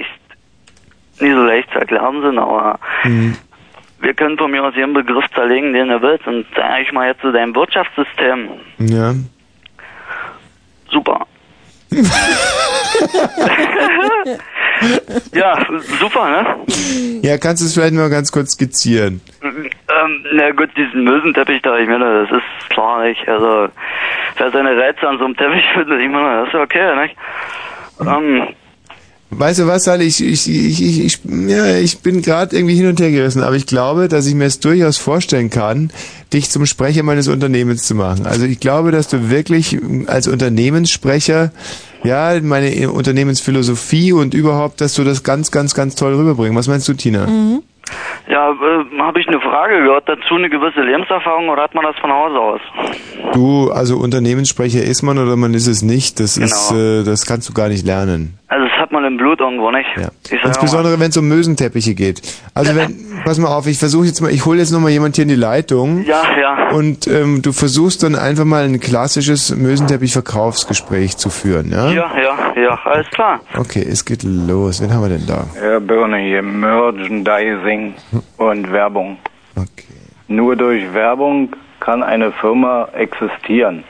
nicht so leicht zu erklären sind, aber Hm. wir können von mir aus jeden Begriff zerlegen, den du willst. Und sag ich mal jetzt zu deinem Wirtschaftssystem. Ja. Super. ja, super, ne? Ja, kannst du es vielleicht mal ganz kurz skizzieren? Ähm, na gut, diesen Mösenteppich da, ich meine, das ist klar nicht. Also, wer seine Reize an so einem Teppich findet, ich meine, das ist okay, nicht? Ähm, Weißt du was, Salle, ich, ich, ich, ich, ich, ja, ich bin gerade irgendwie hin und her gerissen, aber ich glaube, dass ich mir es durchaus vorstellen kann, dich zum Sprecher meines Unternehmens zu machen. Also ich glaube, dass du wirklich als Unternehmenssprecher, ja, meine Unternehmensphilosophie und überhaupt, dass du das ganz, ganz, ganz toll rüberbringst. Was meinst du, Tina? ja, äh, habe ich eine Frage gehört dazu, eine gewisse Lebenserfahrung oder hat man das von Hause aus? Du, also Unternehmenssprecher ist man oder man ist es nicht, das ist, äh, das kannst du gar nicht lernen. Man im Blut irgendwo, nicht? Ja. Mal, Insbesondere wenn es um Mösenteppiche geht. Also wenn, pass mal auf, ich versuche jetzt mal, ich hole jetzt noch mal jemand hier in die Leitung. Ja, ja. Und ähm, du versuchst dann einfach mal ein klassisches Mösenteppich-Verkaufsgespräch zu führen, ja? ja, ja, ja, alles klar. Okay, es geht los. Wen haben wir denn da? Herr Birne hier, Merchandising und Werbung. Nur durch Werbung kann eine Firma existieren.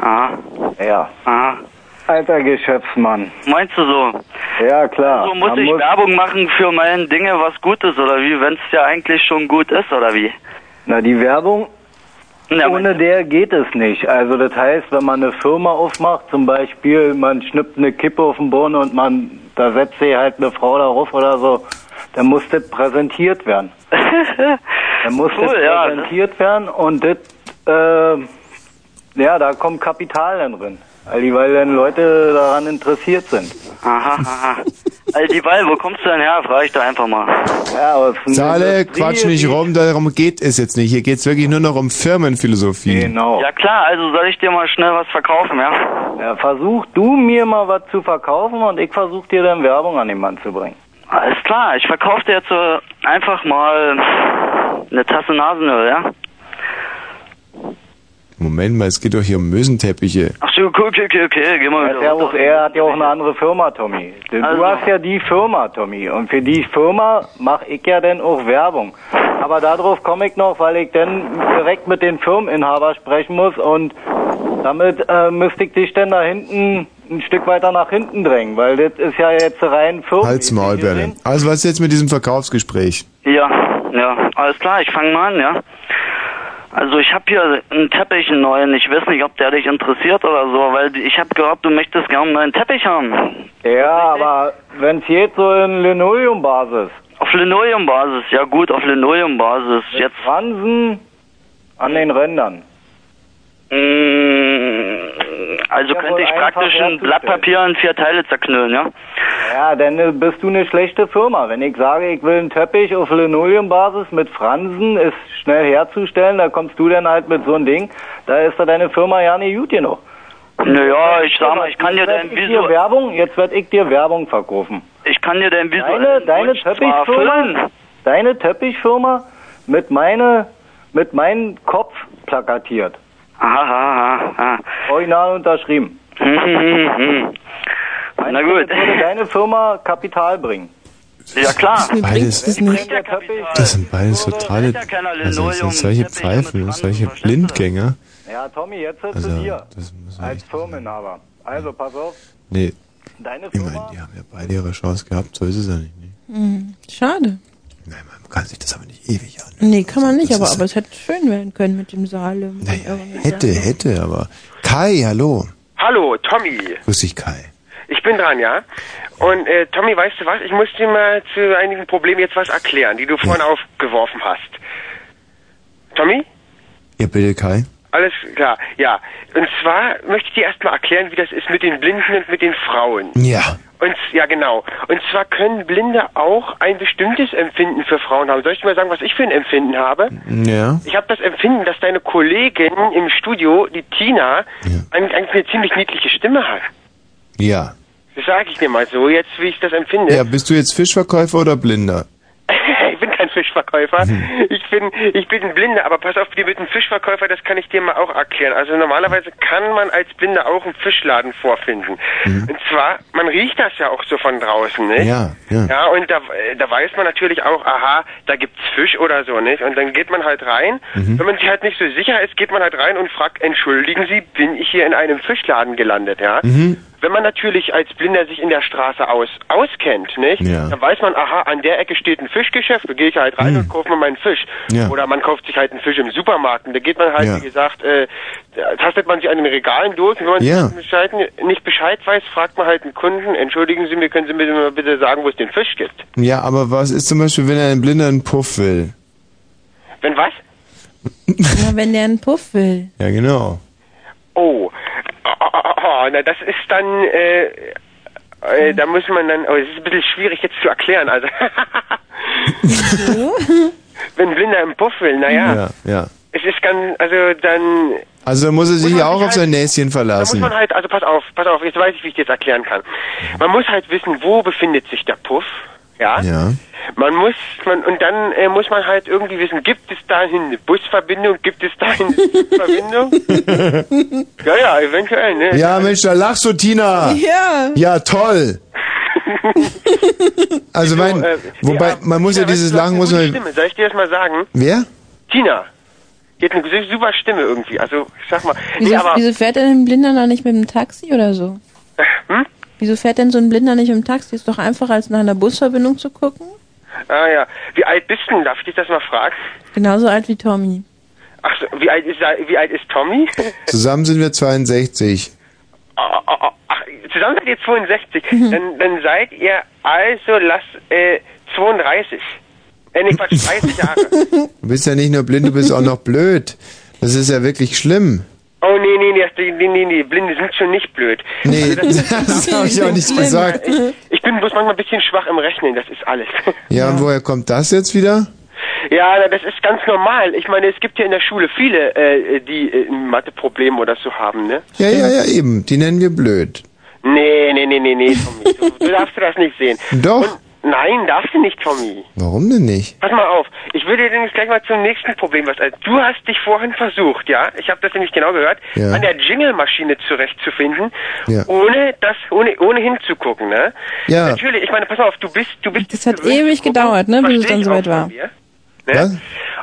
Aha. Ja. Aha. Alter Geschäftsmann. Meinst du so? Ja, klar. So muss Man ich muss- Werbung machen für meine Dinge, was gut ist, oder wie? Wenn es ja eigentlich schon gut ist, oder wie? Na, die Werbung, ohne der geht es nicht. Also das heißt, wenn man eine Firma aufmacht, zum Beispiel, man schnippt eine Kippe auf den Boden und man, da setzt sich halt eine Frau darauf oder so, dann muss das präsentiert werden. Dann muss Cool, das ja, präsentiert werden und das, äh, ja, da kommt Kapital dann drin. Weil, weil dann Leute daran interessiert sind. Aha, aha. Die Wahl, wo kommst du denn her? Frag ich da einfach mal. Ja, aus Zahle, quatsch nicht rum, darum geht es jetzt nicht. Hier geht es wirklich nur noch um Firmenphilosophie. Genau. Ja klar, also soll ich dir mal schnell was verkaufen, ja? Ja, versuch du mir mal was zu verkaufen und ich versuch dir dann Werbung an den Mann zu bringen. Alles klar, ich verkaufe dir jetzt äh, einfach mal eine Tasse Nasenöl, ja? Moment mal, es geht doch hier um Mösenteppiche. Ach so, okay, okay, okay, geh mal Er hat ja auch, er hat ja auch eine andere Firma, Tommy. Du Also- hast ja die Firma, Tommy. Und für die Firma mache ich ja dann auch Werbung. Aber darauf komme ich noch, weil ich dann direkt mit den Firmeninhaber sprechen muss und damit äh, müsste ich dich dann da hinten ein Stück weiter nach hinten drängen, weil das ist ja jetzt rein Firmen. Halt's Maul, Berlin. Also was ist jetzt mit diesem Verkaufsgespräch? Ja, ja, alles klar, ich fange mal an, ja. Also ich habe hier einen Teppich, einen neuen. Ich weiß nicht, ob der dich interessiert oder so, weil ich habe gehört, du möchtest gerne einen neuen Teppich haben. Ja, aber wenn es geht, so in Linoleumbasis. Auf Linoleumbasis, ja gut, auf Linoleumbasis. Jetzt Fransen an den Rändern. Mm, Also Ja, könnte ich praktisch ein. Blatt Papier in vier Teile zerknüllen, ja? Ja, dann äh, bist du eine schlechte Firma. Wenn ich sage, ich will einen Teppich auf Linoleumbasis mit Fransen, ist schnell herzustellen, da kommst du dann halt mit so einem Ding, da ist da deine Firma ja nicht gut genug. Naja, ich sag mal, ich kann dir dein Visu Werbung, jetzt werd ich dir Werbung verkaufen. ich kann dir dein Visu Deine, deine Teppichfirma, deine Teppichfirma mit meine, mit meinem Kopf plakatiert. Aha, aha, aha. Original unterschrieben. Na gut. Würde deine Firma Kapital bringen. Ja klar. Beides, Wenn der Teppich, das sind beides totale, also das sind solche Pfeifen, solche Blindgänger. ja, Tommy, jetzt Also, zu dir. das muss Als Firmeninhaber. Also, pass auf. Nee, Deine ich meine, die haben ja beide ihre Chance gehabt, so ist es ja nicht. Hm, schade. Man kann sich das aber nicht ewig an. Nee, kann man nicht, Das aber, aber es hätte schön werden können mit dem Salem. Hätte, hätte, aber. Kai, hallo. Hallo, Tommy. Grüß dich, Kai. Ich bin dran, ja? Und äh, Tommy, weißt du was? Ich muss dir mal zu einigen Problemen jetzt was erklären, die du vorhin aufgeworfen hast. Tommy? Ja, bitte, Kai. Alles klar, ja. Und zwar möchte ich dir erstmal erklären, wie das ist mit den Blinden und mit den Frauen. Ja. Und ja, genau. Und zwar können Blinde auch ein bestimmtes Empfinden für Frauen haben. Soll ich dir mal sagen, was ich für ein Empfinden habe? Ja. Ich habe das Empfinden, dass deine Kollegin im Studio, die Tina, eigentlich eigentlich eine ziemlich niedliche Stimme hat. Ja. Das sage ich dir mal so, jetzt wie ich das empfinde. Ja, bist du jetzt Fischverkäufer oder Blinder? ich bin kein Fischverkäufer. Ich bin, ich bin ein Blinder, aber pass auf, die mit dem Fischverkäufer, das kann ich dir mal auch erklären. Also normalerweise kann man als Blinder auch einen Fischladen vorfinden. Und zwar, man riecht das ja auch so von draußen, nicht? Ja, ja. Ja, und da, da weiß man natürlich auch, aha, da gibt's Fisch oder so, nicht? Und dann geht man halt rein. Mhm. Wenn man sich halt nicht so sicher ist, geht man halt rein und fragt, entschuldigen Sie, bin ich hier in einem Fischladen gelandet, ja? Mhm. Wenn man natürlich als Blinder sich in der Straße aus, auskennt, nicht? Ja. Dann weiß man, aha, an der Ecke steht ein Fischgeschäft, da gehe ich halt rein und kaufe mir meinen Fisch. Mhm. Ja. Oder man kauft sich halt einen Fisch im Supermarkt und da geht man halt, Ja. wie gesagt, äh, da tastet man sich an den Regalen durch und wenn man Ja. nicht, Bescheid, nicht Bescheid weiß, fragt man halt einen Kunden, entschuldigen Sie mir, können Sie mir mal bitte sagen, wo es den Fisch gibt? Ja, aber was ist zum Beispiel, wenn ein Blinder einen Puff will? Wenn was? Ja, wenn der einen Puff will. Ja, genau. Oh. Oh, oh, oh, oh. Na, das ist dann, äh, äh, da muss man dann, oh, es ist ein bisschen schwierig jetzt zu erklären, also. Wenn Blinder im Puff will, naja. Ja, ja. Es ist ganz, also dann, Also da muss er sich ja auch sich auf sein Näschen da muss verlassen. man halt, also pass auf, pass auf, jetzt weiß ich, wie ich das erklären kann. Man muss halt wissen, wo befindet sich der Puff, ja? Ja. Man muss, man, und dann äh, muss man halt irgendwie wissen, gibt es dahin eine Busverbindung, gibt es dahin eine Zugverbindung? ja, ja, eventuell, ne? Ja, Mensch, da lachst du, Tina. Ja. Ja, toll. Also mein, äh, wobei, man muss ja dieses weißt du, Lachen, eine muss man... Stimme. Soll ich dir das mal sagen? Wer? Tina. Die hat eine super Stimme irgendwie. Also, ich sag mal. Wieso, Nee, aber, wieso fährt denn ein Blinder noch nicht mit dem Taxi oder so? Hm? Wieso fährt denn so ein Blinder nicht mit dem Taxi? Ist doch einfacher, als nach einer Busverbindung zu gucken. ah ja. Wie alt bist du denn? Darf ich dich das mal fragen? Genauso alt wie Tommy. Ach so, wie alt ist, wie alt ist Tommy? Zusammen sind wir 62. Ah, ah, ah, Ach, zusammen seid ihr 62. Mhm. Dann, dann seid ihr also, lass, äh, 32. Äh, nee, Quatsch, 30 Jahre. Du bist ja nicht nur blind, du bist auch noch blöd. Das ist ja wirklich schlimm. Oh, nee, nee, nee, nee, nee, nee, Blinde sind schon nicht blöd. Nee, Also das hab ich auch nicht gesagt. Ich, ich bin bloß manchmal ein bisschen schwach im Rechnen, das ist alles. Ja, und woher kommt das jetzt wieder? Ja, das ist ganz normal. Ich meine, es gibt ja in der Schule viele, äh, die äh, Mathe-Probleme oder so haben, ne? Ja, ja, ja, eben. Die nennen wir blöd. Nee, nee, nee, nee, nee, Tommy. Du, du darfst das nicht sehen. Doch. Und, nein, darfst du nicht, Tommy. Warum denn nicht? Pass mal auf, ich will dir nämlich gleich mal zum nächsten Problem was. Also, du hast dich vorhin versucht, ja? Ich habe das nämlich genau gehört, Ja. an der Jingle-Maschine zurechtzufinden, Ja. ohne das, ohne, ohne hinzugucken, ne? Ja. Natürlich, ich meine, pass mal auf, du bist, du bist. Das hat ewig gedauert, ne, bis es dann soweit war. Ne?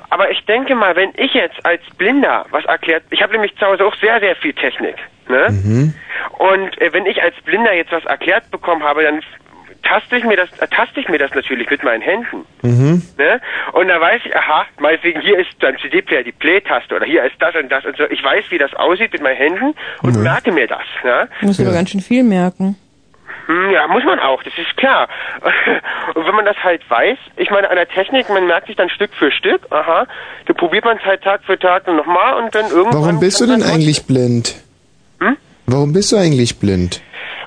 Aber ich denke mal, wenn ich jetzt als Blinder was erklärt, ich habe nämlich zu Hause auch sehr, sehr viel Technik, ne? Mhm. Und äh, wenn ich als Blinder jetzt was erklärt bekommen habe, dann taste ich mir das, äh, taste ich mir das natürlich mit meinen Händen. Mhm. Ne? Und da weiß ich, aha, meinetwegen hier ist beim CD-Player die Play-Taste oder hier ist das und das und so. Ich weiß, wie das aussieht mit meinen Händen und Mhm. merke mir das. Ne? Du musst aber ganz schön viel merken. Hm, Ja, muss man auch, das ist klar. Und wenn man das halt weiß, ich meine, an der Technik, man merkt sich dann Stück für Stück, aha, dann probiert man es halt Tag für Tag und nochmal und dann irgendwann... Warum bist du denn eigentlich blind? Hm? Warum bist du eigentlich blind?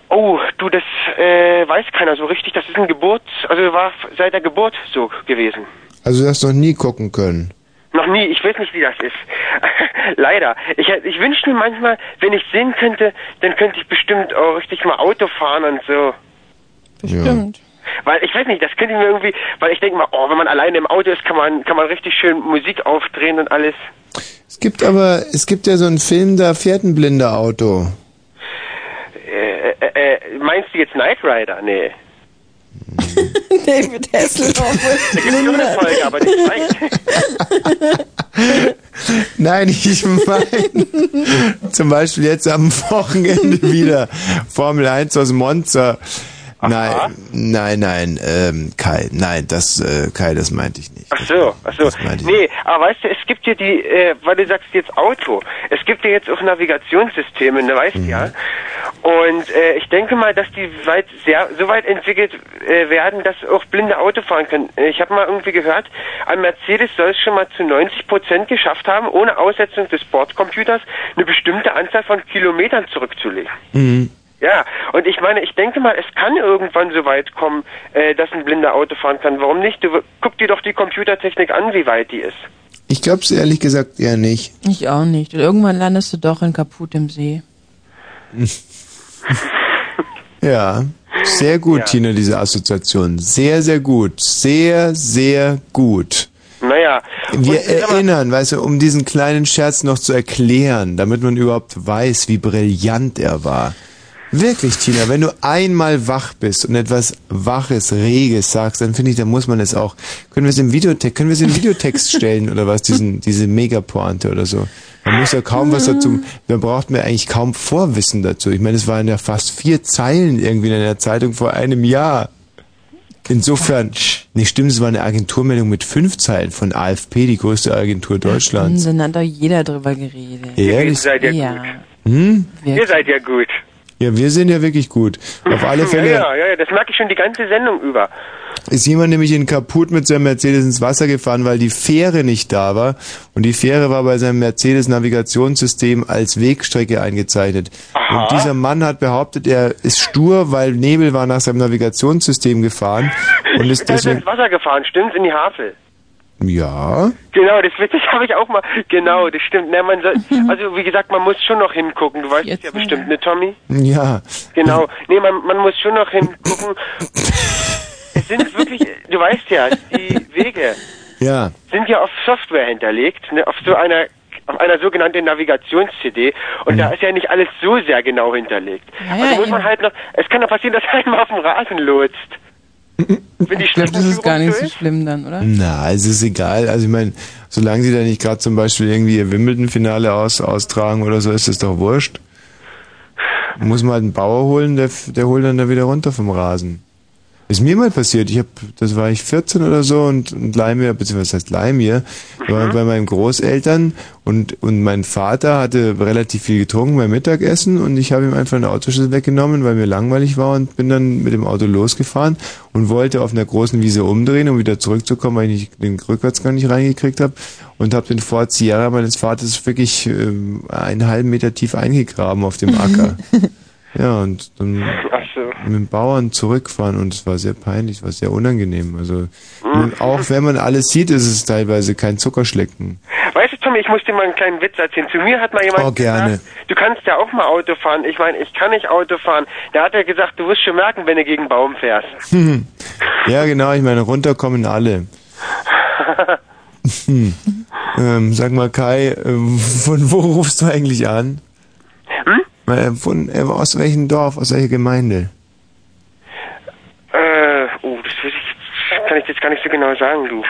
Oh, du, das äh, weiß keiner so richtig, das ist ein Geburt, also war seit der Geburt so gewesen. Also du hast noch nie gucken können. Noch nie, ich weiß nicht, wie das ist. Leider. Ich, ich wünschte mir manchmal, wenn ich sehen könnte, dann könnte ich bestimmt auch richtig mal Auto fahren und so. Bestimmt. Weil ich weiß nicht, das könnte ich mir irgendwie, weil ich denke mal, oh, wenn man alleine im Auto ist, kann man, kann man richtig schön Musik aufdrehen und alles. Es gibt aber, es gibt ja so einen Film, da fährt ein blinder Auto. Äh, äh, äh, meinst du jetzt Knight Rider? Nee. David Hasselhoff Da gibt's noch eine Folge, aber die zwei. Nein, ich meine zum Beispiel jetzt am Wochenende wieder Formel 1 aus Nein, nein, nein, ähm, Kai, nein, das, äh, Kai, das meinte ich nicht. Ach so, ach so. Nee, aber weißt du, es gibt ja die, äh, weil du sagst jetzt Auto, es gibt ja jetzt auch Navigationssysteme, ne, weißt du ja. Und äh, ich denke mal, dass die weit sehr so weit entwickelt äh, werden, dass auch blinde Auto fahren können. Ich habe mal irgendwie gehört, ein Mercedes soll es schon mal zu 90 Prozent geschafft haben, ohne Aussetzung des Bordcomputers eine bestimmte Anzahl von Kilometern zurückzulegen. Mhm. Ja, und ich meine, ich denke mal, es kann irgendwann so weit kommen, äh, dass ein blinder Auto fahren kann. Warum nicht? Du guck dir doch die Computertechnik an, wie weit die ist. Ich glaube es ehrlich gesagt eher nicht. Ich auch nicht. Und irgendwann landest du doch in kaputt im See. Ja, sehr gut, Ja. Tina, diese Assoziation. Sehr, sehr gut. Sehr, sehr gut. Naja. Wir erinnern, weißt du, um diesen kleinen Scherz noch zu erklären, damit man überhaupt weiß, wie brillant er war. Wirklich, Tina, wenn du einmal wach bist und etwas Waches, Reges sagst, dann finde ich, da muss man es auch. Können wir es im Videotext, können wir es im Videotext stellen oder was, diesen, diese Megapointe oder so? Man muss ja kaum was dazu, man braucht mir eigentlich kaum Vorwissen dazu. Ich meine, es waren ja fast vier Zeilen irgendwie in einer Zeitung vor einem Jahr. Insofern, nee, stimmt, es war eine Agenturmeldung mit fünf Zeilen von AFP, die größte Agentur Deutschlands. Unsinn, hat doch jeder drüber geredet. Ehrlich? Ihr seid ja, Ja. gut. Hm? Ihr seid ja gut. Ja, wir sind ja wirklich gut. Auf alle Fälle Ja, ja, ja, das merke ich schon die ganze Sendung über. ist jemand nämlich in Kaput mit seinem Mercedes ins Wasser gefahren, weil die Fähre nicht da war. Und die Fähre war bei seinem Mercedes-Navigationssystem als Wegstrecke eingezeichnet. Und dieser Mann hat behauptet, er ist stur, weil Nebel war nach seinem Navigationssystem gefahren. Und ist ist deswegen... ins Wasser gefahren, stimmt's? In die Havel. Ja. Genau, das, das habe ich auch mal. Genau, das stimmt. Na, man soll, also wie gesagt, man muss schon noch hingucken. Du weißt es ja bestimmt, ne, Tommy? Ja. Genau. Nee, man, man muss schon noch hingucken. es sind wirklich, du weißt ja, die Wege Ja. sind ja auf Software hinterlegt, ne, auf so einer auf einer sogenannten Navigations-CD und da ist ja nicht alles so sehr genau hinterlegt. Ja, also muss man halt noch, es kann doch passieren, dass einer mal auf dem Rasen lotst. Wenn die Ich glaube, das ist gar nicht so schlimm dann, oder? Na, es ist egal. Also ich meine, solange sie da nicht gerade zum Beispiel irgendwie ihr Wimbledon-Finale aus, austragen oder so, ist das doch wurscht. Muss man halt einen Bauer holen, der, der holt dann da wieder runter vom Rasen. Ist mir mal passiert. Ich habe, das war ich 14 oder so und, und leih mir, beziehungsweise was heißt leih mir, war bei meinen Großeltern und, und mein Vater hatte relativ viel getrunken beim Mittagessen und ich habe ihm einfach einen Autoschlüssel weggenommen, weil mir langweilig war und bin dann mit dem Auto losgefahren und wollte auf einer großen Wiese umdrehen, um wieder zurückzukommen, weil ich den Rückwärtsgang nicht reingekriegt habe und habe den Ford Sierra meines Vaters wirklich ähm, einen halben Meter tief eingegraben auf dem Acker. Ja, und dann so. mit dem Bauern zurückfahren und es war sehr peinlich, es war sehr unangenehm. Also Mhm. auch wenn man alles sieht, ist es teilweise kein Zuckerschlecken. Weißt du, Tommy, ich muss dir mal einen kleinen Witz erzählen. Zu mir hat mal jemand Oh, gerne. gesagt, du kannst ja auch mal Auto fahren. Ich meine, ich kann nicht Auto fahren. Da hat er gesagt, du wirst schon merken, wenn du gegen einen Baum fährst. Ja, genau, ich meine, runterkommen alle. Hm. Ähm, sag mal, Kai, äh, von wo rufst du eigentlich an? Hm? Von, aus welchem Dorf, aus welcher Gemeinde? äh, oh, das weiß ich, kann ich jetzt gar nicht so genau sagen, du.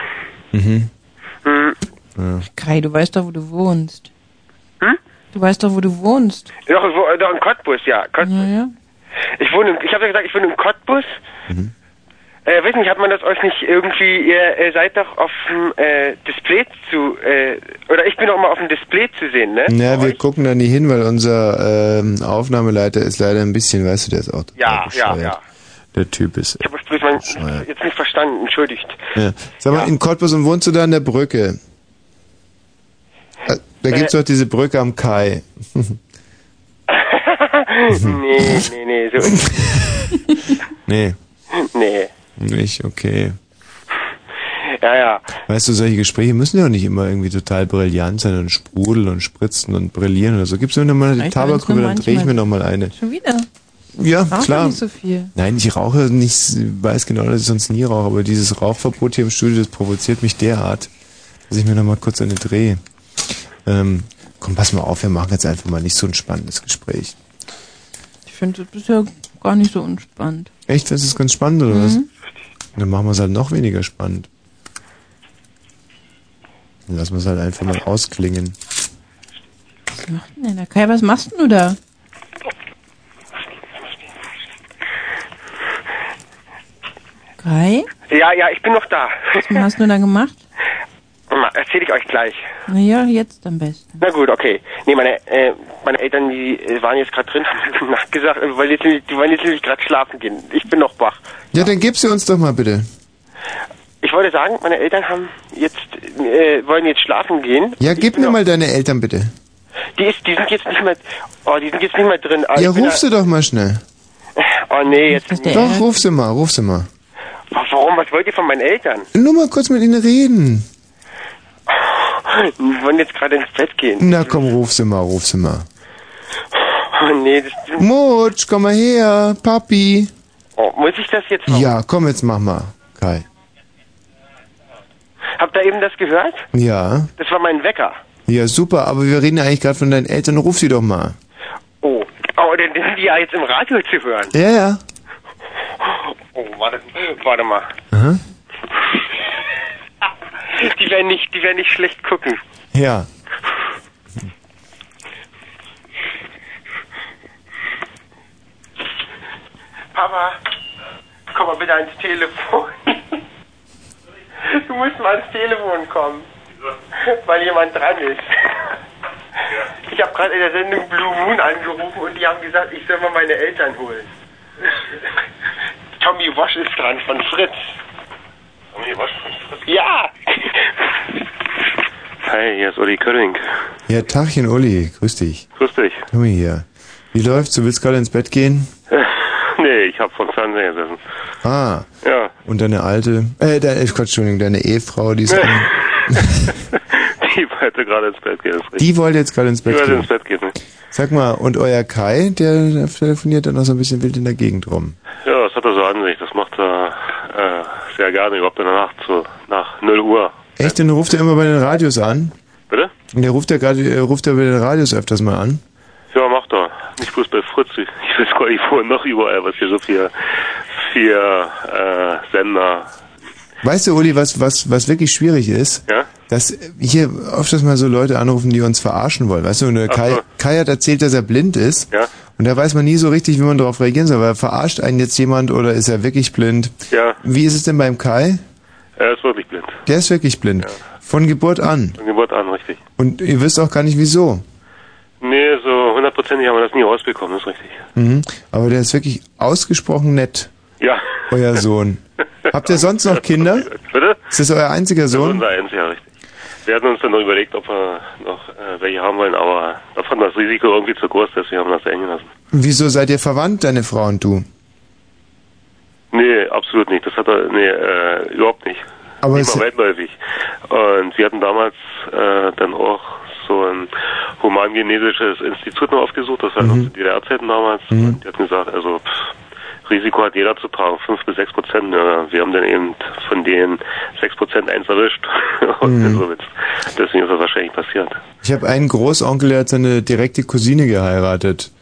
Mhm. Hm. Ja. Kai, du weißt doch, wo du wohnst. Hm? Du weißt doch, wo du wohnst. Doch, wo, doch in Cottbus, ja. Cottbus. Ja, ja. Ich wohne, ich habe ja gesagt, ich wohne in Cottbus. Mhm. Äh, weiß nicht, hat man das euch nicht irgendwie, ihr äh, seid doch auf dem äh, Display zu, äh, oder ich bin doch mal auf dem Display zu sehen, ne? Ja, wir gucken da nie hin, weil unser ähm, Aufnahmeleiter ist leider ein bisschen, weißt du, der ist auch Ja, ja, ja. Der Typ ist. Ich habe es bloß mein, jetzt nicht verstanden, entschuldigt. Ja. Sag mal, in Cottbus und wohnst du da an der Brücke? Äh, Da gibt's Äh. doch diese Brücke am Kai. nee, nee, nee, so. nee, nee. Nicht, okay. Ja, ja. Weißt du, solche Gespräche müssen ja auch nicht immer irgendwie total brillant sein und sprudeln und spritzen und brillieren oder so. Gibt's mir noch mal eine nur dann drehe ich mir manchmal. noch mal eine. Schon wieder. Ja, Rauch klar. nicht so viel. Nein, ich rauche nicht, weiß genau, dass ich sonst nie rauche, aber dieses Rauchverbot hier im Studio, das provoziert mich derart, dass ich mir noch mal kurz eine drehe. Ähm, komm, pass mal auf, wir machen jetzt einfach mal nicht so ein spannendes Gespräch. Ich finde, das ist ja gar nicht so unspannend. Echt, das ist ganz spannend, oder was? Dann machen wir es halt noch weniger spannend. Dann lassen wir es halt einfach mal ausklingen. Was macht denn der Kai? Was machst denn du da? Kai? Ja, ja, ich bin noch da. Was hast du da gemacht? Erzähle ich euch gleich. Naja, jetzt am besten. Na gut, okay. Nee, meine, äh, meine Eltern, die waren jetzt gerade drin, haben gesagt, äh, weil jetzt, die wollen jetzt nämlich gerade schlafen gehen. Ich bin noch wach. Ja, dann gib sie uns doch mal bitte. Ich wollte sagen, meine Eltern haben jetzt, äh, wollen jetzt schlafen gehen. Ja, gib mir mal deine Eltern bitte. Die, ist, die sind jetzt nicht mehr, oh, die sind jetzt nicht mehr drin. Ah, Ja, ich bin ruf sie doch mal schnell. da, Oh nee, jetzt. Doch, ruf sie mal, ruf sie mal. Warum? Was wollt ihr von meinen Eltern? Nur mal kurz mit ihnen reden. Die wollen jetzt gerade ins Bett gehen. Na komm, ruf sie mal, ruf sie mal. Oh nee, das, Mutsch, komm mal her, Papi. Oh, muss ich das jetzt noch? Ja, komm, jetzt mach mal, Kai. Habt ihr eben das gehört? Ja, Das war mein Wecker. ja, super, aber wir reden ja eigentlich gerade von deinen Eltern. Ruf sie doch mal. Oh, oh, dann sind die ja jetzt im Radio zu hören. Ja, ja. Oh, warte, warte mal. Aha. Die werden nicht, die werden nicht schlecht gucken. Ja. Papa, komm mal bitte ans Telefon. Du musst mal ans Telefon kommen, weil jemand dran ist. Ich habe gerade in der Sendung Blue Moon angerufen und die haben gesagt, ich soll mal meine Eltern holen. Tommy Wasch ist dran von Fritz. Tommy Wasch von Fritz? Ja! Hi, hier ist Uli Köring. Ja, Tachchen, Uli, grüß dich. Grüß dich. Tommy hier. Wie läuft's? Du willst gerade ins Bett gehen? Nee, ich hab vom Fernseher gesessen. Ah. Ja. Und deine alte, äh, deine, Quatsch, Entschuldigung, deine Ehefrau, die ist, Die wollte gerade ins Bett gehen. die wollte jetzt gerade ins Die Bett wollte gehen. ins Bett gehen. Sag mal, und euer Kai, der telefoniert dann noch so ein bisschen wild in der Gegend rum. Ja, das hat er so an sich. Das macht er äh, sehr gerne, überhaupt in der Nacht, so nach 0 Uhr. Echt, dann ruft er immer bei den Radios an? Bitte? Und der ruft ja gerade, äh, ruft er bei den Radios öfters mal an. Ja. Nicht bloß bei Fritz. Ich ich weiß gar nicht, wo noch überall, was hier so viel, vier äh, Sender. Weißt du, Uli, was, was, was wirklich schwierig ist? Ja? Dass hier öfters mal so Leute anrufen, die uns verarschen wollen. Weißt du, und der Ach Kai, so. Kai hat erzählt, dass er blind ist. Ja. Und da weiß man nie so richtig, wie man darauf reagieren soll. Weil verarscht einen jetzt jemand oder ist er wirklich blind? Ja, Wie ist es denn beim Kai? er ist wirklich blind. Der ist wirklich blind. Von Geburt an. Von Geburt an, richtig. Und ihr wisst auch gar nicht wieso. Nee, so hundertprozentig haben wir das nie rausbekommen, das ist richtig. Mhm. Aber der ist wirklich ausgesprochen nett, Ja. euer Sohn. Habt ihr sonst noch Kinder? Bitte? Ist das euer einziger Das ist Sohn? unser ja, richtig. Wir hatten uns dann noch überlegt, ob wir noch äh, welche haben wollen, aber da fanden das Risiko irgendwie zu groß, deswegen haben wir das enden lassen. Wieso seid ihr verwandt, deine Frau und du? Nee, absolut nicht. Das hat er, nee, äh, überhaupt nicht. Aber mal weitläufig. Und wir hatten damals äh, dann auch so ein humangenetisches Institut noch aufgesucht, das war noch zu DDR-Zeiten damals. Und die hatten gesagt, also pff, Risiko hat jeder zu tragen, fünf bis sechs Prozent. Ja, wir haben dann eben von den sechs Prozent eins erwischt. Und Mhm. deswegen ist das wahrscheinlich passiert. Ich habe einen Großonkel, der hat seine direkte Cousine geheiratet.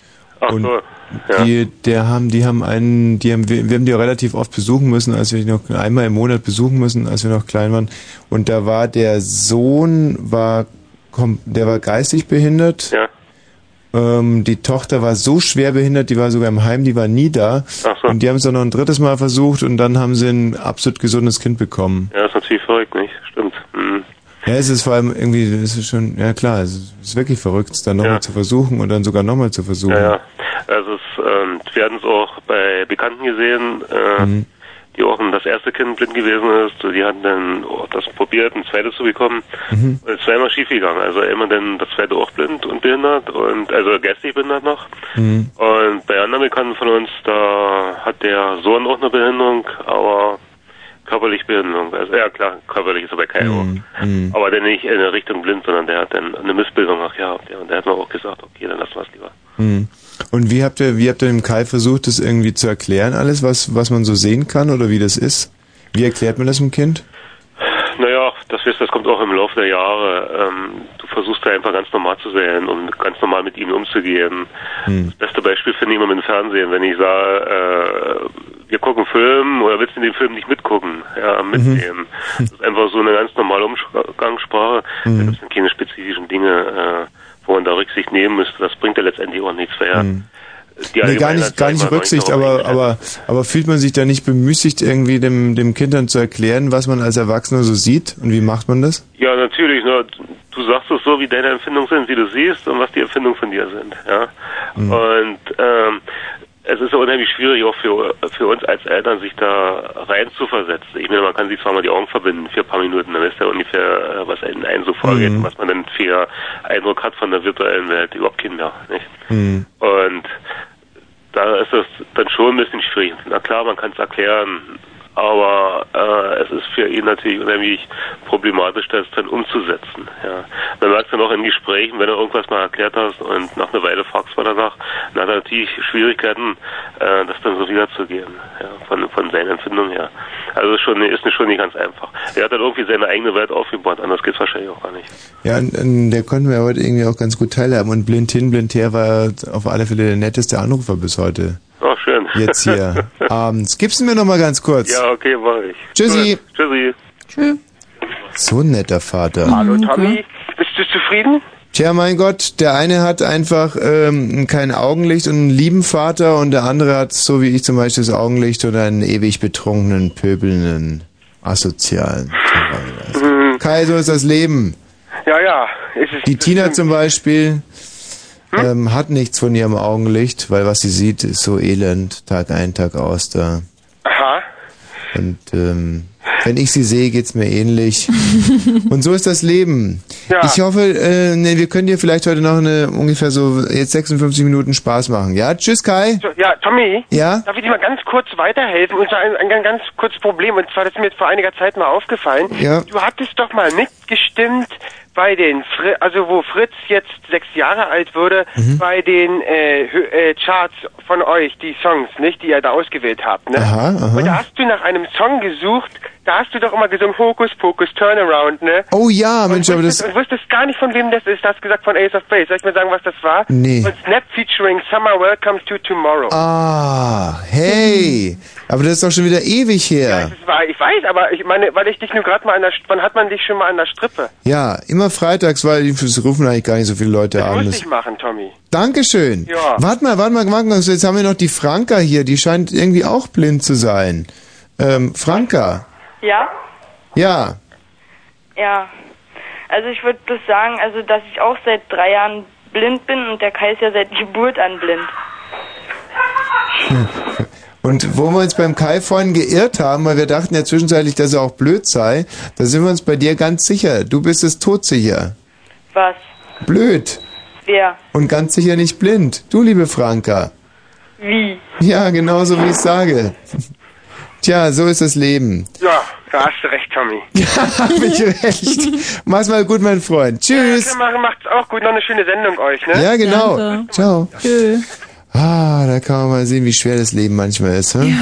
Ach und so, ja. die, der haben, die haben einen, die haben, wir, wir haben die relativ oft besuchen müssen, als wir die noch einmal im Monat besuchen müssen, als wir noch klein waren. Und da war der Sohn, war, der war geistig behindert. Ja. Ähm, die Tochter war so schwer behindert, die war sogar im Heim, die war nie da. Ach so. Und die haben es dann noch ein drittes Mal versucht und dann haben sie ein absolut gesundes Kind bekommen. Ja, ist natürlich verrückt, nicht? Stimmt. Mhm. Ja, es ist vor allem irgendwie, es ist schon, ja klar, es ist wirklich verrückt, es dann nochmal zu versuchen und dann sogar nochmal zu versuchen. Ja, ja. Also ähm, wir hatten es auch bei Bekannten gesehen, äh, Mhm. die auch das erste Kind blind gewesen ist. Die hatten dann das probiert, ein zweites zu bekommen. Mhm. Und es ist zweimal schief gegangen. Also immer dann das zweite auch blind und behindert und also geistig behindert noch. Mhm. Und bei anderen Bekannten von uns, da hat der Sohn auch eine Behinderung, aber körperlich Behinderung. Also ja klar, körperlich ist er bei Kai. Mhm. Aber dann nicht in der Richtung blind, sondern der hat dann eine Missbildung gehabt. Ja, und der hat mir auch gesagt, okay, dann lassen wir es lieber. Mhm. Und wie habt ihr, wie habt ihr dem Kai versucht, das irgendwie zu erklären, alles, was, was man so sehen kann oder wie das ist? Wie erklärt man das dem Kind? Naja, das, ist, das kommt auch im Laufe der Jahre. Ähm, du versuchst da einfach ganz normal zu sein und ganz normal mit ihnen umzugehen. Hm. Das beste Beispiel finde ich immer mit dem Fernsehen. Wenn ich sage, äh, wir gucken Film oder willst du in den Film nicht mitgucken? Ja, mitnehmen. Das ist einfach so eine ganz normale Umgangssprache. Da Mhm. gibt es keine spezifischen Dinge, äh, wo man da Rücksicht nehmen müsste. Das bringt ja letztendlich auch nichts mehr. Mhm. Die Nee, gar nicht, gar nicht Rücksicht, aber, aber, aber fühlt man sich da nicht bemüßigt, irgendwie dem, dem Kind dann zu erklären, was man als Erwachsener so sieht? Und wie macht man das? Ja, natürlich. Ne? Du sagst es so, wie deine Empfindungen sind, wie du siehst und was die Empfindungen von dir sind. Ja. Und ähm, es ist ja unheimlich schwierig auch für, für uns als Eltern, sich da rein zu versetzen. Ich meine, man kann sich zwar mal die Augen verbinden für ein paar Minuten, dann wisst ihr ungefähr, äh, was in einem so vorgeht und was man dann für Eindruck hat von der virtuellen Welt. Überhaupt Kinder, nicht? Hm. Und da ist es dann schon ein bisschen schwierig. Na klar, man kann es erklären, aber äh, es ist für ihn natürlich unheimlich problematisch, das dann umzusetzen. Ja. Man merkt dann auch in Gesprächen, wenn du irgendwas mal erklärt hast und nach einer Weile fragst, er sagt, dann hat er natürlich Schwierigkeiten, äh, das dann so wiederzugeben, ja, von, von seinen Empfindungen her. Also ist schon, ist schon nicht ganz einfach. Er hat dann irgendwie seine eigene Welt aufgebaut, anders geht's wahrscheinlich auch gar nicht. Ja, an, an der konnten wir heute irgendwie auch ganz gut teilhaben. Und blind hin, blind her war auf alle Fälle der netteste Anrufer bis heute. Oh, schön. Jetzt hier abends. Gib's mir noch mal ganz kurz. Ja, okay, mach ich. Tschüssi. Gut. Tschüssi. Tschüss. So ein netter Vater. Hallo Tommy, bist du zufrieden? Tja, mein Gott, der eine hat einfach ähm, kein Augenlicht und einen lieben Vater und der andere hat, so wie ich zum Beispiel, das Augenlicht oder einen ewig betrunkenen, pöbelnden, asozialen. Mhm. Kai, so ist das Leben. Ja, ja. Es ist, Die Tina zum Beispiel ähm, hat nichts von ihrem Augenlicht, weil was sie sieht, ist so elend, Tag ein, Tag aus da. Aha. Und ähm, wenn ich sie sehe, geht's mir ähnlich. Und so ist das Leben. Ja. Ich hoffe, äh, nee, wir können dir vielleicht heute noch eine ungefähr so jetzt 56 Minuten Spaß machen. Ja, tschüss Kai. Ja, Tommy. Ja? Darf ich dir mal ganz kurz weiterhelfen? Und zwar ein, ein, ein ganz kurzes Problem. Und zwar, das ist mir jetzt vor einiger Zeit mal aufgefallen. Ja. Du hattest doch mal mitgestimmt bei den, Fri also wo Fritz jetzt sechs Jahre alt wurde, Mhm. bei den äh, äh, Charts von euch, die Songs, nicht, die ihr da ausgewählt habt. Ne? Aha, aha. Und da hast du nach einem Song gesucht, da hast du doch immer gesungen Hokus Pokus Turnaround, ne? Oh ja, Mensch, aber das... Und wusstest gar nicht, von wem das ist. Du hast gesagt von Ace of Base. Soll ich mal sagen, was das war? Nee. Von Snap featuring Summer Welcome to Tomorrow. Ah, hey. Aber das ist doch schon wieder ewig her. Das war, ich weiß, aber ich meine, weil ich dich nur gerade mal an der, wann hat man dich schon mal an der Strippe? Ja, immer freitags, weil es rufen eigentlich gar nicht so viele Leute an. Muss Das- ich machen, Tommy. Dankeschön. Ja. Warte mal, warte mal, warte mal. Jetzt haben wir noch die Franka hier. Die scheint irgendwie auch blind zu sein. Ähm, Franka. Ja? Ja. Ja. Also ich würde bloß sagen, also dass ich auch seit drei Jahren blind bin und der Kai ist ja seit Geburt an blind. Und wo wir uns beim Kai vorhin geirrt haben, weil wir dachten ja zwischenzeitlich, dass er auch blöd sei, da sind wir uns bei dir ganz sicher. Du bist es todsicher. Was? Blöd. Wer? Und ganz sicher nicht blind. Du, liebe Franka. Wie? Ja, genauso wie ich sage. Tja, so ist das Leben. Ja, da hast du recht, Tommy. Hab ich recht. Mach's mal gut, mein Freund. Tschüss. Ja, machen, macht's auch gut. Noch eine schöne Sendung euch, ne? Ja, genau. Ciao. Ah, da kann man mal sehen, wie schwer das Leben manchmal ist. Hm?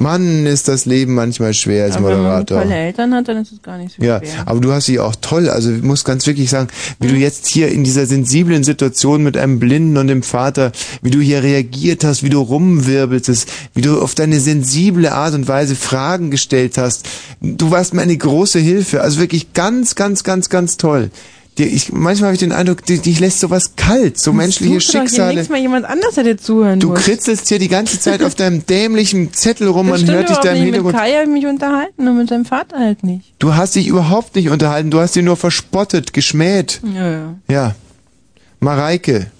Mann, ist das Leben manchmal schwer als Aber wenn man Moderator. tolle Eltern hat, dann ist es gar nicht so Ja, schwer. aber du hast sie auch toll. Also ich muss ganz wirklich sagen, wie du jetzt hier in dieser sensiblen Situation mit einem Blinden und dem Vater, wie du hier reagiert hast, wie du rumwirbeltest, wie du auf deine sensible Art und Weise Fragen gestellt hast. Du warst mir eine große Hilfe. Also wirklich ganz, ganz, ganz, ganz toll. Dir- Ich, manchmal habe ich den Eindruck, dich, dich lässt sowas kalt, so menschliche Such doch hier Schicksale. Mal jemand anders, der dir zuhören Du muss. kritzelst hier die ganze Zeit auf deinem dämlichen Zettel rum, das man hört dich da im nicht. Hintergrund. Mit Kai habe ich mich unterhalten und mit seinem Vater halt nicht. Du hast dich überhaupt nicht unterhalten, du hast ihn nur verspottet, geschmäht. Ja, ja. Ja. Mareike.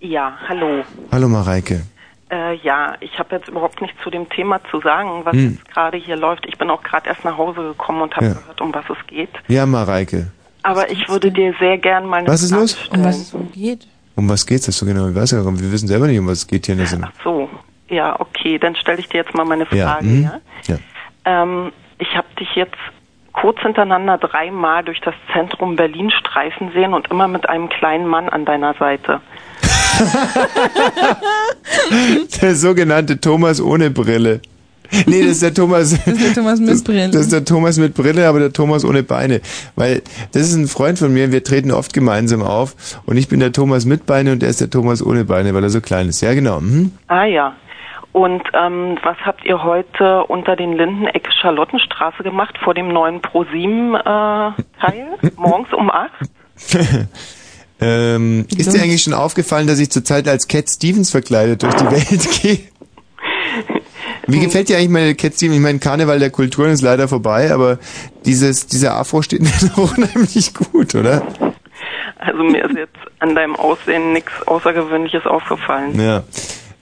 Ja, hallo. Hallo Mareike. Äh, ja, ich habe jetzt überhaupt nichts zu dem Thema zu sagen, was Hm. jetzt gerade hier läuft. Ich bin auch gerade erst nach Hause gekommen und habe Ja. gehört, um was es geht. Ja, Mareike. Aber ich würde dir sehr gern mal eine Was ist Frage los? stellen. Um was es so geht. Um was geht's? Das so genau? Ich weiß ja, wir wissen selber nicht, um was es geht hier in der Sendung. So, ja, okay, dann stelle ich dir jetzt mal meine Frage. Ja, Ja, mhm. Ja. Ähm, ich habe dich jetzt kurz hintereinander dreimal durch das Zentrum Berlin streifen sehen und immer mit einem kleinen Mann an deiner Seite. Der sogenannte Thomas ohne Brille. Nee, das ist der Thomas. Das ist der Thomas mit Brille. Das ist der Thomas mit Brille, aber der Thomas ohne Beine. Weil das ist ein Freund von mir, wir treten oft gemeinsam auf und ich bin der Thomas mit Beine und der ist der Thomas ohne Beine, weil er so klein ist. Ja, genau. Mhm. Ah ja. Und ähm, was habt ihr heute unter den Linden Ecke Charlottenstraße gemacht vor dem neuen ProSieben äh? Morgens um acht? ähm, ist dir eigentlich schon aufgefallen, dass ich zurzeit als Cat Stevens verkleidet durch die Welt gehe? Wie gefällt dir eigentlich meine Cat Stevens? Ich meine, Karneval der Kulturen ist leider vorbei, aber dieses, dieser Afro steht mir doch unheimlich gut, oder? Also mir ist jetzt an deinem Aussehen nichts Außergewöhnliches aufgefallen. Ja.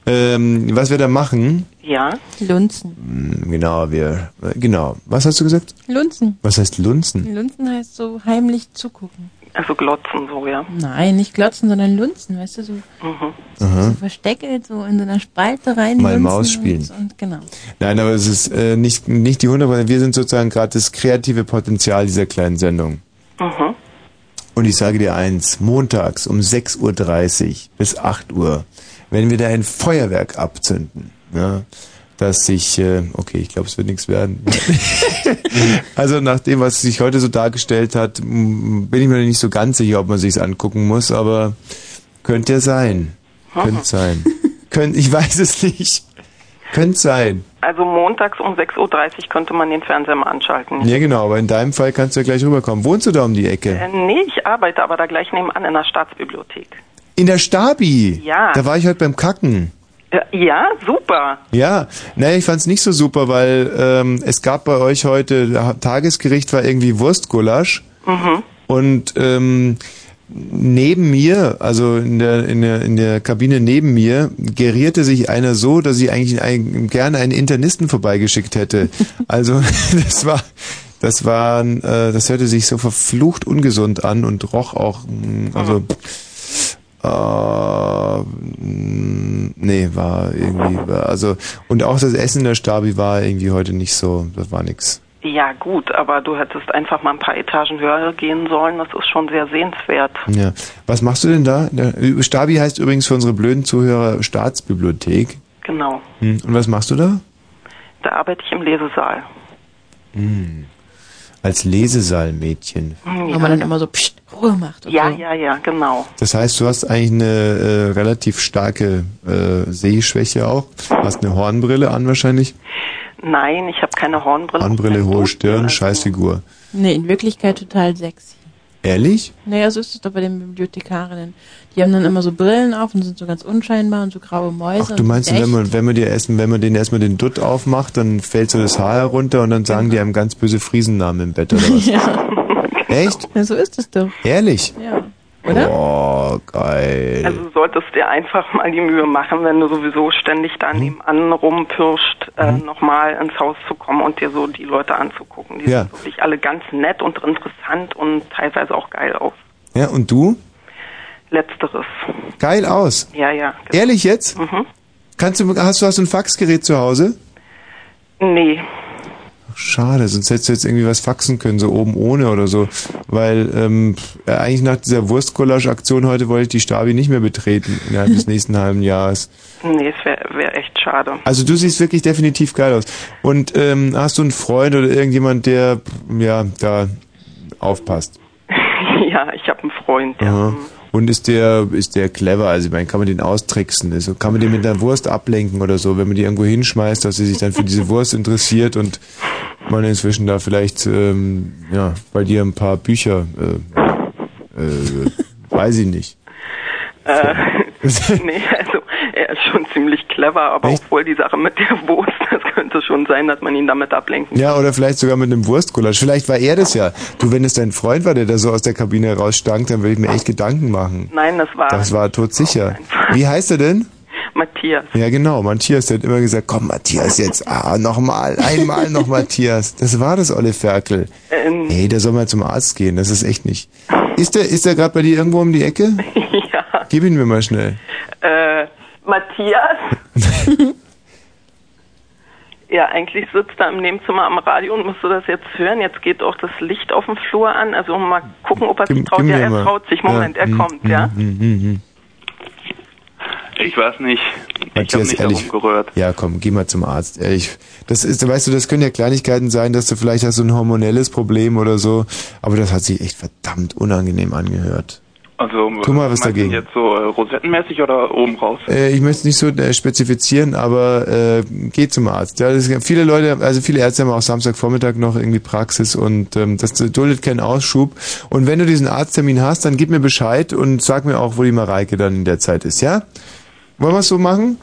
Ähm, was wir da machen? Ja? Lunzen. Hm, Genau, wir, äh, genau. Was hast du gesagt? Lunzen. Was heißt Lunzen? Lunzen heißt so heimlich zugucken. Also glotzen so, ja. Nein, nicht glotzen, sondern lunzen, weißt du, so, Mhm. So versteckelt, so in so einer Spalte rein. Mal Maus spielen. Und, und genau. Nein, aber es ist äh, nicht, nicht die 100%. Wir sind sozusagen gerade das kreative Potenzial dieser kleinen Sendung. Mhm. Und ich sage dir eins, montags um 6.30 Uhr bis 8 Uhr, wenn wir da ein Feuerwerk abzünden, ja, dass sich, äh, okay, ich glaube, es wird nichts werden. also nach dem, was sich heute so dargestellt hat, bin ich mir nicht so ganz sicher, ob man sich's angucken muss, aber könnte ja sein. Könnte sein. Könnt, ich weiß es nicht. Könnte sein. Also montags um 6.30 Uhr könnte man den Fernseher mal anschalten. Ja, genau, aber in deinem Fall kannst du ja gleich rüberkommen. Wohnst du da um die Ecke? Äh, nee, ich arbeite aber da gleich nebenan in der Staatsbibliothek. In der Stabi? Ja. Da war ich heute beim Kacken. Äh, ja, super. Ja, naja, ich fand's nicht so super, weil ähm, es gab bei euch heute, Tagesgericht war irgendwie Wurstgulasch Mhm. und ähm, neben mir, also in der, in, der, in der Kabine neben mir, gerierte sich einer so, dass ich eigentlich ein, gerne einen Internisten vorbeigeschickt hätte. Also das war... Das war, äh, das hörte sich so verflucht ungesund an und roch auch, mh, also mh, nee, war irgendwie, also und auch das Essen in der Stabi war irgendwie heute nicht so, das war nix. Ja, gut, aber du hättest einfach mal ein paar Etagen höher gehen sollen. Das ist schon sehr sehenswert. Ja. Was machst du denn da? Stabi heißt übrigens für unsere blöden Zuhörer Staatsbibliothek. Genau. Hm. Und was machst du da? Da arbeite ich im Lesesaal. Hm. Als Lesesaalmädchen. Hm, Wo man dann immer so pst, Ruhe macht. Und Ja, so. ja, ja, genau. Das heißt, du hast eigentlich eine äh, relativ starke äh, Sehschwäche auch. Hast eine Hornbrille an wahrscheinlich. Nein, ich habe keine Hornbrille. Hornbrille, hohe Stirn, Scheißfigur. Nee, in Wirklichkeit total sexy. Ehrlich? Naja, so ist es doch bei den Bibliothekarinnen. Die haben dann immer so Brillen auf und sind so ganz unscheinbar und so graue Mäuse. Ach, du meinst, wenn man, wenn man dir erst, wenn man den erstmal den Dutt aufmacht, dann fällt so das Haar herunter und dann sagen die einem ganz böse Friesennamen im Bett oder was? Ja. Echt? ja, so ist es doch. Ehrlich? Ja. Oder? Boah, geil. Also solltest dir einfach mal die Mühe machen, wenn du sowieso ständig da nebenan rumpirscht, äh, Mhm. nochmal ins Haus zu kommen und dir so die Leute anzugucken. Die Ja. sind wirklich alle ganz nett und interessant und teilweise auch geil aus. Ja, und du? Letzteres. Geil aus. Ja, ja. Ehrlich jetzt? Mhm. Kannst du, hast du hast du ein Faxgerät zu Hause? Nee. Schade, sonst hättest du jetzt irgendwie was faxen können, so oben ohne oder so. Weil ähm, äh, eigentlich nach dieser Wurstcollage-Aktion heute wollte ich die Stabi nicht mehr betreten innerhalb des nächsten halben Jahres. Nee, es wäre wär echt schade. Also du siehst wirklich definitiv geil aus. Und ähm, hast du einen Freund oder irgendjemand, der ja da aufpasst? ja, ich habe einen Freund, der. Aha. Und ist der, ist der clever? Also ich meine, kann man den austricksen? Also kann man den mit einer Wurst ablenken oder so, wenn man die irgendwo hinschmeißt, dass sie sich dann für diese Wurst interessiert und man inzwischen da vielleicht ähm, ja bei dir ein paar Bücher, äh, äh, weiß ich nicht. Äh, nee, also er ist schon ziemlich clever, aber obwohl die Sache mit der Wurst, das könnte schon sein, dass man ihn damit ablenken Ja, oder vielleicht sogar mit einem Wurstgulasch. Vielleicht war er das ja. Du, wenn es dein Freund war, der da so aus der Kabine rausstank, dann würde ich mir echt Gedanken machen. Nein, das war Das war todsicher. Wie heißt er denn? Matthias. Ja, genau. Matthias, der hat immer gesagt, komm, Matthias, jetzt, ah, nochmal, einmal noch Matthias. Das war das, Olle Ferkel. Ähm, Hey, der soll mal zum Arzt gehen, das ist echt nicht. Ist der, ist der gerade bei dir irgendwo um die Ecke? ja. Gib ihn mir mal schnell. Äh, Matthias? ja, eigentlich sitzt er im Nebenzimmer am Radio und müsste das jetzt hören. Jetzt geht auch das Licht auf dem Flur an. Also mal gucken, ob er sich traut. Ja, er traut sich. Moment, er kommt, ja. Hm, hm, hm. Ich weiß nicht. Ich habe Matthias, nicht ehrlich. Ja, komm, geh mal zum Arzt. Ehrlich. Das ist, weißt du, das können ja Kleinigkeiten sein, dass du vielleicht hast so ein hormonelles Problem oder so. Aber das hat sich echt verdammt unangenehm angehört. Also, Tu mal was dagegen. jetzt so äh, rosettenmäßig oder oben raus? Äh, ich möchte es nicht so äh, spezifizieren, aber äh, geh zum Arzt. Ja, das, viele Leute, also viele Ärzte haben auch Samstagvormittag noch irgendwie Praxis und ähm, das duldet keinen Ausschub. Und wenn du diesen Arzttermin hast, dann gib mir Bescheid und sag mir auch, wo die Mareike dann in der Zeit ist, ja? Wollen wir es so machen?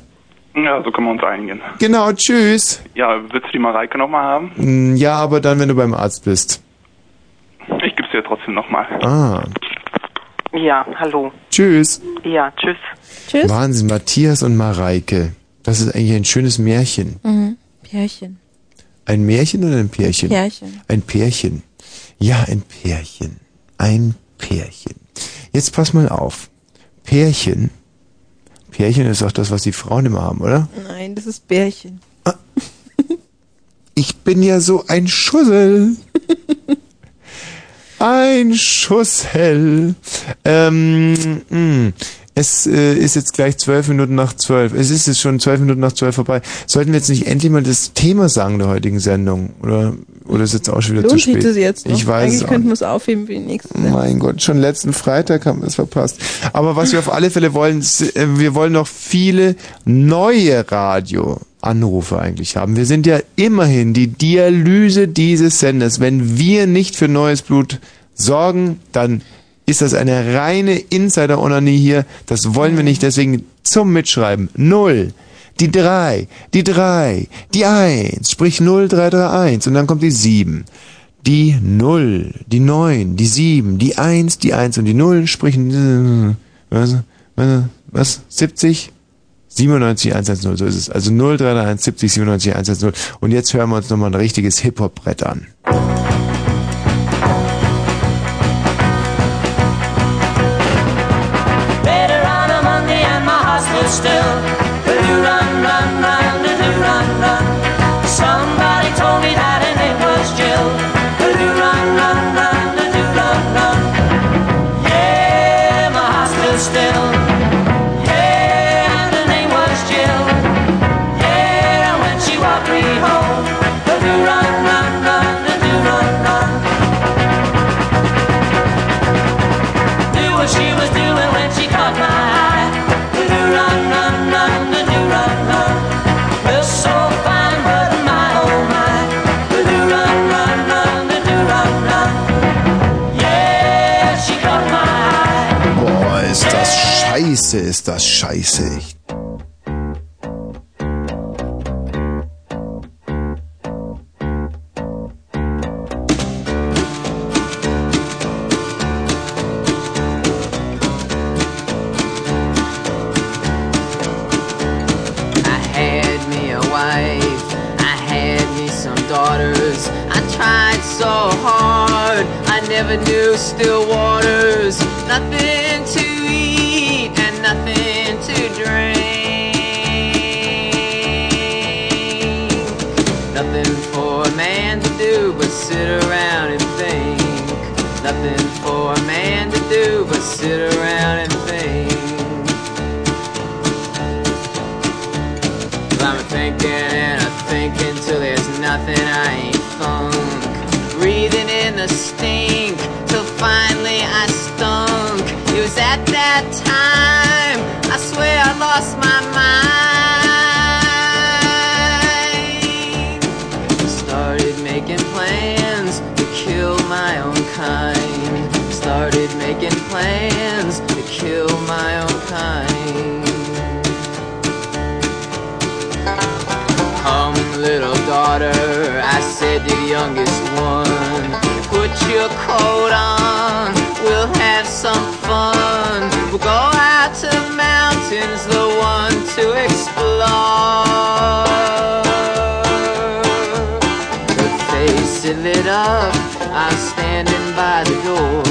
Ja, so können wir uns einigen. Genau, tschüss. Ja, willst du die Mareike nochmal haben? Mm, Ja, aber dann, wenn du beim Arzt bist. Ich gebe dir trotzdem nochmal. Ah, Ja, hallo. tschüss. Ja, tschüss. Tschüss. Wahnsinn, Matthias und Mareike. Das ist eigentlich ein schönes Märchen. Mhm. Pärchen. Ein Märchen oder ein Pärchen? Pärchen. Ein Pärchen. Ja, ein Pärchen. Ein Pärchen. Jetzt pass mal auf. Pärchen. Pärchen ist auch das, was die Frauen immer haben, oder? Nein, das ist Bärchen. Ich bin ja so ein Schussel. Ein Schussel. Ähm, mh. es äh, ist jetzt gleich zwölf Minuten nach zwölf. Es ist jetzt schon zwölf Minuten nach zwölf vorbei. Sollten wir jetzt nicht endlich mal das Thema sagen der heutigen Sendung? Oder, oder ist jetzt auch schon wieder zu Lohnt spät? sich das jetzt noch? Ich weiß Eigentlich es könnten wir es aufheben für die nächste. mein Gott, schon letzten Freitag haben wir es verpasst. Aber was wir auf alle Fälle wollen, ist, äh, wir wollen noch viele neue Radioanrufe eigentlich haben. Wir sind ja immerhin die Dialyse dieses Senders. Wenn wir nicht für neues Blut sorgen, dann ist das eine reine Insider-Onanie hier. Das wollen wir nicht. Deswegen zum Mitschreiben. Null. Die drei, die drei, die eins, sprich 0331 und dann kommt die sieben. Die Null, die Neun, die Sieben, die Eins, die Eins und die Null sprechen, was, was, was, 70? 97 110, so ist es. Also 0331 70 97 110. Und jetzt hören wir uns nochmal ein richtiges Hip-Hop-Brett an. Better on a Monday and my heart stood still. I tried so hard, I never knew still waters. Nothing drink. Nothing for a man to do but sit around and think. Nothing for a man to do but sit around and think. I'm thinking and I'm thinking till there's nothing I ain't thunk. Breathing in the stink till finally I stunk. It was at that time I lost my mind. Started making plans to kill my own kind. Started making plans to kill my own kind. Come, little daughter, I said the youngest one, put your coat on, we'll have some fun. We'll go out to mountains, the one to explore. Her face it lit up, I was standing by the door.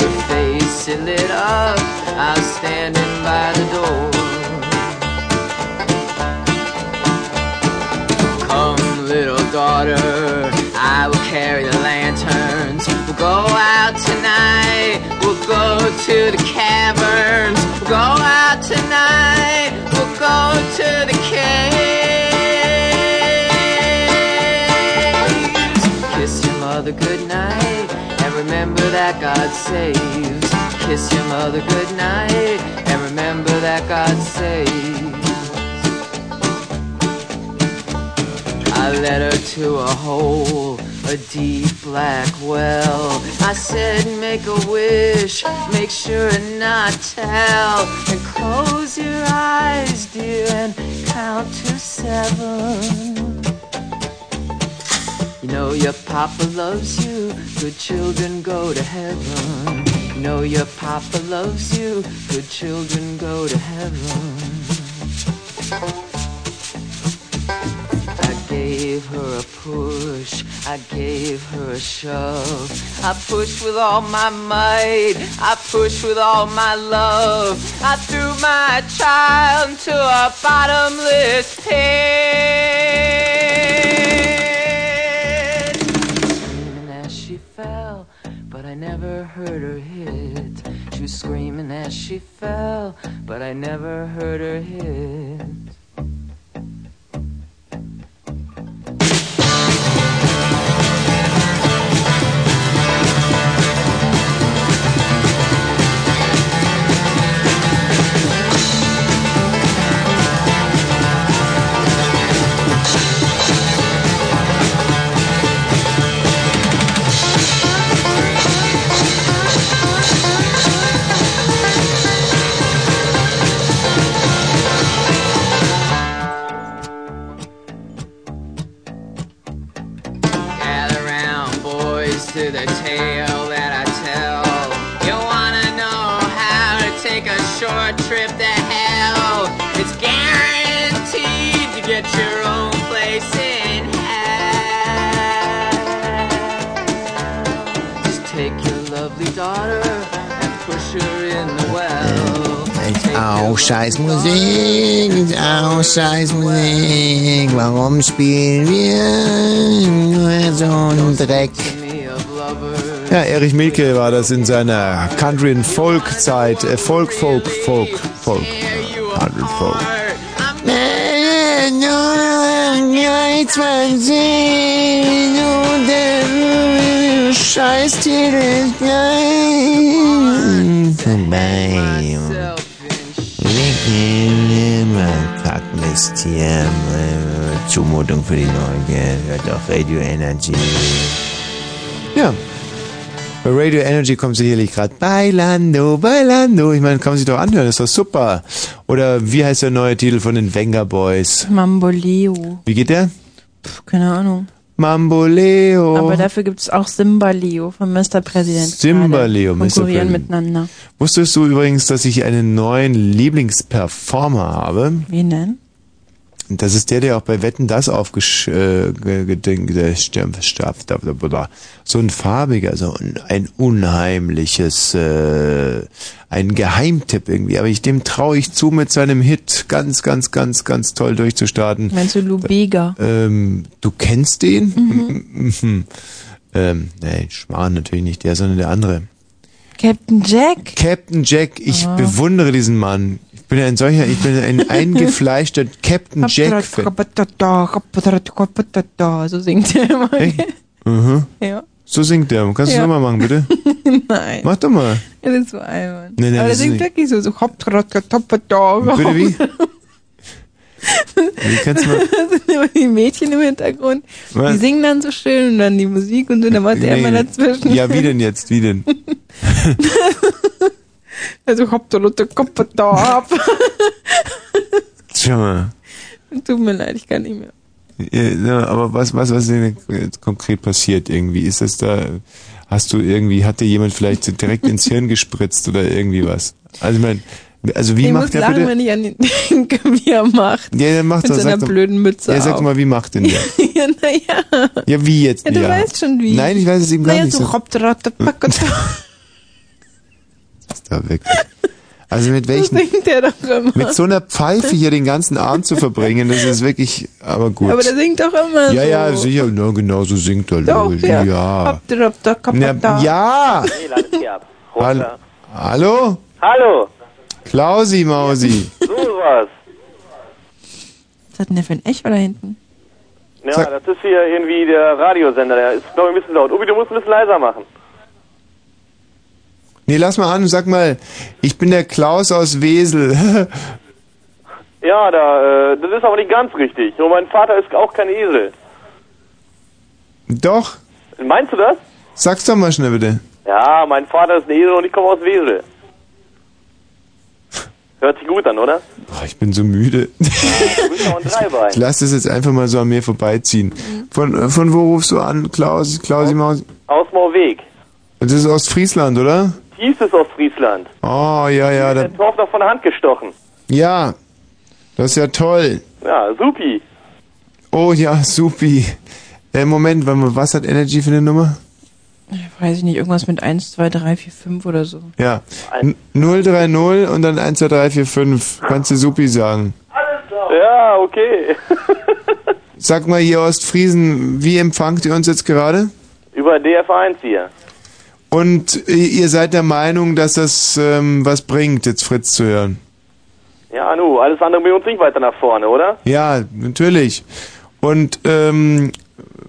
Her face it lit up, I was standing by the door. Come, little daughter, go out tonight. We'll go to the caverns. We'll go out tonight. We'll go to the caves. Kiss your mother goodnight and remember that God saves. Kiss your mother goodnight and remember that God saves. I led her to a hole a deep black well. I said, make a wish, make sure and not tell. And close your eyes, dear, and count to seven. You know your papa loves you, good children go to heaven. You know your papa loves you, good children go to heaven. I gave her a push, I gave her a shove. I pushed with all my might, I pushed with all my love. I threw my child into a bottomless pit. Screaming as she fell, but I never heard her hit. She was screaming as she fell, but I never heard her hit. Spielen wir nur so einen Dreck? Ja, Erich Mielke war das in seiner Country and Folk Zeit. Äh, Folk, Folk, Folk, Folk. Country Folk. Scheißtitel ist gleich vorbei. Kackmist hier. äh, Zumutung für die Neugier. Hört doch Radio Energy. Ja. Bei Radio Energy kommt sicherlich gerade Bailando, Bailando. Ich meine, kann man sich doch anhören, ist doch super. Oder wie heißt der neue Titel von den Wenger Boys? Mamboleo. Wie geht der? Keine Ahnung. Mamboleo. Aber dafür gibt es auch Simbaleo von Mr. Präsident. Simbaleo, Gerade. Mr. Konkurrieren President. miteinander. Wusstest du übrigens, dass ich einen neuen Lieblingsperformer habe? Wen denn? Das ist der, der auch bei Wetten das aufgesch... Äh, so ein farbiger, so ein, ein unheimliches, äh, ein Geheimtipp irgendwie. Aber ich dem traue ich zu, mit seinem Hit ganz, ganz, ganz, ganz toll durchzustarten. Meinst du Lubega? Ähm, du kennst den? Mhm. Ähm, nee, Schmarrn natürlich nicht der, sondern der andere. Captain Jack? Captain Jack, ich Ah. bewundere diesen Mann. Ich bin ein solcher, ich bin ein eingefleischter Captain Jack. So singt er immer. Mhm. Ja. So singt der. Kannst du Ja. es nochmal machen, bitte? Nein. Mach doch mal. Das ist so albern. Nee, nee, Aber ist singt wirklich so, so Bitte wie? Wie kannst du mal... Das sind immer die Mädchen im Hintergrund. Was? Die singen dann so schön und dann die Musik und so, dann macht er Nee, immer dazwischen. Ja, wie denn jetzt? Wie denn? Also Hauptsache Kopf da ab. Schau mal. Tut mir leid, ich kann nicht mehr. Ja, aber was, was, was ist denn konkret passiert irgendwie? Ist das da, hast du irgendwie, hat dir jemand vielleicht direkt ins Hirn gespritzt oder irgendwie was? Also ich meine, also wie ich macht muss der lachen, bitte? wenn ich an wie er macht. Ja, dann macht Mit doch, seiner sag doch- blöden Mütze Ja, sag mal, wie macht denn der? ja, naja. Ja, wie jetzt? Ja, du weißt schon wie. Nein, ich weiß es eben gar naja, nicht. so So Da weg. Also mit So welchen, singt er doch immer. mit so einer Pfeife hier den ganzen Abend zu verbringen, das ist wirklich, aber gut. Aber der singt doch immer ja, so. ja, sicher, na, genau so singt er, Doch, logisch, ja. ja. Ja, ja. Hallo? Hallo? Hallo, Klausi Mausi. sowas. Was hat denn der für ein Echo da hinten? Ja, Sag- das ist hier irgendwie der Radiosender, der ist, glaube ich, ein bisschen laut. Ubi, du musst ein bisschen leiser machen. Nee, lass mal an und sag mal, ich bin der Klaus aus Wesel. Ja, da, äh, das ist aber nicht ganz richtig. Nur mein Vater ist auch kein Esel. Doch, Meinst du das? sag's doch mal schnell bitte. Ja, mein Vater ist ein Esel und ich komme aus Wesel. Hört sich gut an, oder? Boah, ich bin so müde. Du bist doch ein Dreibein. Ich lass das jetzt einfach mal so an mir vorbeiziehen. Von, äh, von wo rufst du an, Klaus? Klausi Maus? Aus Moorweg. Das ist Ostfriesland, oder? Tiefstes Ostfriesland. Oh, ja, ja. Da, Der Torf noch von der Hand gestochen. ja, das ist ja toll. Ja, supi. Oh ja, supi. Äh, Moment, warte mal, was hat Energy für eine Nummer? Weiß ich nicht, irgendwas mit 1, 2, 3, 4, 5 oder so. Ja. N- 030 und dann 1, 2, 3, 4, 5. Kannst du supi sagen. Ja, okay. Sag mal hier Ostfriesen, wie empfangt ihr uns jetzt gerade? Über DF1 hier. Und äh, ihr seid der Meinung, dass das ähm, was bringt, jetzt Fritz zu hören? Ja, nu, alles andere bringt uns nicht weiter nach vorne, oder? Ja, natürlich. Und ähm,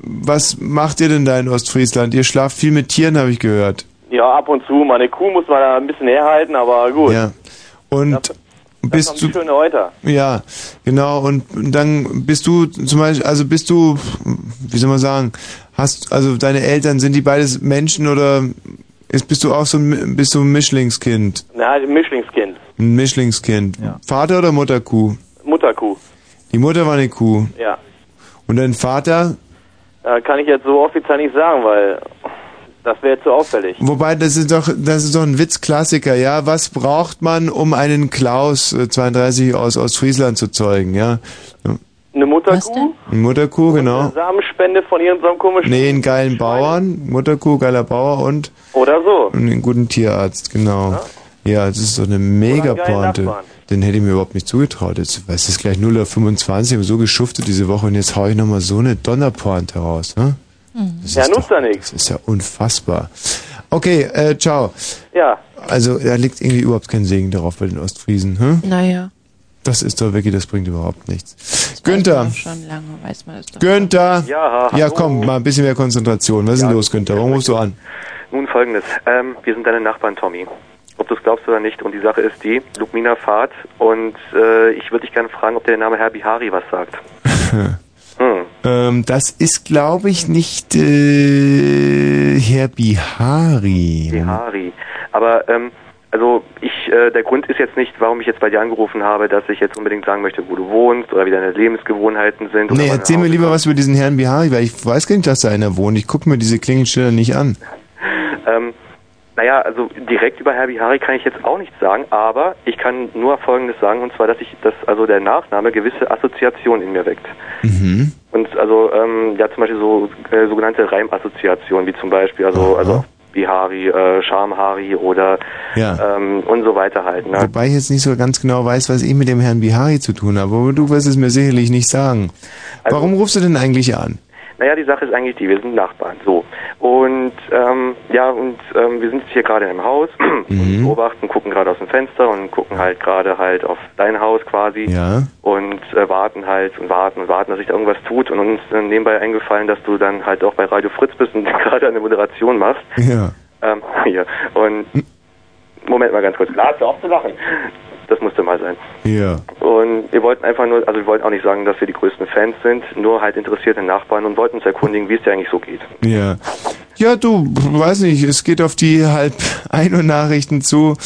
was macht ihr denn da in Ostfriesland? Ihr schlaft viel mit Tieren, habe ich gehört. Ja, ab und zu. Meine Kuh muss man da ein bisschen herhalten, aber gut. Ja. Und bist du schöne Euter. ja, genau. Und dann bist du zum Beispiel, also bist du, wie soll man sagen, hast also deine Eltern sind die beides Menschen oder ist, bist du auch so ein, bist du ein Mischlingskind? Na, ein Mischlingskind. Ein Mischlingskind. Vater oder Mutterkuh? Mutterkuh. Die Mutter war eine Kuh. Ja. Und dein Vater? Äh, kann ich jetzt so offiziell nicht sagen, weil das wäre zu auffällig. Wobei, das ist doch, das ist doch ein Witzklassiker, ja. Was braucht man, um einen Klaus äh, 32 aus Ostfriesland zu zeugen, ja? Eine Mutterkuh? Eine Mutterkuh, genau. Eine Samenspende von irgendeinem komischen... Nee, einen geilen Bauern, Mutterkuh, geiler Bauer und Oder so. einen guten Tierarzt, genau. Ja, das ist so eine mega Pointe. Den hätte ich mir überhaupt nicht zugetraut. Jetzt, weißt du, es ist gleich 0 auf 25, ich habe so geschuftet diese Woche und jetzt hau ich nochmal so eine Donnerpointe raus, ne? Das Ja, ist nutzt ja nichts. Das ist ja unfassbar. Okay, äh, ciao. Ja. Also, da liegt irgendwie überhaupt kein Segen darauf bei den Ostfriesen, hm? Naja, Das ist doch wirklich, das bringt überhaupt nichts. Günther, doch schon lange weiß man das doch. Günther. Ja, Ja, komm, mal ein bisschen mehr Konzentration. Was ist denn los, Günther? Warum rufst du an? Nun folgendes. Ähm, wir sind deine Nachbarn, Tommy. Ob du es glaubst oder nicht. Und die Sache ist die, Lukmina Fahrt. Und äh, ich würde dich gerne fragen, ob der Name Herr Bihari was sagt. Hm. Ähm, das ist, glaube ich, nicht äh, Herr Bihari. Bihari. Aber, ähm, also ich, äh, der Grund ist jetzt nicht, warum ich jetzt bei dir angerufen habe, dass ich jetzt unbedingt sagen möchte, wo du wohnst oder wie deine Lebensgewohnheiten sind. Nee, erzähl mir lieber was über diesen Herrn Bihari, weil ich weiß gar nicht, dass da einer wohnt. Ich gucke mir diese Klingelschilder nicht an. Ähm, naja, also direkt über Herbie Hari kann ich jetzt auch nichts sagen, aber ich kann nur Folgendes sagen, und zwar, dass ich, dass also der Nachname gewisse Assoziationen in mir weckt. Mhm. Und also, ähm, ja, zum Beispiel so äh, sogenannte Reimassoziationen, wie zum Beispiel, also, also Bihari, äh, Schamhari oder Ja. ähm, und so weiter halt. Ne? Wobei ich jetzt nicht so ganz genau weiß, was ich mit dem Herrn Bihari zu tun habe, aber du wirst es mir sicherlich nicht sagen. Warum rufst du denn eigentlich an? Naja, die Sache ist eigentlich die, wir sind Nachbarn, so. Und ähm, ja, und ähm, wir sind jetzt hier gerade im Haus und beobachten, gucken gerade aus dem Fenster und gucken halt gerade halt auf dein Haus quasi Ja. und äh, warten halt und warten und warten, dass sich da irgendwas tut und uns äh, nebenbei eingefallen, dass du dann halt auch bei Radio Fritz bist und gerade eine Moderation machst. Ja. Ähm, hier. Und Moment mal ganz kurz. Lars, auf zu lachen. Das musste mal sein. Ja. Und wir wollten einfach nur, also wir wollten auch nicht sagen, dass wir die größten Fans sind, nur halt interessierte Nachbarn und wollten uns erkundigen, wie es dir eigentlich so geht. Ja. Ja, du, weiß nicht, es geht auf die halb ein Uhr Nachrichten zu.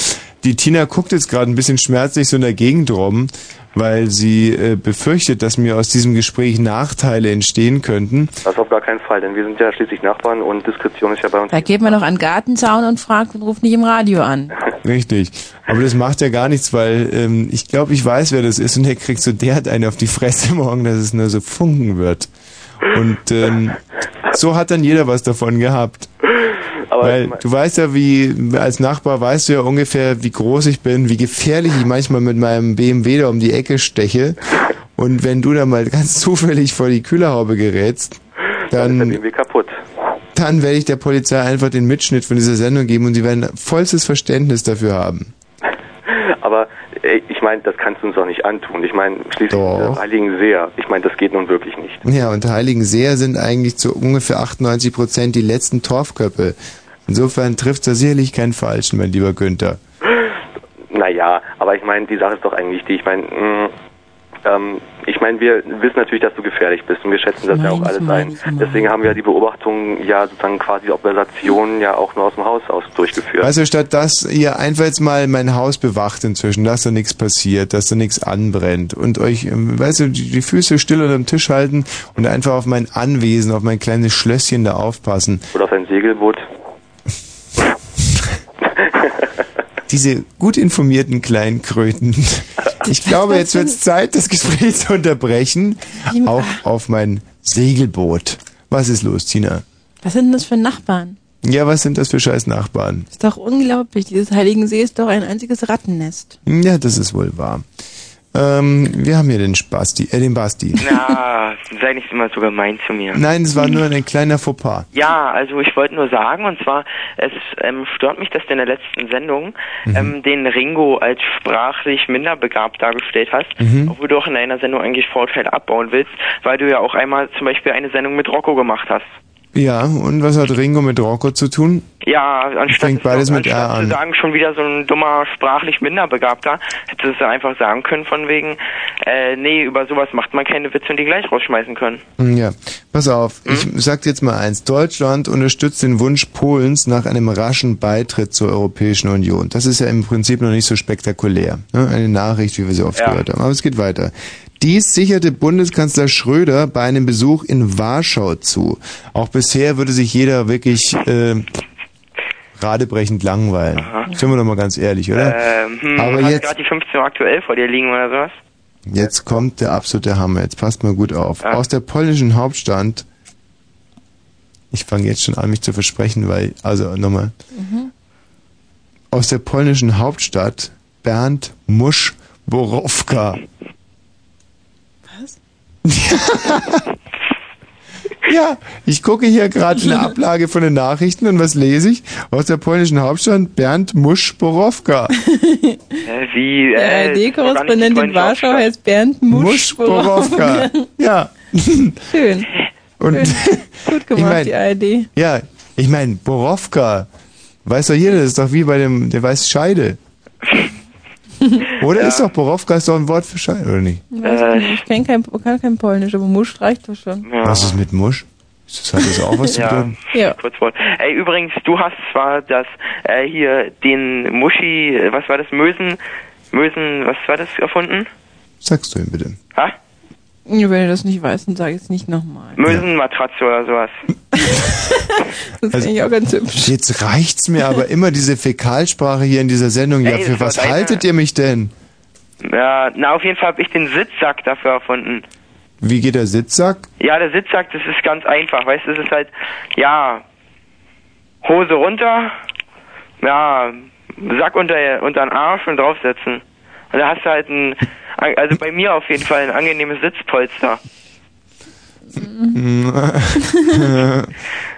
Die Tina guckt jetzt gerade ein bisschen schmerzlich so in der Gegend rum, weil sie äh, befürchtet, dass mir aus diesem Gespräch Nachteile entstehen könnten. Das auf gar keinen Fall, denn wir sind ja schließlich Nachbarn und Diskretion ist ja bei uns. Da geht man noch an Gartenzaun und fragt und ruft nicht im Radio an. Richtig. Aber das macht ja gar nichts, weil ähm, ich glaube, ich weiß, wer das ist und der kriegt so derart eine auf die Fresse morgen, dass es nur so funken wird. Und ähm, so hat dann jeder was davon gehabt. Weil du weißt ja, wie als Nachbar weißt du ja ungefähr, wie groß ich bin, wie gefährlich ich manchmal mit meinem BMW da um die Ecke steche. Und wenn du da mal ganz zufällig vor die Kühlerhaube gerätst, dann BMW kaputt. dann werde ich der Polizei einfach den Mitschnitt von dieser Sendung geben und sie werden vollstes Verständnis dafür haben. Aber äh, ich meine, das kannst du uns doch nicht antun. Ich meine, schließlich der Heiligen Seher. Ich meine, das geht nun wirklich nicht. Ja, und Heiligen Seher sind eigentlich zu ungefähr 98 Prozent die letzten Torfköppe. Insofern trifft er sicherlich keinen Falschen, mein lieber Günther. Naja, aber ich meine, die Sache ist doch eigentlich die. Ich meine, mh, ähm, ich meine, wir wissen natürlich, dass du gefährlich bist und wir schätzen das ja auch alles ein. Deswegen haben wir die Beobachtung ja sozusagen quasi Observationen ja auch nur aus dem Haus aus durchgeführt. Weißt du, statt dass ihr einfach jetzt mal mein Haus bewacht inzwischen, dass da nichts passiert, dass da nichts anbrennt und euch, ähm, weißt du, die die Füße still unter dem Tisch halten und einfach auf mein Anwesen, auf mein kleines Schlösschen da aufpassen. Oder auf ein Segelboot. Diese gut informierten kleinen Kröten. Ich glaube, jetzt wird es Zeit, das Gespräch zu unterbrechen. Auch auf mein Segelboot. Was ist los, Tina? Was sind denn das für Nachbarn? Ja, was sind das für scheiß Nachbarn? Ist doch unglaublich. Dieses Heiligensee ist doch ein einziges Rattennest. Ja, das ist wohl wahr. Ähm, wir haben hier den Spasti, äh, den Basti. Na, sei nicht immer so gemein zu mir. Nein, es war nur ein kleiner Fauxpas. Ja, also ich wollte nur sagen, und zwar, es ähm, stört mich, dass du in der letzten Sendung Mhm. ähm, den Ringo als sprachlich minderbegabt dargestellt hast, Mhm. obwohl du auch in einer Sendung eigentlich Vorteile abbauen willst, weil du ja auch einmal zum Beispiel eine Sendung mit Rocco gemacht hast. Ja, und was hat Ringo mit Rocco zu tun? Ja, anstatt, Fängt beides mit anstatt R zu an. sagen, schon wieder so ein dummer sprachlich minderbegabter, hättest du einfach sagen können von wegen, äh, nee, über sowas macht man keine Witze und die gleich rausschmeißen können. Hm, Ja, pass auf, Hm? ich sag dir jetzt mal eins. Deutschland unterstützt den Wunsch Polens nach einem raschen Beitritt zur Europäischen Union. Das ist ja im Prinzip noch nicht so spektakulär. Ne? Eine Nachricht, wie wir sie oft Ja. gehört haben. Aber es geht weiter. Dies sicherte Bundeskanzler Schröder bei einem Besuch in Warschau zu. Auch bisher würde sich jeder wirklich äh, radebrechend langweilen. Sind wir doch mal ganz ehrlich, oder? Ähm, hm, Aber hast jetzt- gerade die 15 Uhr aktuell vor dir liegen oder sowas? Jetzt kommt der absolute Hammer. Jetzt passt mal gut auf. Aus der polnischen Hauptstadt. Ich fange jetzt schon an, mich zu versprechen, weil, also nochmal. Aus der polnischen Hauptstadt Bernd Musch Borowka. Ja, ich gucke hier gerade eine Ablage von den Nachrichten und was lese ich? Aus der polnischen Hauptstadt Bernd Musch Borowka. Äh, wie, Der äh, ARD-Korrespondent in Warschau heißt Bernd Musch. Borowka. Ja. Schön. Und Gut Ich gemacht, mein- die ARD. Ja, ich meine, Borowka. Weiß doch jeder, das ist doch wie bei dem, der weiß Scheide. Oder ist doch Borowka ist doch ein Wort für Scheide, oder nicht? Weiß Äh, ich nicht. Ich kenne kein, kann kein Polnisch, aber Musch reicht doch schon. Was ist mit Musch? Ist das, hat das auch was zu ja, bedeuten? Ja. kurz vor. Ey, übrigens, du hast zwar das, äh, hier, den Muschi, äh, was war das, Mösen, Mösen, was war das, erfunden? Sagst du ihm bitte. Ha? Wenn du das nicht weißt, dann sag ich es nicht nochmal. Mösenmatratze oder sowas. Das finde ich auch ganz hübsch. Jetzt reicht's mir aber immer diese Fäkalsprache hier in dieser Sendung. Ja, Ey, für das war was haltet ihr mich denn? Ja, na, auf jeden Fall habe ich den Sitzsack dafür erfunden. Wie geht der Sitzsack? Ja, der Sitzsack, das ist ganz einfach, weißt du, das ist halt, ja, Hose runter, ja, Sack unter, unter den Arsch und draufsetzen. Und da hast du halt ein, also bei mir auf jeden Fall ein angenehmes Sitzpolster.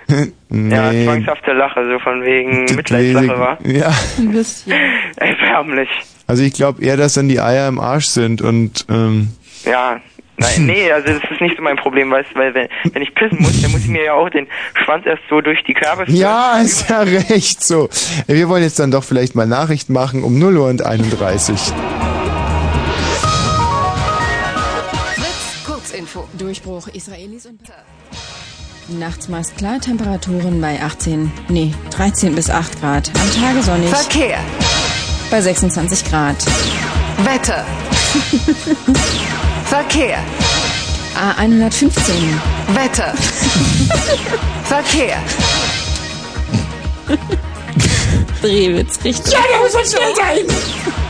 Ja, nee. zwangshafte Lache, so von wegen Mitleidslache war. Ja. Ein bisschen. Erbärmlich. Also ich glaube eher, dass dann die Eier im Arsch sind und ähm, Ja, nein, nee, also das ist nicht so mein Problem, weißt du, weil wenn, wenn ich pissen muss, dann muss ich mir ja auch den Schwanz erst so durch die Körbe führen. Ja, ist ja recht so. Wir wollen jetzt dann doch vielleicht mal Nachrichten machen um 0 Uhr und 31. Durchbruch Israelis und Nachts meist klar, Temperaturen bei 18, nee, 13 bis 8 Grad. Am Tage sonnig. Verkehr. Bei 26 Grad. Wetter. Verkehr. A115. Wetter. Verkehr. Drehwitz, richtig. Ja, der muss halt schnell sein.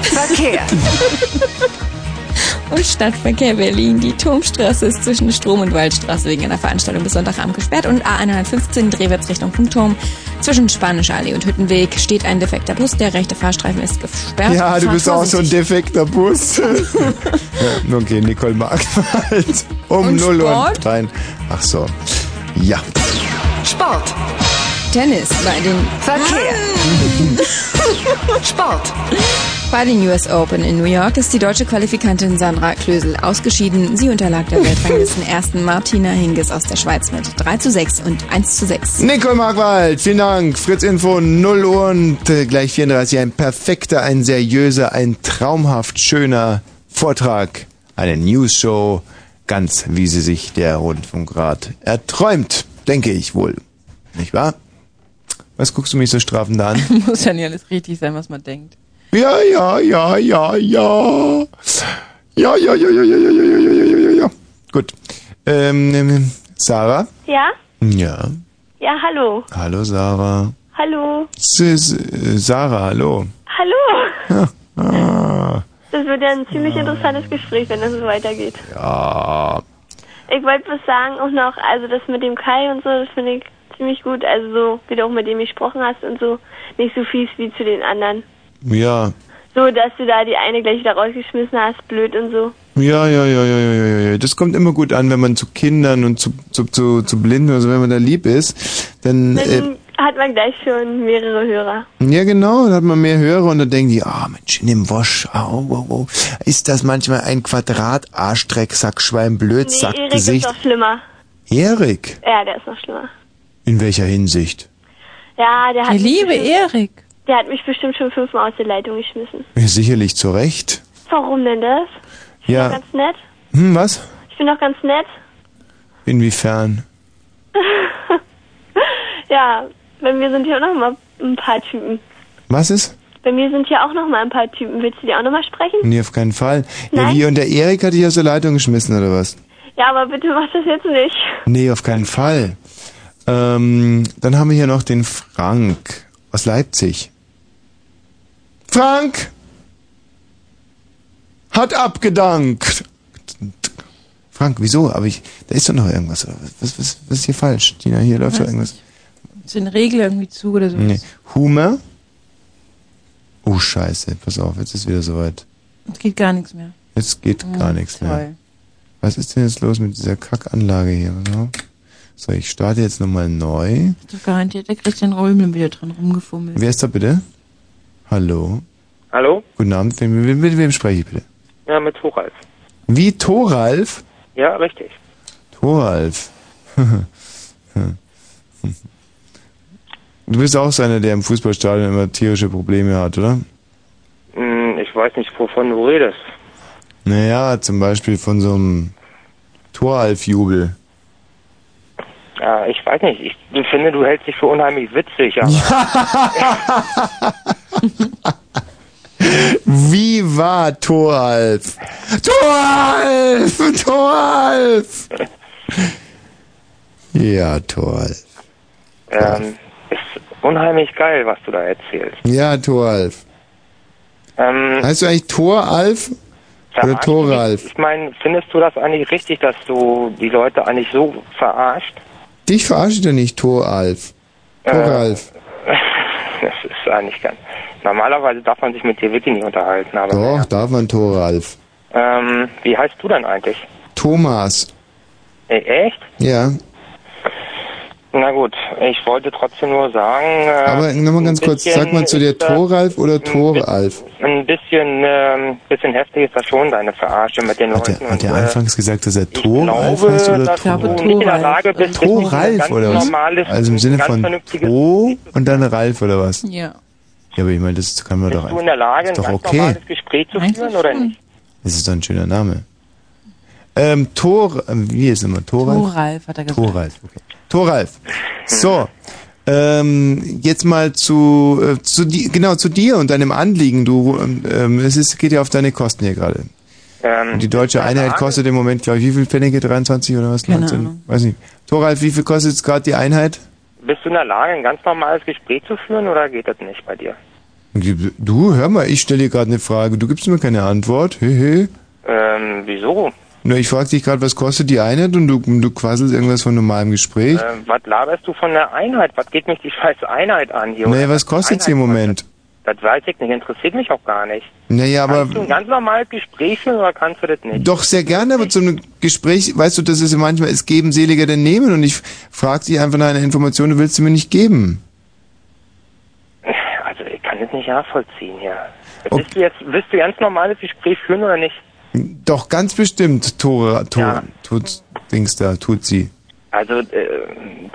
Verkehr. Und Stadtverkehr Berlin. Die Turmstraße ist zwischen Strom- und Waldstraße wegen einer Veranstaltung bis Sonntagabend gesperrt. Und A115 Drehwärts Richtung Funkturm. Zwischen Spanischer Allee und Hüttenweg steht ein defekter Bus. Der rechte Fahrstreifen ist gesperrt. Ja, du bist auch so ein defekter Bus. okay, Nicole Markwald. Um Und 0 Uhr rein. Ach so. Ja. Sport. Tennis bei den Verkehr. Sport. Bei den US Open in New York ist die deutsche Qualifikantin Sandra Klösel ausgeschieden. Sie unterlag der Weltranglisten ersten Martina Hingis aus der Schweiz mit 3 zu 6 und 1 zu 6. Nicole Markwald, vielen Dank. Fritz Info 0 Uhr und äh, gleich 34. Ein perfekter, ein seriöser, ein traumhaft schöner Vortrag. Eine News-Show, ganz wie sie sich der Rundfunkrat erträumt, denke ich wohl. Nicht wahr? Was guckst du mich so strafend an? Muss ja nicht alles richtig sein, was man denkt. Ja, ja, ja, ja, ja. Ja, ja, ja, ja, ja, ja, ja, ja, ja, ja, ja, ja. Gut. Ähm, ähm, Sarah? Ja? Ja. Ja, hallo. Hallo, Sarah. Hallo. S S äh, Sarah, hallo. Hallo. Ah, Das wird ja ein ziemlich interessantes Gespräch, wenn das so weitergeht. ja. Ich wollte was sagen, auch noch, also das mit dem Kai und so, das finde ich ziemlich gut. Also so, wie du auch mit dem gesprochen hast und so, nicht so fies wie zu den anderen. Ja. So, dass du da die eine gleich wieder rausgeschmissen hast, blöd und so. Ja, ja, ja, ja, ja, ja, ja. Das kommt immer gut an, wenn man zu Kindern und zu, zu, zu, zu Blinden, also wenn man da lieb ist, dann, äh, Dann hat man gleich schon mehrere Hörer. ja genau, dann hat man mehr Hörer und dann denken die, ah Mensch, in dem Wosch, au, au, au, ist das manchmal ein Quadrat, Arschdreck, Sackschwein, Blöd, Nee, Erik Gesicht. ist noch schlimmer. Erik? Ja, der ist noch schlimmer. In welcher Hinsicht? Ja, der hat Ich liebe Erik. Der hat mich bestimmt schon fünfmal aus der Leitung geschmissen. Ja, sicherlich zu Recht. Warum denn das? Ja. Ganz nett. Hm, was? Ich bin doch ganz nett. Inwiefern? ja, bei mir sind hier auch noch mal ein paar Typen. Was ist? Bei mir sind hier auch noch mal ein paar Typen. Willst du die auch noch mal sprechen? Nee, auf keinen Fall. Ja, Nein? wie, und der Erik hat dich aus der Leitung geschmissen, oder was? Ja, aber bitte mach das jetzt nicht. Nee, auf keinen Fall. Ähm, dann haben wir hier noch den Frank aus Leipzig. Frank! Hat abgedankt! Frank, wieso? Aber ich, da ist doch noch irgendwas. Was, was, was ist hier falsch? Tina, hier läuft doch Was? irgendwas. Ist eine Regel irgendwie zu oder so? Nee. Humer? Oh, scheiße. Pass auf, jetzt ist wieder soweit. Es geht gar nichts mehr. Jetzt geht gar Hm, nichts mehr. toll. Was ist denn jetzt los mit dieser Kackanlage hier? So, ich starte jetzt nochmal neu. Ist doch garantiert der Christian Römel wieder dran rumgefummelt. Wer ist da bitte? Hallo? Hallo? Guten Abend. Mit, mit, mit wem spreche ich bitte? Ja, mit Hochalf. Wie Thoralf? Ja, richtig. Thoralf. du bist auch so einer, der im Fußballstadion immer tierische Probleme hat, oder? Hm, ich weiß nicht, wovon du redest. Naja, zum Beispiel von so einem Thoralf-Jubel. Ja, ich weiß nicht. Ich finde, du hältst dich für unheimlich witzig. Wie war Thoralf? Thoralf! Thoralf! Ja, Thoralf. ähm, ist unheimlich geil, was du da erzählst. Ja, Thoralf. Ähm, Heißt du eigentlich Thoralf oder mich? Ich meine, findest du das eigentlich richtig, dass du die Leute eigentlich so verarscht? Dich verarsche ich doch nicht, Thoralf. Thoralf. Das ist eigentlich ganz. Normalerweise darf man sich mit dir wirklich nicht unterhalten, aber. Doch, darf man Thoralf. Ähm, wie heißt du denn eigentlich? Thomas. Äh, echt? Ja. Na gut, ich wollte trotzdem nur sagen. Äh, Aber nochmal ganz kurz, sag mal zu dir Thoralf oder Thoralf? Ein bisschen, ähm, bisschen heftig ist das schon, deine Verarsche mit den Hat Leuten. er, hat er äh, anfangs gesagt, dass er Thoralf heißt oder dass du Thor? nicht in der Lage bist, Thoralf ganz oder was? normales, Also im Sinne von Tho und dann Ralf oder was? Ja. Ja, aber ich meine, das kann man doch Bist du in einfach. der Lage, ein ganz okay. normales Gespräch zu führen oder nicht? Das ist doch ein schöner Name. Ähm, Thor, ähm, wie ist immer? Thoralf? Thoralf hat er gesagt. Thoralf, okay. Thoralf. So. Ähm, jetzt mal zu, äh, zu di genau, zu dir und deinem Anliegen. Du, ähm, es ist, geht ja auf deine Kosten hier gerade. Ähm, Und die deutsche Einheit kostet im Moment, glaube ich, wie viel Pfennige? 23 oder was? Keine 19? Ahnung. Weiß nicht. Thoralf, wie viel kostet jetzt gerade die Einheit? Bist du in der Lage, ein ganz normales Gespräch zu führen oder geht das nicht bei dir? Du, hör mal, ich stelle dir gerade eine Frage. Du gibst mir keine Antwort. Hehe. Ähm, wieso? Na, ich frage dich gerade, was kostet die Einheit und du, du quasselst irgendwas von normalem Gespräch. Ähm, was laberst du von der Einheit? Was geht mich die scheiß Einheit an hier? Oder was kostet sie im Moment? Das weiß ich nicht, interessiert mich auch gar nicht. Naja, aber Kannst du ein ganz normales Gespräch führen oder kannst du das nicht? doch sehr gerne, aber zu einem Gespräch, weißt du, das ist ja manchmal, es geben seliger denn nehmen und ich frage dich einfach nach einer Information, du willst sie mir nicht geben. Also ich kann kann das nicht nachvollziehen hier. Willst du jetzt, willst du ganz normales Gespräch führen oder nicht? Doch, ganz bestimmt, Tore, Tore, tut, Dings da, tut sie. Also, äh,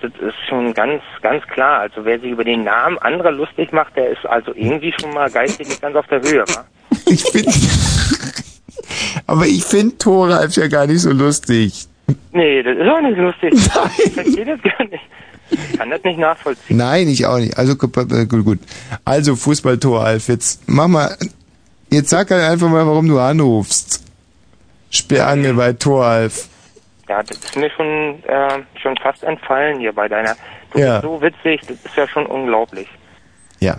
das ist schon ganz, ganz klar. Also, wer sich über den Namen anderer lustig macht, der ist also irgendwie schon mal geistig nicht ganz auf der Höhe, wa? Ich finde, aber ich finde Thoralf ja gar nicht so lustig. Nee, das ist auch nicht lustig. Ich verstehe das gar nicht. Ich kann das nicht nachvollziehen. Nein, ich auch nicht. Also gut, gut. Also Fußball Thoralf, jetzt mach mal, jetzt sag halt einfach mal, warum du anrufst. Sperrangel bei Thoralf. Ja, das ist mir schon, äh, schon fast entfallen hier bei deiner. Du Ja. bist so witzig, das ist ja schon unglaublich. Ja.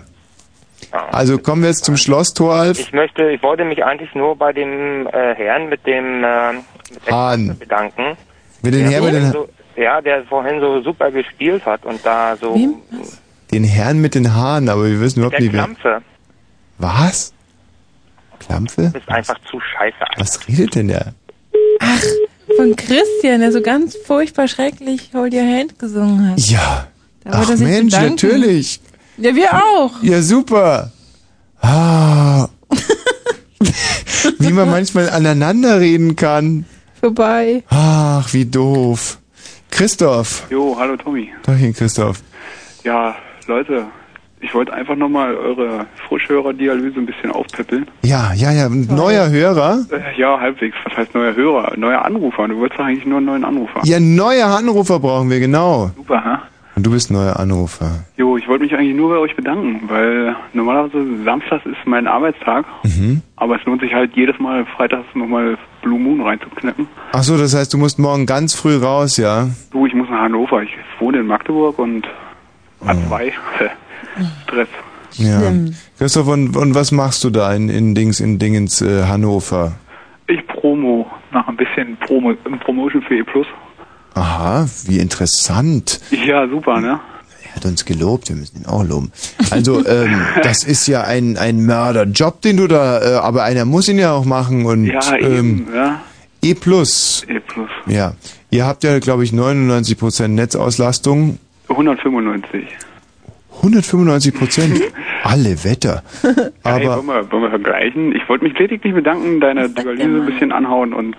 Also kommen wir jetzt zum Schloss Thoralf. Ich möchte, ich wollte mich eigentlich nur bei dem äh, Herrn mit dem äh, mit Hahn. Bedanken. Mit den der Herrn mit den, so, Ja, der vorhin so super gespielt hat und da so den Herrn mit den Haaren, aber wir wissen überhaupt der nicht wer. Klampfe. Was? Klampfe? Du bist einfach zu scheiße. Was redet denn der? Von Christian, der so ganz furchtbar schrecklich Hold Your Hand gesungen hat. Ja. Ach Mensch, bedanken. natürlich. Ja, wir auch. Ja, super. Ah. Wie man manchmal aneinander reden kann. Vorbei. Ach, wie doof. Christoph. Jo, hallo Tommy. Dachchen, Christoph. Ja, Leute, ich wollte einfach nochmal eure Frischhörerdialyse ein bisschen aufpäppeln. Ja, ja, ja, neuer Hörer. Äh, ja, halbwegs. Was heißt neuer Hörer? Neuer Anrufer. Du wolltest doch eigentlich nur einen neuen Anrufer. Ja, neuer Anrufer brauchen wir, genau. Super, hä? Und du bist neuer Anrufer. Jo, ich wollte mich eigentlich nur bei euch bedanken, weil normalerweise Samstags ist mein Arbeitstag, Mhm. aber es lohnt sich halt jedes Mal freitags nochmal Blue Moon reinzuknacken. Ach so, das heißt, du musst morgen ganz früh raus, ja? Du, ich muss nach Hannover. Ich wohne in Magdeburg und A2. Stress. Ja. Christoph, und, und was machst du da in, in Dings, in Dingens äh, Hannover? Ich promo, nach ein bisschen Promo, Promotion für E+. Aha, wie interessant. Ja, super, ne? Er hat uns gelobt, wir müssen ihn auch loben. Also, ähm, das ist ja ein, ein Mörderjob, den du da, äh, aber einer muss ihn ja auch machen und Ja, ähm, eben, ja. E plus. E plus. Ja. Ihr habt ja, glaube ich, 99% Netzauslastung. 195. 195 Prozent. Alle Wetter. hey, Aber wollen, wir, wollen wir vergleichen? Ich wollte mich lediglich bedanken, deine Dialyse ein bisschen anhauen und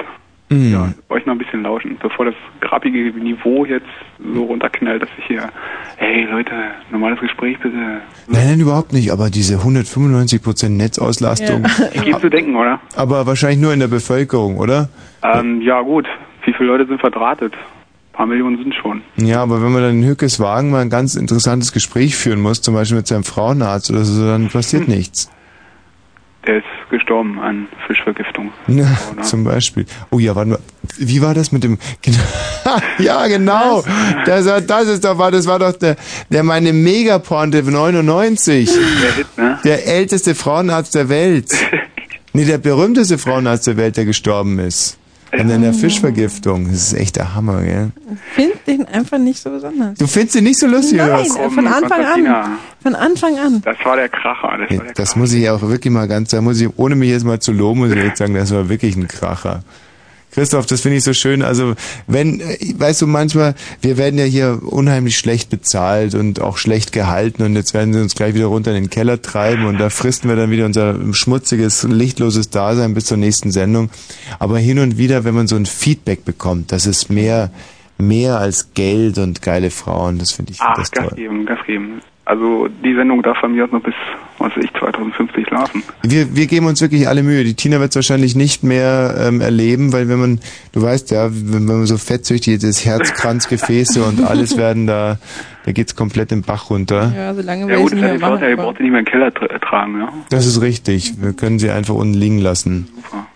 mh, euch noch ein bisschen lauschen, bevor das grabige Niveau jetzt so runterknallt, dass ich hier, hey Leute, normales Gespräch bitte. nein, nein, überhaupt nicht. Aber diese 195 Prozent Netzauslastung. Ich gebe zu denken, oder? Aber wahrscheinlich nur in der Bevölkerung, oder? Ähm, ja gut, wie viele Leute sind verdrahtet? Ein paar Millionen sind schon. Ja, aber wenn man dann in Hückeswagen mal ein ganz interessantes Gespräch führen muss, zum Beispiel mit seinem Frauenarzt oder so, dann passiert nichts. Der ist gestorben an Fischvergiftung. Ja, zum Beispiel. Oh ja, warte mal. Wie war das mit dem? Ja, genau. Das, das ist doch, war, das war doch der, der meine Megaponte 99. Der Hit, ne? Der älteste Frauenarzt der Welt. Nee, der berühmteste Frauenarzt der Welt, der gestorben ist. An einer Fischvergiftung. Das ist echt der Hammer, gell? Finde den einfach nicht so besonders. Du findest ihn nicht so lustig, Nein, oder was? äh, von Anfang an. Von Anfang an. Das war der Kracher. Das war der Das muss ich auch wirklich mal ganz, da muss ich, ohne mich jetzt mal zu loben, muss ich jetzt sagen, das war wirklich ein Kracher. Christoph, das finde ich so schön. Also, wenn, äh, weißt du, manchmal, wir werden ja hier unheimlich schlecht bezahlt und auch schlecht gehalten und jetzt werden sie uns gleich wieder runter in den Keller treiben und da fristen wir dann wieder unser schmutziges, lichtloses Dasein bis zur nächsten Sendung. Aber hin und wieder, wenn man so ein Feedback bekommt, das ist mehr, mehr als Geld und geile Frauen, das finde ich Ach, das Gas toll. geben, Gas geben. Also die Sendung darf von mir aus noch bis, was weiß ich, 2050 laufen. Wir, wir geben uns wirklich alle Mühe. Die Tina wird es wahrscheinlich nicht mehr ähm, erleben, weil wenn man, du weißt ja, wenn, wenn man so fettsüchtig ist, Herzkranzgefäße und alles werden da, da geht's komplett im Bach runter. Ja, solange Ja wir gut, es das nicht ist mehr machen. Ihr braucht sie nicht mehr in den Keller tra tragen, ja. Das ist richtig. Wir können sie einfach unten liegen lassen.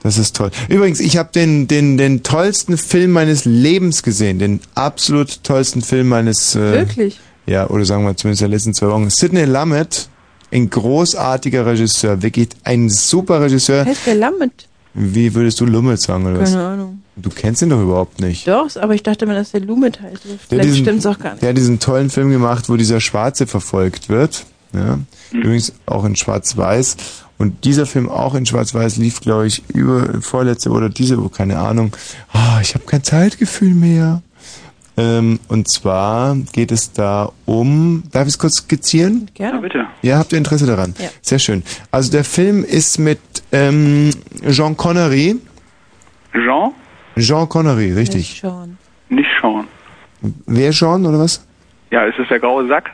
Das ist toll. Übrigens, ich habe den, den, den tollsten Film meines Lebens gesehen. Den absolut tollsten Film meines... Äh, Wirklich? Ja, oder sagen wir zumindest der letzten zwei Wochen. Sidney Lumet, ein großartiger Regisseur. Wirklich ein super Regisseur. Heißt der Lammet? Wie würdest du Lumet sagen, oder was? Keine Ahnung. Du kennst ihn doch überhaupt nicht. Doch, aber ich dachte mir, dass der Lumet heißt. Der Vielleicht diesen- stimmt's auch gar nicht. Der hat diesen tollen Film gemacht, wo dieser Schwarze verfolgt wird. Ja. Übrigens auch in Schwarz-Weiß. Und dieser Film auch in Schwarz-Weiß lief, glaube ich, über vorletzte oder diese Woche, keine Ahnung. Ah, ich habe kein Zeitgefühl mehr. Ähm, und zwar geht es da um, darf ich es kurz skizzieren? Gerne. bitte. Ja, habt ihr Interesse daran? Ja. Sehr schön. Also der Film ist mit ähm, Jean Connery. Jean? Jean Connery, richtig. Sean. Nicht Sean. Wer Sean oder was? Ja, ist es der graue Sack?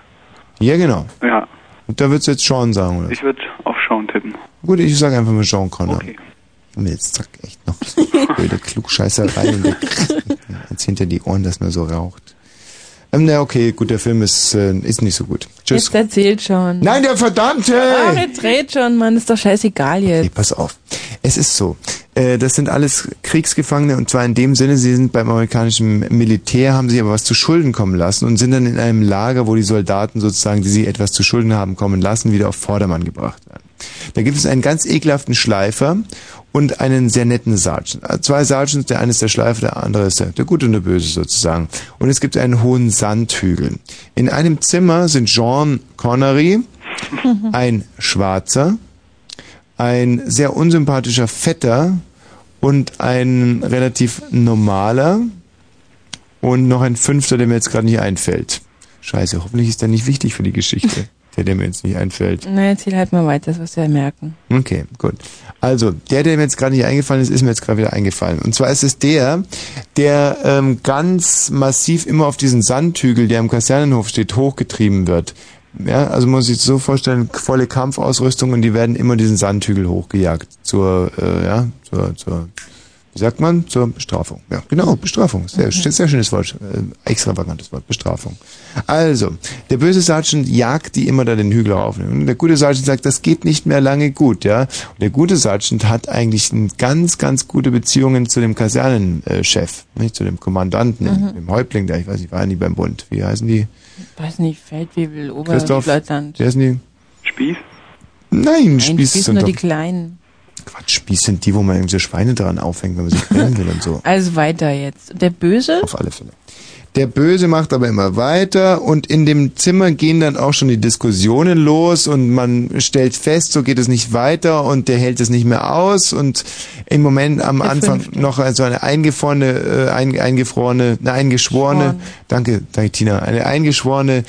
Ja, genau. Ja. Und da würdest du jetzt Sean sagen, oder? Ich würde auf Sean tippen. Gut, ich sage einfach mal Jean Connery. Und jetzt zack, echt noch blöde Klugscheißerei jetzt hinter die Ohren, dass man so raucht. Ähm, na okay, gut, der Film ist, äh, ist nicht so gut. Tschüss. Jetzt erzählt schon. Nein, der verdammte! Ach, jetzt red schon, Mann, ist doch scheißegal jetzt. Okay, pass auf. Es ist so. Äh, das sind alles Kriegsgefangene und zwar in dem Sinne, sie sind beim amerikanischen Militär, haben sich aber was zu Schulden kommen lassen und sind dann in einem Lager, wo die Soldaten sozusagen, die sie etwas zu Schulden haben kommen lassen, wieder auf Vordermann gebracht werden. Da gibt es einen ganz ekelhaften Schleifer und einen sehr netten Sergeant. Äh, Zwei Sergeants, der eine ist der Schleifer, der andere ist der, der Gute und der Böse sozusagen. Und es gibt einen hohen Sandhügel. In einem Zimmer sind Jean Connery, ein Schwarzer, ein sehr unsympathischer Vetter und ein relativ normaler und noch ein fünfter, der mir jetzt gerade nicht einfällt. Scheiße, hoffentlich ist der nicht wichtig für die Geschichte, der, der mir jetzt nicht einfällt. Na, erzähl halt mal weiter, das wirst du ja merken. Okay, gut. Also, der, der mir jetzt gerade nicht eingefallen ist, ist mir jetzt gerade wieder eingefallen. Und zwar ist es der, der ähm, ganz massiv immer auf diesen Sandhügel, der im Kasernenhof steht, hochgetrieben wird. Ja, also muss ich so vorstellen, volle Kampfausrüstung und die werden immer diesen Sandhügel hochgejagt zur, äh, ja, zur, zur, wie sagt man, zur Bestrafung. Ja, genau, Bestrafung. Sehr, sehr schönes Wort, äh, extravagantes Wort, Bestrafung. Also, der böse Sergeant jagt die immer da den Hügel rauf. Und der gute Sergeant sagt, das geht nicht mehr lange gut, ja. Und der gute Sergeant hat eigentlich ein ganz, ganz gute Beziehungen zu dem Kasernenchef, nicht zu dem Kommandanten, Mhm. dem Häuptling, der, ich weiß nicht, waren die beim Bund? Wie heißen die? Weiß nicht, Feldwebel, Christoph? Oberleutnant. Wie heißen die? Spieß? Nein, Nein, Spieß Spieß sind nur doch, die Kleinen. Quatsch, Spieß sind die, wo man irgendwie so Schweine dran aufhängt, wenn man sie quälen will und so. Also weiter jetzt. Der Böse? Auf alle Fälle. Der Böse macht aber immer weiter und in dem Zimmer gehen dann auch schon die Diskussionen los und man stellt fest, so geht es nicht weiter und der hält es nicht mehr aus und im Moment am Der Anfang Fünfte. noch so eine eingefrorene, äh, ein, eingefrorene, eine eingeschworene, Schworen. danke, danke Tina, eine eingeschworene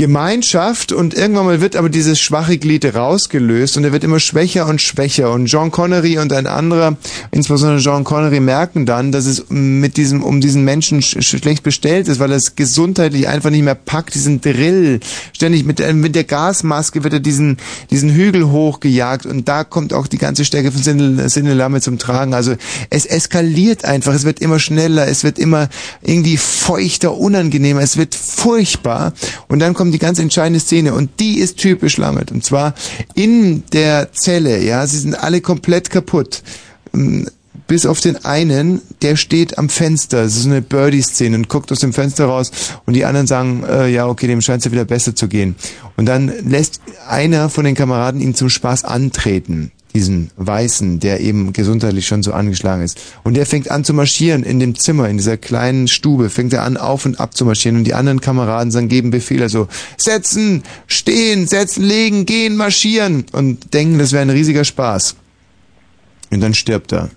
Gemeinschaft und irgendwann mal wird aber dieses schwache Glied rausgelöst und er wird immer schwächer und schwächer. Und John Connery und ein anderer, insbesondere John Connery, merken dann, dass es mit diesem, um diesen Menschen sch schlecht bestellt ist, weil er es gesundheitlich einfach nicht mehr packt, diesen Drill, ständig mit, der- mit der Gasmaske wird er diesen, diesen Hügel hochgejagt und da kommt auch die ganze Stärke von Sinne, Sinne Lamme zum Tragen, also es eskaliert einfach, es wird immer schneller, es wird immer irgendwie feuchter, unangenehmer, es wird furchtbar. Und dann kommt die ganz entscheidende Szene und die ist typisch Lammet und zwar in der Zelle, ja, sie sind alle komplett kaputt. Mm, Bis auf den einen, der steht am Fenster. Das ist eine Birdie-Szene und guckt aus dem Fenster raus und die anderen sagen, äh, ja, okay, dem scheint es ja wieder besser zu gehen. Und dann lässt einer von den Kameraden ihn zum Spaß antreten diesen Weißen, der eben gesundheitlich schon so angeschlagen ist. Und der fängt an zu marschieren in dem Zimmer, in dieser kleinen Stube, fängt er an auf und ab zu marschieren und die anderen Kameraden sagen, geben Befehle so, setzen, stehen, setzen, legen, gehen, marschieren und denken, das wäre ein riesiger Spaß. Und dann stirbt er.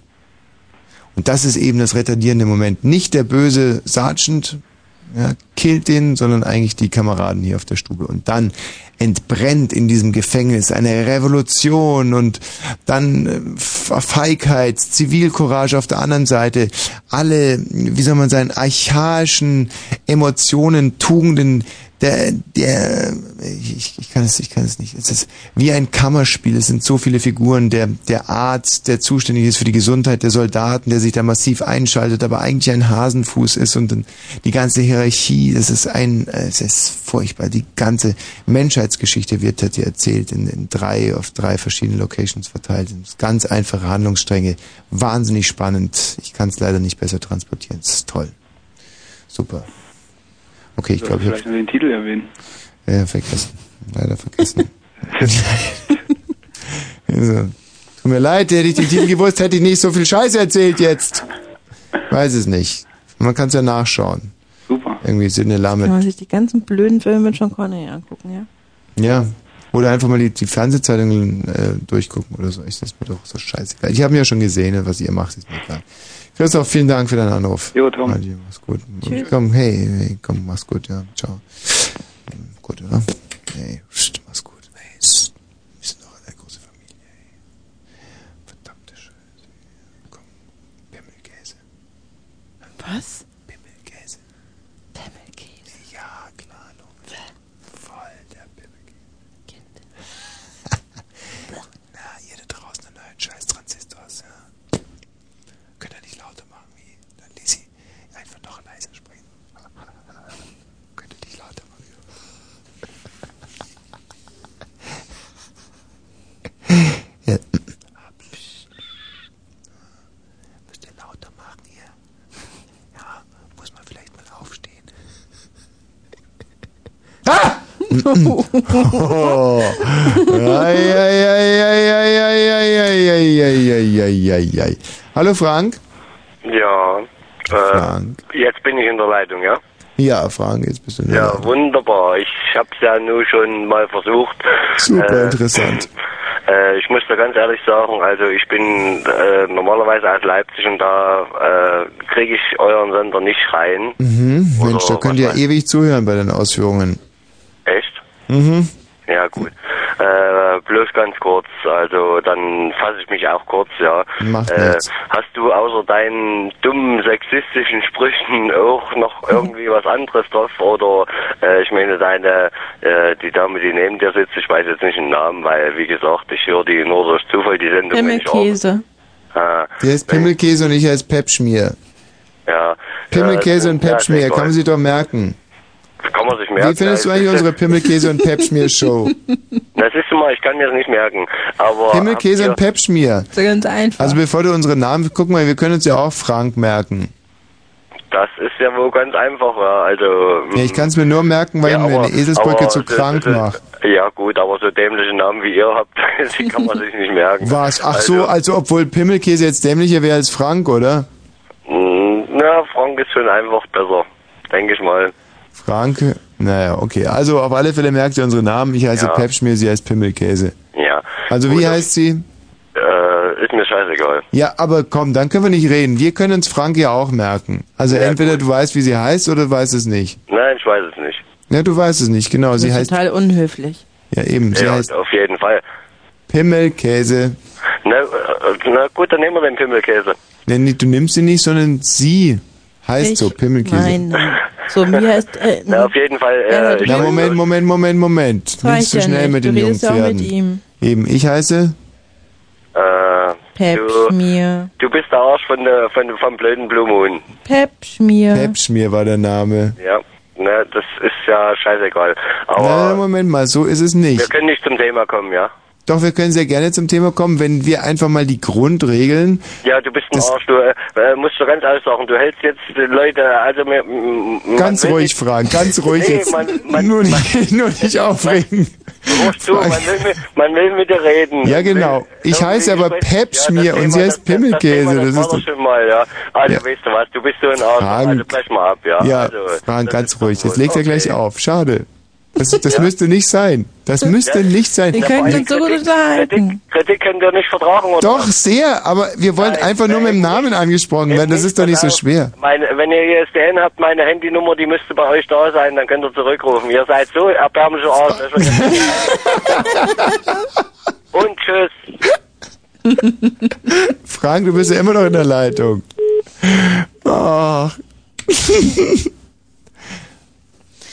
Und das ist eben das retardierende Moment. Nicht der böse Sergeant ja, killt den, sondern eigentlich die Kameraden hier auf der Stube. Und dann entbrennt in diesem Gefängnis eine Revolution und dann äh, Feigheit, Zivilcourage auf der anderen Seite. Alle, wie soll man sagen, archaischen Emotionen, Tugenden, der, der, ich, ich kann es, ich kann es nicht. Es ist wie ein Kammerspiel. Es sind so viele Figuren. Der, der Arzt, der zuständig ist für die Gesundheit der Soldaten, der sich da massiv einschaltet, aber eigentlich ein Hasenfuß ist und dann die ganze Hierarchie. Das ist ein, es ist furchtbar. Die ganze Menschheitsgeschichte wird hat hier erzählt in, in drei, auf drei verschiedene Locations verteilt. Ganz einfache Handlungsstränge. Wahnsinnig spannend. Ich kann es leider nicht besser transportieren. Es ist toll. Super. Okay, ich glaube, ich vielleicht noch den Titel erwähnen. habe ja, vergessen. Leider vergessen. also, tut mir leid, hätte ich den Titel gewusst, hätte ich nicht so viel Scheiße erzählt jetzt. Weiß es nicht. Man kann es ja nachschauen. Super. Irgendwie Sinne Kann man sich die ganzen blöden Filme mit Sean Connery angucken, ja? Ja. Oder einfach mal die, die Fernsehzeitungen äh, durchgucken oder so. Ich, das ist mir doch so scheißegal. Ich habe ja schon gesehen, was ihr macht, ist mir egal. Christoph, vielen Dank für deinen Anruf. Jo, Tom. Adieu, mach's gut. Tschüss. Komm, hey, hey, komm, mach's gut, ja. Ciao. Gut, oder? Hey, pst, mach's gut. Hey, pst, wir sind doch eine große Familie, hey. Verdammte Scheiße. Komm, Pimmelkäse. Was? Hallo Frank. Ja, äh, jetzt bin ich in der Leitung, ja? Ja, Frank, jetzt bist du in der Ja, Leitung. wunderbar. Ich hab's ja nur schon mal versucht. Super Äh, interessant. Äh, ich muss da ganz ehrlich sagen, also ich bin äh, normalerweise aus Leipzig und da äh, kriege ich euren Sender nicht rein. Mhm. Mensch, da könnt ihr ewig zuhören bei den Ausführungen. Echt? Mhm. Ja, gut. Äh, bloß ganz kurz, also dann fasse ich mich auch kurz, ja. Macht äh, nichts. Hast du außer deinen dummen sexistischen Sprüchen auch noch irgendwie was anderes drauf? Oder äh, ich meine deine, äh, die Dame, die neben dir sitzt, ich weiß jetzt nicht den Namen, weil wie gesagt, ich höre die nur durch Zufall die Sendung. Pimmelkäse. auch- Ah, Der heißt Pimmelkäse und ich heiße Pepschmier. ja. Pimmelkäse Ja, und Pepschmier, kann man sich doch merken. Kann man sich merken. Wie findest du eigentlich unsere Pimmelkäse und Pepschmier Show? Das ist mal, ich kann mir das nicht merken. Aber Pimmelkäse und Pepschmier. So ganz einfach. Also bevor du unsere Namen, guck mal, wir können uns ja auch Frank merken. Das ist ja wohl ganz einfach, ja. Also. Ja, ich kann es mir nur merken, weil Ja, ich mir eine Eselsbrücke zu das- krank das- mache. Ja gut, aber so dämliche Namen wie ihr habt, die kann man sich nicht merken. Was? Ach so, also obwohl Pimmelkäse jetzt dämlicher wäre als Frank, oder? Mm, Na, Frank ist schon einfach besser, denke ich mal. Frank, naja, okay. Also auf alle Fälle merkt ihr unsere Namen. Ich heiße Ja. Pepschmier, sie heißt Pimmelkäse. Ja. Also wie heißt sie? Äh, ist mir scheißegal. Ja, aber komm, dann können wir nicht reden. Wir können uns Frank ja auch merken. Also entweder du weißt, wie sie heißt, oder du weißt es nicht. Nein, ich weiß es nicht. Ja, du weißt es nicht, genau. Das Sie ist heißt, total unhöflich. ja eben, sie ja, heißt auf jeden Fall. Pimmelkäse. Na, äh, na gut, dann nehmen wir den Pimmelkäse. Nee, du nimmst sie nicht, sondern sie heißt Ich so, Pimmelkäse. Nein, nein. So, mir heißt, äh, Na, auf jeden Fall. Äh, Na, Moment, Moment, Moment, Moment. Nicht so ja schnell nicht. mit Du den auch mit ihm. Eben, ich heiße Äh, Pepschmier. du, du bist der Arsch von der, von, vom blöden Blue Moon. Pepschmier. Pepschmier war der Name. Ja, ne, das ist ja scheißegal. Aber Na, Moment mal, so ist es wir nicht. können nicht zum Thema kommen, ja? Doch, wir können sehr gerne zum Thema kommen, wenn wir einfach mal die Grundregeln Ja, du bist ein Arsch, du äh, äh, musst du ganz ehrlich sagen, du hältst jetzt die Leute, also mir, Ganz man ruhig nicht- fragen, ganz ruhig nee, jetzt. Man, man, nur, nicht, nur nicht aufregen. Du, man will, mit, man will mit dir reden. Ja, genau. Ich heiße aber Pepschmier und sie heißt Pimmelkäse. Das ist Das doch. schon mal, ja. Also, weißt du was, du bist so ein Arsch, Frank. also brech mal ab, ja. Ja, also, das ganz ist ruhig. Jetzt legt er gleich Okay. auf. Schade. Das, das müsste nicht sein. Das müsste Ja. nicht sein. Wir könnten uns so gut unterhalten. Kritik könnt ihr nicht vertragen, oder? Doch, sehr, aber wir wollen einfach nur mit dem Namen angesprochen werden. Das ist doch nicht so schwer. Meine, wenn ihr ISDN habt, meine Handynummer, die müsste bei euch da sein, dann könnt ihr zurückrufen. Ihr seid so erbärmliche Arsch. Und tschüss. Frank, du bist ja immer noch in der Leitung. Ach.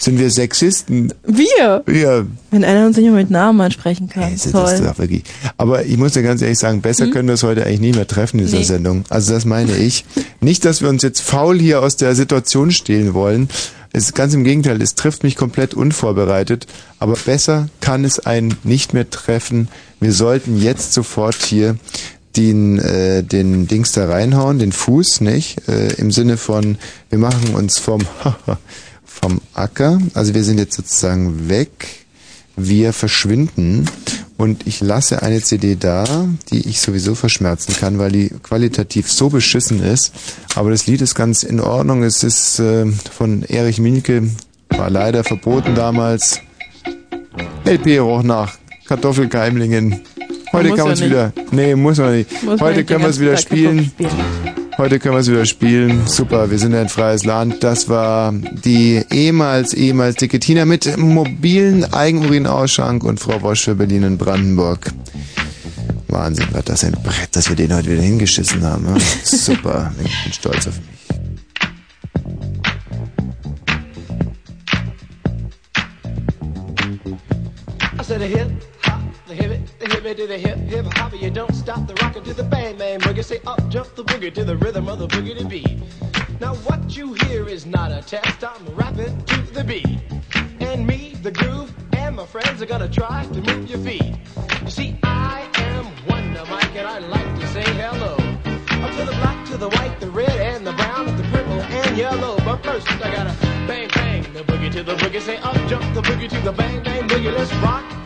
Sind wir Sexisten? Wir. Ja, Wenn einer uns nicht mehr mit Namen ansprechen kann. das ist Toll. doch wirklich. Aber ich muss dir ganz ehrlich sagen, besser Hm? können wir es heute eigentlich nie mehr treffen in dieser Nee. Sendung. Also das meine ich. Nicht, dass wir uns jetzt faul hier aus der Situation stehlen wollen. Es ist ganz im Gegenteil, es trifft mich komplett unvorbereitet. Aber besser kann es einen nicht mehr treffen. Wir sollten jetzt sofort hier den, äh, den Dings da reinhauen, den Fuß, nicht? Äh, Im Sinne von, wir machen uns vom, vom Acker. Also wir sind jetzt sozusagen weg. Wir verschwinden und ich lasse eine CD da, die ich sowieso verschmerzen kann, weil die qualitativ so beschissen ist. Aber das Lied ist ganz in Ordnung. Es ist äh, von Erich Mielke, war leider verboten damals. LP roch nach Kartoffelkeimlingen. Heute kann man es ja wieder. Nee, muss man nicht. Muss man Heute nicht können wir es wieder spielen. Heute können wir es wieder spielen. Super, wir sind ein freies Land. Das war die ehemals, ehemals dicke Tina mit mobilen Eigenurinausschank und Frau Wosch für Berlin und Brandenburg. Wahnsinn, was das ein Brett, dass wir den heute wieder hingeschissen haben. Ja? Super, ich bin stolz auf mich. I said a hop, the hip the hip to the hip hip hop. You don't stop the rockin' to the bang bang boogie. Say up jump the boogie to the rhythm of the boogie to beat. Now what you hear is not a test. I'm rapping to the beat, and me, the groove, and my friends are gonna try to move your feet. You see, I am Wonder Mike, and I like to say hello. Up to the black, to the white, the red, and the brown, the purple and yellow. But first, I gotta bang bang the boogie to the boogie. Say up jump the boogie to the bang bang boogie. Let's rock.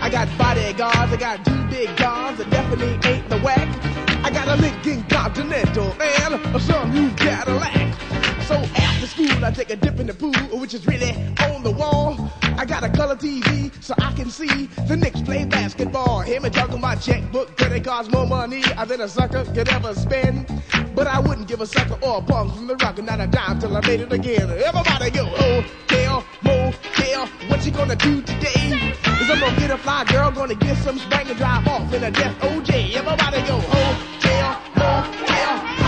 I got bodyguards, I got two big guns that definitely ain't the whack. I got a Lincoln Continental and a some new Cadillac. So after school, I take a dip in the pool, which is really on the wall. I got a color TV so I can see the Knicks play basketball. Him and talking my checkbook, credit cards more money than a sucker could ever spend. But I wouldn't give a sucker or a punk from the rock, not a dime till I made it again. Everybody go, hotel, motel, what you gonna do today? Is I'm gonna get a fly girl, gonna get some spank and drive off in a death OJ. Everybody go, hotel, motel,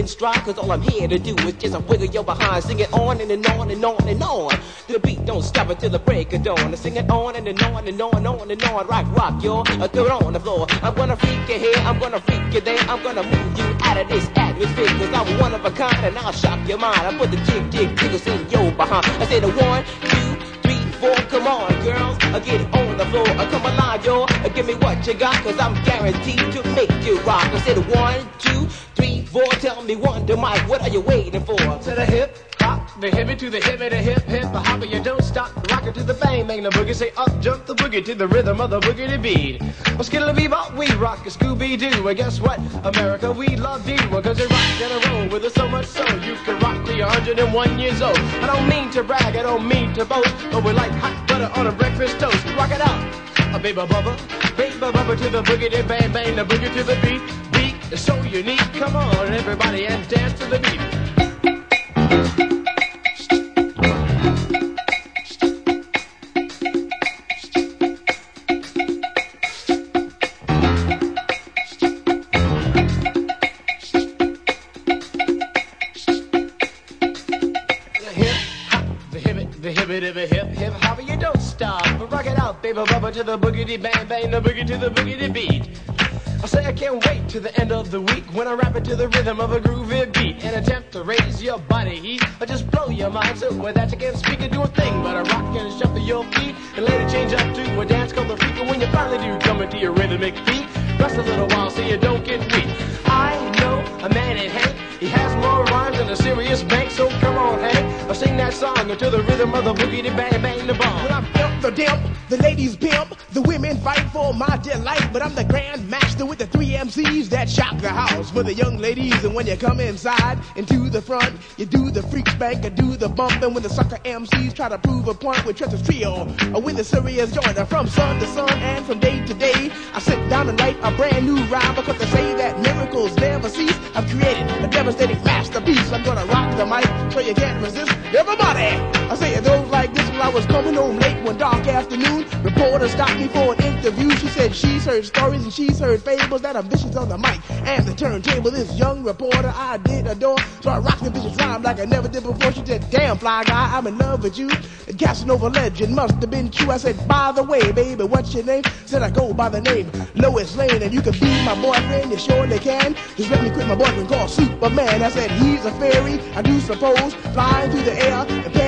in stride, cause all I'm here to do is just a wiggle your behind. Sing it on and, and on and on and on. The beat don't stop until the break of dawn. I sing it on and, and on and on and on and on. Rock, rock, yo. Uh, throw it on the floor. I'm gonna freak you here, I'm gonna freak you there. I'm gonna move you out of this atmosphere, cause I'm one of a kind and I'll shock your mind. I put the jig, jig, jiggles in your behind. I say the one, two, three, four. Come on, girls, uh, get on the floor. Uh, come alive, yo. Uh, give me what you got, cause I'm guaranteed to make you rock. I said one, two, three, four. Tell me one, to Mike, what are you waiting for? To the hip, hop, the hippie to the hippie, the hip, hip, the hopper. You don't stop, rock it to the bang, bang, the boogie. Say up, jump the boogie to the rhythm of the boogie to beat. Well, skittle bebop, we rock a Scooby Doo. and guess what? America, we love you. Well, cause you rock in a roll with us so much so you can rock till you're 101 years old. I don't mean to brag, I don't mean to boast, but we're like hot butter on a breakfast toast. Rock it out, a baby bubba, baby bubba to the boogie, then bang bang, the boogie to the beat. Beat is so unique. Come on, everybody, and dance to the beat. The hip hop, the hip it, the hip it, the hip hip hopper, you don't stop. Rock it out, baby bubba to the boogity bang bang, the boogie to the boogity beat. I say I can't wait to the end of the week when I rap it to the rhythm of a groovy beat. And attempt to raise your body heat or just blow your mind so with that you can't speak or do a thing but a rock and shuffle your feet. And later change up to a dance called the freak and when you finally do come into your rhythmic beat. Rest a little while so you don't get weak. I know a man in has more rhymes than a serious bank so come on Hank I'll sing that song until the rhythm of the boogie to bang bang the bomb When I'm pimp the dimp, the ladies pimp, the women fight for my delight. But I'm the grand master with the three MCs that shock the house for the young ladies. And when you come inside into the front, you do the freak spank or do the bump. And when the sucker MCs try to prove a point with Trevor's trio, or when the serious joiner from sun to sun and from day to day, I sit down and write a brand new rhyme because they say that miracles never cease. I've created a devastating masterpiece. I'm gonna rock the mic so you can't resist. Everybody, I say it goes like this I was coming home late one dark afternoon. Reporter stopped me for an interview. She said she's heard stories and she's heard fables that are vicious on the mic and the turntable. This young reporter I did adore, so I rocked the vicious rhyme like I never did before. She said, "Damn fly guy, I'm in love with you." And Casanova legend must have been true. I said, "By the way, baby, what's your name?" Said I go by the name Lois Lane, and you can be my boyfriend. You surely can. Just let me quit my boyfriend called Superman. I said he's a fairy, I do suppose, flying through the air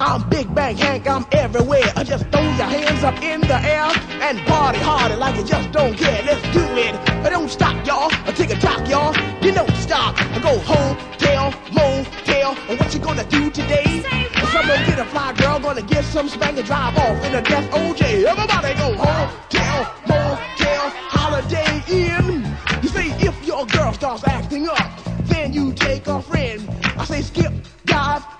I'm Big Bang Hank, I'm everywhere. I just throw your hands up in the air and party harder like you just don't care. Let's do it. I don't stop, y'all. I take a talk, y'all. You don't stop. I go hotel, motel. And what you gonna do today? Someone get a fly girl, gonna get some spank and drive off in a death OJ. Everybody go hotel, motel, holiday inn. You say if your girl starts acting up, then you take a friend. I say skip, dive,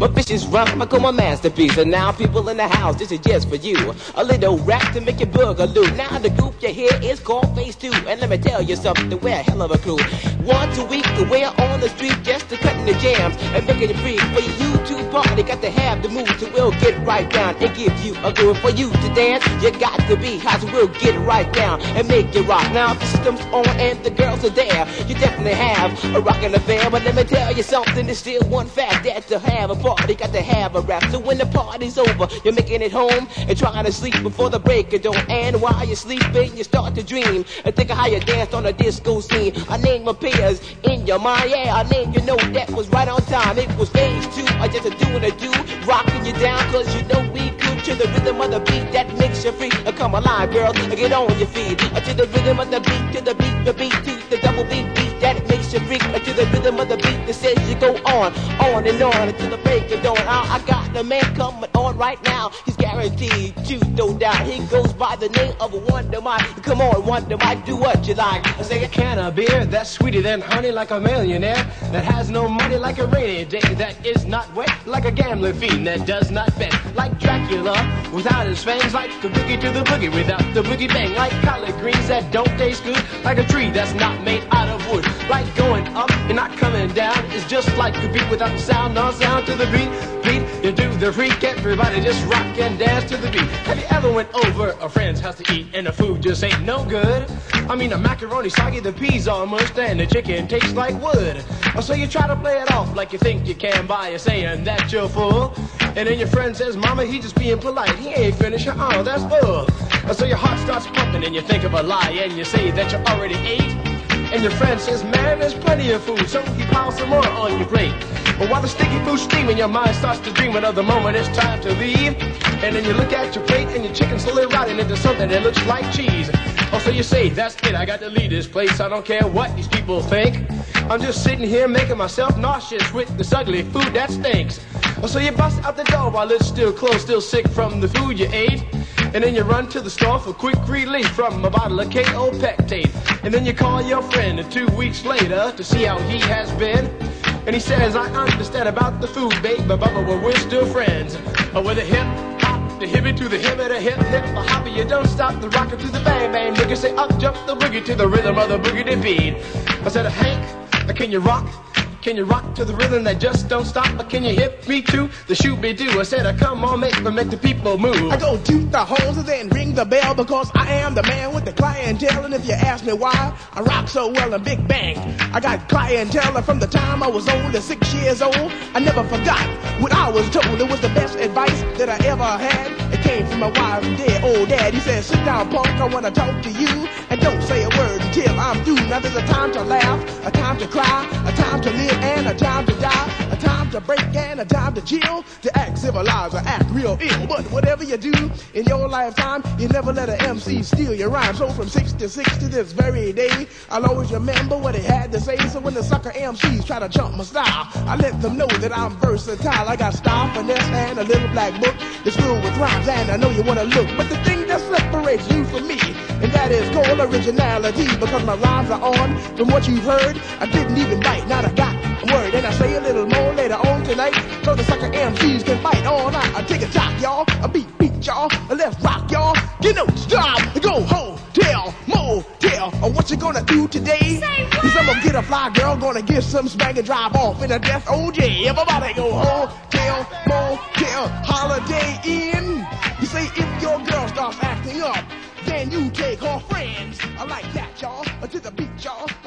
my vicious rough, I call my masterpiece. And now, people in the house, this is just for you. A little rap to make your boogaloo. Now the group you hear is called Phase Two, and let me tell you something, we're a hell of a crew. Once a week, we're on the street just to cutting the jams and making it free for you to party. Got to have the mood, so we'll get right down and give you a groove for you to dance. You got to be hot, so we'll get right down and make it rock. Now the system's on and the girls are there. You definitely have a rockin' affair, but let me tell you something. There's still one fact that to have a party, got to have a rap. So when the party's over, you're making it home and trying to sleep before the break of dawn. And while you're sleeping, you start to dream and think of how you danced on a disco scene. A name appears in your mind, yeah, a name you know that was right on time. It was phase two, I just a doing a do, rocking you down, cause you know we to the rhythm of the beat that makes you free. Uh, Come alive, girls, uh, get on your feet. To the rhythm of the beat, to the beat, the beat, to the double beat beat that makes you freak. To the rhythm of the beat that says you go on, on and on until the break of dawn. I, I got the man coming on right now. He's guaranteed to no doubt. He goes by the name of Wonder Mike. Come on, Wonder Mike, do what you like. I say a can of beer that's sweeter than honey, like a millionaire that has no money, like a rainy day that is not wet, like a gambling fiend that does not bet, like Dracula without his fangs, like the boogie to the boogie without the boogie bang, like collard greens that don't taste good, like a tree that's not made out of wood, like going up and not coming down. It's just like a beat without the sound, no sound to the beat. Beat, you do the freak, everybody just rock and dance to the beat. Have you ever went over a friend's house to eat and the food just ain't no good? I mean, the macaroni soggy, the peas mushed, and the chicken tastes like wood. Oh, so you try to play it off like you think you can by you saying that you're full. And then your friend says, Mama, he just being polite. He ain't finished. Oh, that's full. Oh, so your heart starts pumping and you think of a lie and you say that you already ate. And your friend says, man, there's plenty of food, so he pile some more on your plate. But while the sticky food's steaming, your mind starts to dream of the moment it's time to leave. And then you look at your plate and your chicken's slowly rotting into something that looks like cheese. Oh, so you say, that's it, I got to leave this place. I don't care what these people think. I'm just sitting here making myself nauseous with this ugly food that stinks. Oh, So you bust out the door while it's still closed, still sick from the food you ate. And then you run to the store for quick relief from a bottle of KO Pectate. And then you call your friend and two weeks later to see how he has been. And he says, I understand about the food, babe, but Bubba, well, we're still friends. Uh, with a hip hop, the hippie to the hip, the hip hip, the hoppy, you don't stop the rocker to the bang bang boogie. Say up jump the boogie to the rhythm of the boogie beat. I said, Hank, can you rock? Can you rock to the rhythm that just don't stop? Or can you hit me to the shoot be do? I said, uh, come on, make, make the people move. I go toot the horns and then ring the bell because I am the man with the clientele. And if you ask me why I rock so well in Big Bang, I got clientele from the time I was only six years old. I never forgot what I was told. It was the best advice that I ever had. It came from my wise dead old dad. He said, sit down, punk, I want to talk to you. And don't say a until I'm through. Now there's a time to laugh, a time to cry, a time to live and a time to die, a time to break and a time to chill, to act civilized or act real ill. But whatever you do in your lifetime, you never let an MC steal your rhyme. So from 66 to this very day, I'll always remember what he had to say. So when the sucker MCs try to jump my style, I let them know that I'm versatile. I got style, finesse, and a little black book that's filled with rhymes, and I know you wanna look. But the thing that separates you from me, and that is called originality, because my rhymes are on from what you've heard. I didn't even bite, not a got word. And I say a little more later on tonight. So the sucker MCs can fight all night. I take a top, y'all. A beat, beat, y'all. A let's rock, y'all. Get no stop. Go hotel, motel. Or what you gonna do today? Say Cause I'm gonna get a fly girl. Gonna get some spank and drive off in a death oh, OJ. Everybody go hotel, motel, holiday inn. You say if your girl starts acting up, then you take her friends. I like that, y'all, to the beat, y'all.